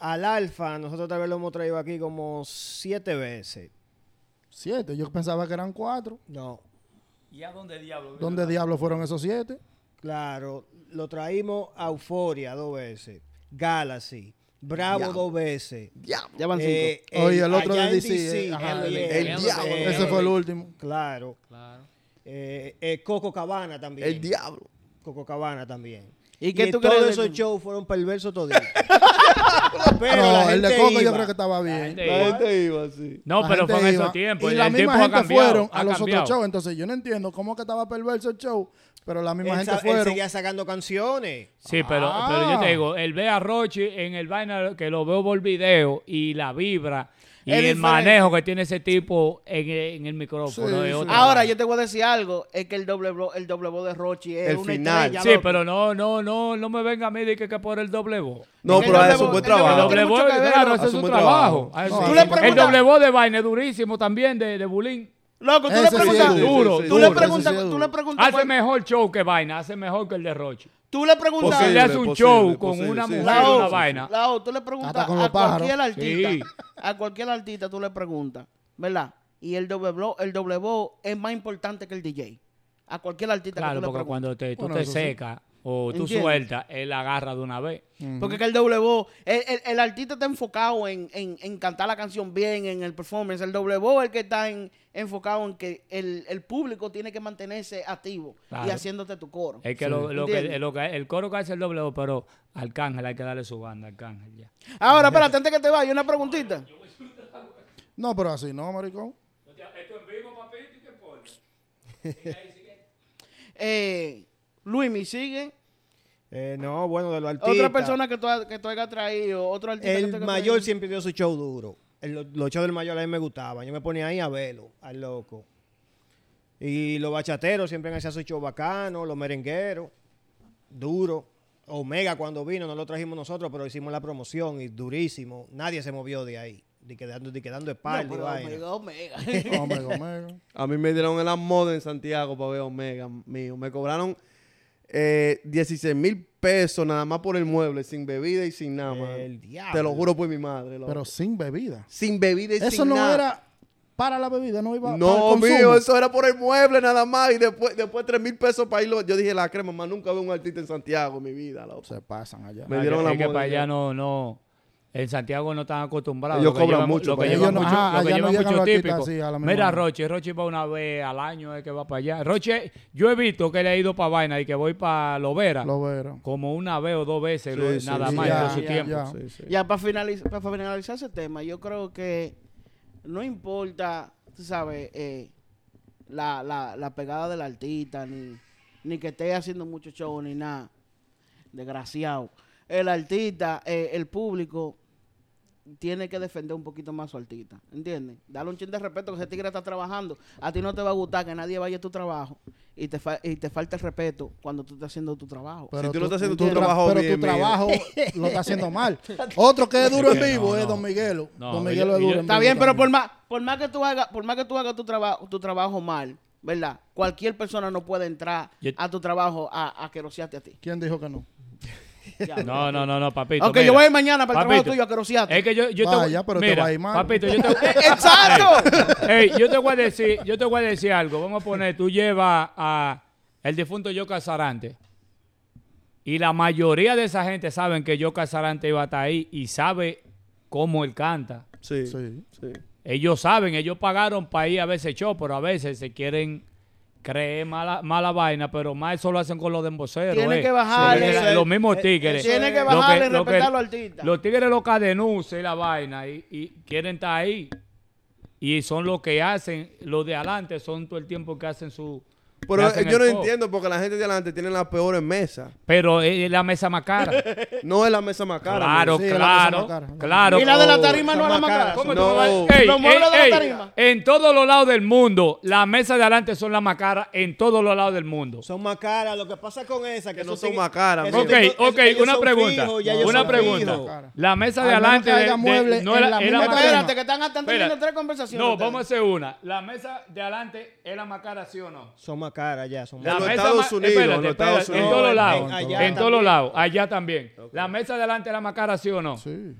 Al Alfa, nosotros tal vez lo hemos traído aquí como siete veces. Siete. Yo pensaba que eran cuatro. No, ¿Y a dónde diablo? ¿Dónde diablos fueron esos siete? claro. Lo traímos a Euforia dos veces. Galaxy. Bravo dos veces. Ya van cinco. Eh, Oye, el otro de DC, eh, ajá, el- diablo. Eh, Ese fue el último. Claro. Claro. Eh, eh, Coco Cabana también. El diablo. Coco Cabana también. ¿Y tú todos esos shows fueron perversos toditos. Pero no, la el de Coco yo creo que estaba La bien. gente La iba. gente iba así. No, La pero fue en esos tiempos. Y el la misma ha gente cambiado, fueron a los cambiado. otros shows. Entonces yo no entiendo cómo que estaba perverso el show, pero la misma Él, gente él fueron. seguía sacando canciones. Sí, pero, Ah. pero yo te digo, el ve a Rochi en el vaina que lo veo por video y la vibra y el diferente. manejo que tiene ese tipo en, en el micrófono. Sí, sí. Ahora yo te voy a decir algo, es que el doble blo- el doble voz de Rochi es El una final. estrella, Sí, loco. pero no, no, no, no me venga a mí de que, que por el doble voz. No, El pero un voz- buen El voz doble voz, claro, ese es un su buen trabajo. Ah, el doble voz de vaina es durísimo también de, de Bulín. Loco, tú le preguntas, es sí, duro, sí, sí, tú duro. le preguntas, tú le Hace cuál- mejor show que vaina, hace mejor que el de Rochi. Tú le preguntas, Porque Posible, le hace un posible, show con posible, una sí, mujer sí, una vaina. Lao, tú le preguntas con a cualquier artista, Sí. a cualquier artista tú le preguntas, ¿verdad? Y el doble blo- el doble voz es más importante que el DJ. A cualquier artista Claro, que tú le porque preguntes. cuando te, tú Bueno, te secas o tú ¿Entiendes? sueltas, él agarra de una vez. Porque que el doble voz, el, el- el artista está enfocado en, en- en cantar la canción bien, en el performance. El doble voz es el que está en- enfocado en que el, el público tiene que mantenerse activo y haciéndote tu coro. Es que, lo, lo que, ¿Entiendes? lo que- el coro que hace el doble voz, pero Arcángel hay que darle su banda, Arcángel ya. Ahora, espérate, antes que te vaya, una preguntita. No, pero así no, maricón. Eh, Luis, ¿me sigue? Eh, no, bueno, de los artistas. Otra persona que tú, ha- que tú hayas traído, otro artista que tú El hayas mayor traído. siempre dio su show duro. El- los shows del mayor a mí me gustaban. Yo me ponía ahí a verlo, al loco. Y los bachateros siempre han hecho su show bacano, los merengueros, duro. Omega cuando vino no lo trajimos nosotros, pero hicimos la promoción y durísimo. Nadie se movió de ahí. De quedando, de quedando espalda No. Omega, Omega. Omega, Omega. A mí me dieron el amor en Santiago para ver Omega mío. Me cobraron eh, 16 mil pesos nada más por el mueble, sin bebida y sin nada, mano. El diablo. Te lo juro por mi madre. loco. Pero sin bebida. sin bebida y Eso sin no nada. era para la bebida, no iba para el No, mío, eso era por el mueble nada más. Y después, después 3 mil pesos para irlo. Yo dije, la crema, más nunca veo un artista en Santiago en mi vida, loco. Se pasan allá. Me Ah, dieron que- la es que para allá no, no. En Santiago no están acostumbrados. Ellos Lo que cobran mucho Lo que llevan mucho, Ajá, lo que llevan mucho típico. así a la misma Mira. Roche, Roche va una vez al año es que va para allá. Roche, yo he visto que le ha ido para vaina y que voy para Lovera Lo vieron. como una vez o dos veces, Sí, lo- sí, nada sí, más ya, en su ya, tiempo. ya. Sí, sí. Ya para finalizar, para finalizar ese tema, yo creo que no importa, tú sabes, eh, la, la, la pegada del artista, ni, ni que esté haciendo mucho show, ni nada. Desgraciado. El artista, eh, el público, tiene que defender un poquito más su artista. ¿Entiendes? Dale un chin de respeto que ese tigre está trabajando. A ti no te va a gustar que nadie vaya a tu trabajo y te, fa- y te falta el respeto cuando tú estás haciendo tu trabajo. tú no estás haciendo tu trabajo Pero bien, tu trabajo lo está haciendo mal. Otro que es duro en Que no, vivo es. Don Miguelo. No, Don Miguelo yo- es duro yo- en Está vivo bien, pero por más, por más que tú hagas, por más que tú hagas tu trabajo, tu trabajo mal, ¿verdad? Cualquier persona no puede entrar Yo- a tu trabajo a, a querosearte a ti. ¿Quién dijo que no? No, no, no, no, papito. Aunque mira. yo voy a ir mañana para el trabajo Papito, tuyo a querosearte. Es que yo, yo Vaya, te, pero te mira, va a ir mal. Papito, yo te, ¡Exacto! Ey, yo te voy a decir, yo te voy a decir algo. Vamos a poner, tú llevas a el difunto Yoka Sarante. Y la mayoría de esa gente saben que Yoka Sarante iba a estar ahí y sabe cómo él canta. Sí, Sí. sí. Ellos saben, ellos pagaron para ir a veces show, pero a veces se quieren creer mala, mala vaina, pero más eso lo hacen con los demboceros. Tiene eh. que bajarle. Porque Los mismos Eh, tigres. Tiene que Lo bajarle y lo respetar a los artistas. Los tigres y la vaina y, y quieren estar ahí. Y son los que hacen, los de adelante son todo el tiempo que hacen su... que Pero hacen yo no entiendo porque la gente de adelante tiene las peores mesas. Pero es la mesa más cara. No es la mesa más cara. claro, Sí, claro, mesa más cara. claro. y la de la Oh, tarima no es la más cara. ¿Cómo No. vas- Los Ey, muebles ey, de la ey, tarima. En todos los lados del mundo, las mesas de adelante son las más caras en todos los lados del mundo. Son más caras. Lo que pasa con esa que No esos son más caras, Ok, ok, ellos una pregunta. una pregunta. La mesa de adelante que no. Espérate, que están, teniendo tres conversaciones. No, vamos a hacer una. La mesa de adelante es la más cara, ¿sí o no? Son más caras ya. Son La En los más mesa Estados más- Unidos, espérate, en los espérate, Estados en Unidos. todos en- lados. allá En todos también. lados, allá también. La mesa de adelante es la más cara, ¿sí o no? Sí.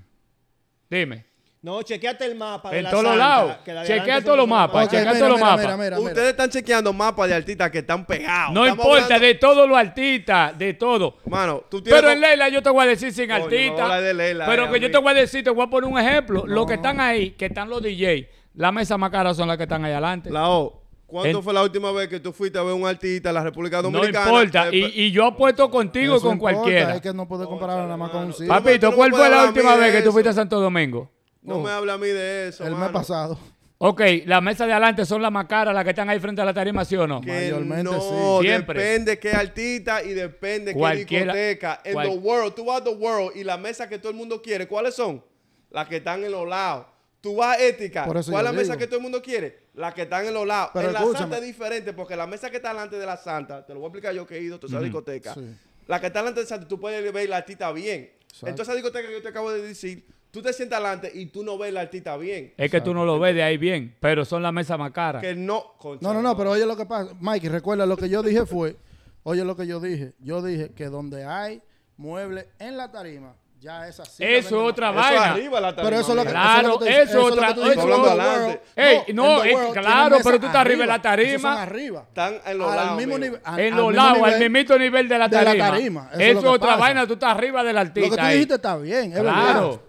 Dime. No, chequeate el mapa de En la todos los lados. Chequea todos los más mapas, chequea todos los mapas. Ustedes están chequeando mapas de artistas que están pegados. No Estamos importa, hablando- de todos los artistas, de todo. Mano, tú tienes... Pero en Leila yo te voy a decir sin Coño, me voy a artista. hablar de Leila, pero eh, que yo te voy a decir, te voy a poner un ejemplo. Los que están ahí, que están los DJ, la mesa más cara son las que están ahí adelante. La O, ¿cuándo En- fue la última vez que tú fuiste a ver un artista en la República no Dominicana? importa. Eh, Y, y yo apuesto contigo y Eso con importa, cualquiera. Es que no puede comparar nada más con un sitio. Papi, Papito, no ¿cuál fue puedes la última vez que tú fuiste a Santo Domingo? No me habla a mí de eso, El mes mano. pasado. Ok, la mesa de adelante son las más caras, las que están ahí frente a la tarima, ¿sí o no? Que Mayormente no, sí. Siempre. depende qué artista y depende Cualquiera- qué discoteca. En cual- the world, tú vas a the world y la mesa que todo el mundo quiere, ¿cuáles son? Las que están en los lados. Tú vas a ética, Por eso ¿cuál es la mesa digo. que todo el mundo quiere? Las que están en los lados. Pero en la escúchame. Santa es diferente porque la mesa que está delante de la Santa, te lo voy a explicar yo que he ido a toda esa discoteca. Sí. La que está delante de Santa, tú puedes ver la artista bien. En toda esa discoteca que yo te acabo de decir, tú te sientas delante y tú no ves la artista bien. Es que tú no lo ves de ahí bien, pero son las mesas más caras. Que no, concha, No, no, no, pero oye lo que pasa. Mikey, recuerda lo que yo dije fue, oye lo que yo dije. Yo dije que donde hay muebles en la tarima, ya es así. Eso es otra Eso vaina. arriba la tarima, Pero eso es lo que. Claro, eso es lo que- tú dices. Hablando adelante. Ey, no, es claro, pero tú estás arriba de la tarima. arriba. Están en los lados. mismo nivel. En los lados, al mismito nivel de la tarima. Eso es otra vaina, tú estás arriba del Lo que artista. tú dijiste está bien, es Claro. verdad.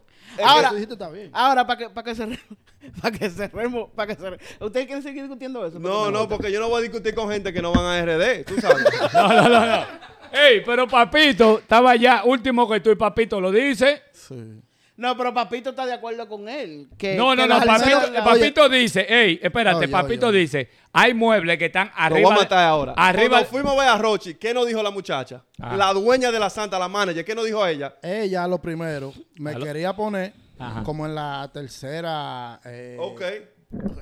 Ahora-. Ahora, para que, para que cerremos, para que cerremos, para que cerremos. ¿Ustedes quieren seguir discutiendo eso? No, no, porque yo no voy a discutir con gente que no van a RD, tú sabes. No, no, no, no. Ey, pero Papito estaba ya último que tú y Papito lo dice. Sí. No, pero Papito está de acuerdo con él. Que, No, no, que no, Papito, dice, ey, espérate, Oye, Papito oye. dice, hay muebles que están Lo arriba. voy a matar ahora. Arriba. Cuando fuimos a ver a Rochi, ¿qué nos dijo la muchacha? Ah. La dueña de la Santa, la manager, ¿qué nos dijo ella? Ella, lo primero, me Aló. quería poner Ajá. como en la tercera. eh, Ok.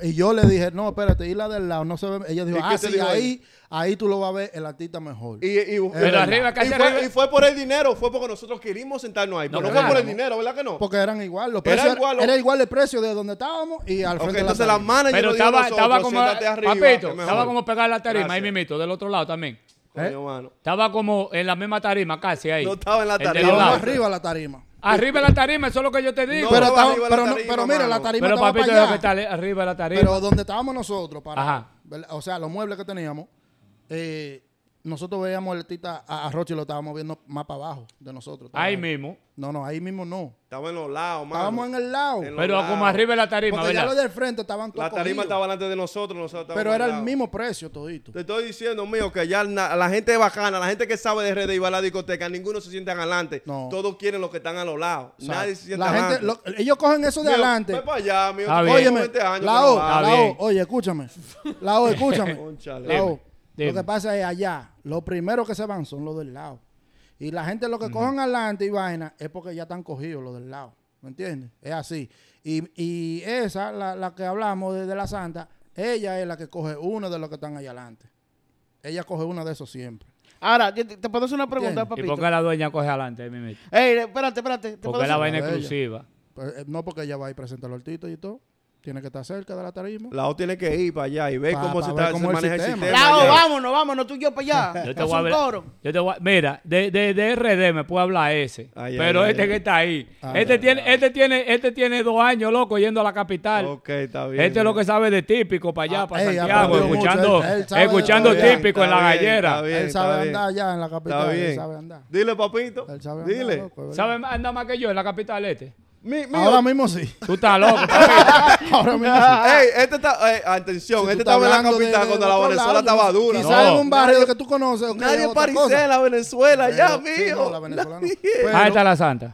Y yo le dije, no, espérate, y la del lado no se ve. Ella dijo, ¿Y qué ah, sí, dijo ahí, ahí tú lo vas a ver el artista mejor. Y, y- Pero arriba, casi y fue, arriba. y fue por el dinero, fue porque nosotros queríamos sentarnos ahí. No, pero no fue por el dinero, ¿verdad que no? Porque eran igual, los Era precios, igual, era, lo- igual el precio de donde estábamos y al frente entonces de la manager Pero estaba, nosotros, estaba como, arriba, papito, estaba como pegar la tarima ahí mismito, del otro lado también. Mano. Estaba como en la misma tarima, casi ahí. No estaba en la tarima. lados. arriba la tarima. Arriba de la tarima, eso es lo que yo te digo. No, pero, la pero, no- tarima, pero mira, la tarima Pero estaba papito, para lo que allá. está arriba de la tarima. Pero donde estábamos nosotros, para, o sea, los muebles que teníamos, eh, nosotros veíamos el artista a, a Rochi lo estábamos viendo más para abajo de nosotros. ahí mismo. No, no, ahí mismo no. Estaba en los lados, mano. Estábamos en el lado. En Pero lados. como arriba de la tarima, Porque ya los del frente estaban todos La tarima cogidos. estaba delante de nosotros, nosotros estábamos Pero era el lado. mismo precio todito. Te estoy diciendo, mío, que ya na- la gente bacana, la gente que sabe de RD y va a la discoteca, ninguno se siente adelante. No. Todos quieren los que están a los lados. O sea, Nadie se siente la gente, lo- ellos cogen eso de Mío, adelante. Ve para allá, mío. Óyeme, 20 años la O, la. O, oye, escúchame. La O, escúchame. La O. Dime. Lo que pasa es allá, los primeros que se van son los del lado. Y la gente lo que cogen adelante y vaina es porque ya están cogidos los del lado. ¿Me entiendes? Es así. Y, y esa, la, la que hablamos de, de la santa, ella es la que coge uno de los que están allá adelante. Ella coge uno de esos siempre. Ahora, te, te puedo hacer una pregunta, ¿Entiendes? ¿Y papito. por qué la dueña coge adelante? Ey, espérate, espérate. ¿te puedo Porque es la vaina exclusiva. Pues, eh, no porque ella va a ir a presentar los artistas y todo. Tiene que estar cerca de la tarima. La O tiene que ir para allá y ver Pa- cómo pa se, ver está, cómo se el maneja el sistema. sistema. Lao, allá. vámonos, vámonos, tú y yo para allá. Yo te Es voy a un ver- coro. yo te voy a- mira, de, de, de RD me puede hablar ese. Ay, pero ay, este ay. que está ahí. Ay, este ay, tiene, este tiene, este tiene dos años, loco, yendo a la capital. Ok, está bien. Este es lo que sabe de típico para allá, Ah, para ey, Santiago, aprendió mucho, escuchando, él- él sabe de escuchando todo ya. típico en la Está bien, gallera. está bien, él sabe bien. andar allá en la capital. Está Él bien. sabe andar. Dile, papito. Él sabe andar, Dile. loco, ¿verdad? ¿Sabe anda más que yo en la capital este? Mi- mío. Ahora mismo sí. Tú estás loco. Ahora mismo sí. Ey, este está. eh, atención, Si tú este estás estaba en la hablando capital de cuando la otro Venezuela lado, estaba dura. Quizás No. en un barrio Nadie- que tú conoces. Nadie otra parisea cosa. en la Venezuela, ya, Pero- sí, mío. no, la venezolana no. Nadie. Pero- Ahí está la santa.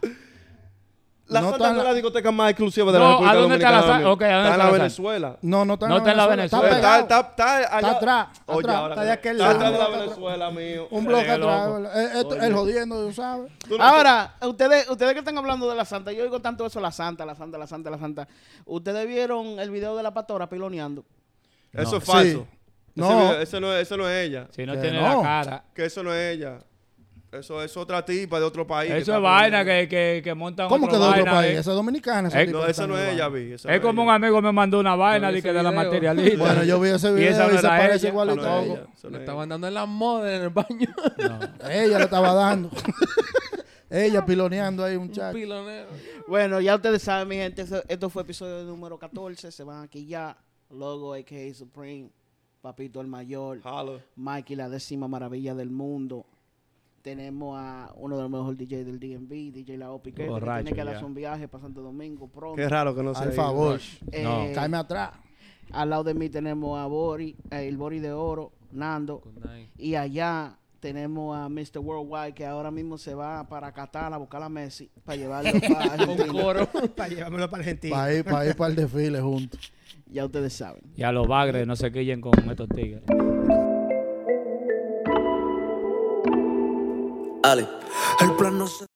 La No Santa está en no es la- la discoteca más exclusiva de No, la ¿a República dónde está la Dominicana, Santa? mío. Ok, ¿a dónde Está en está la la? Venezuela. No, no está, No está en la Venezuela. Está, Está, está, está, allá. Está atrás, Oye, atrás, está de aquel está lado. atrás de la Está. Venezuela, mío. Un bloque atrás. Eh, El jodiendo, tú sabes. No- Ahora, ustedes, ustedes que están hablando de la santa, yo digo tanto eso, la santa, la santa, la santa, la santa. Ustedes vieron el video de la pastora piloneando. Eso No. es falso. Sí. Ese No. no, es- eso no es ella. Si no Que tiene no. la cara. Que eso no es ella. Eso es otra tipa de otro país. Eso es vaina que, que, que montan ¿Cómo que de otro vaina, país? eh. Esa es dominicana. esa Eh, No, es el ella, vi. Es no como un amigo me mandó una vaina que de la materialista. Bueno, yo vi ese video esa no y se parece ella. no a ella. Le es estaban dando en la moda en el baño. Ella le estaba dando. ella piloneando ahí, un pilonero. Bueno, ya ustedes saben, mi gente, esto fue episodio número 14. Se van aquí ya. Logo, a.k.a. Supreme. Papito el Mayor. Mikey, la décima maravilla del mundo. Tenemos a uno de los mejores DJs del DMV, DJ La Piquete, que tiene que darse un viaje para Santo Domingo pronto. Qué raro que no sea Al favor. Eh, No. Cáeme atrás. Al lado de mí tenemos a Bori, eh, el Bori de Oro, Nando. Y allá tenemos a Mr. Worldwide, que ahora mismo se va para Qatar a buscar a Messi para llevarlo para Un Argentina. coro. Para llevármelo para Argentina. Para ir, para ir para el desfile juntos. Ya ustedes saben. Y a los bagres no se quillen con estos tigres. Ale. El plan no se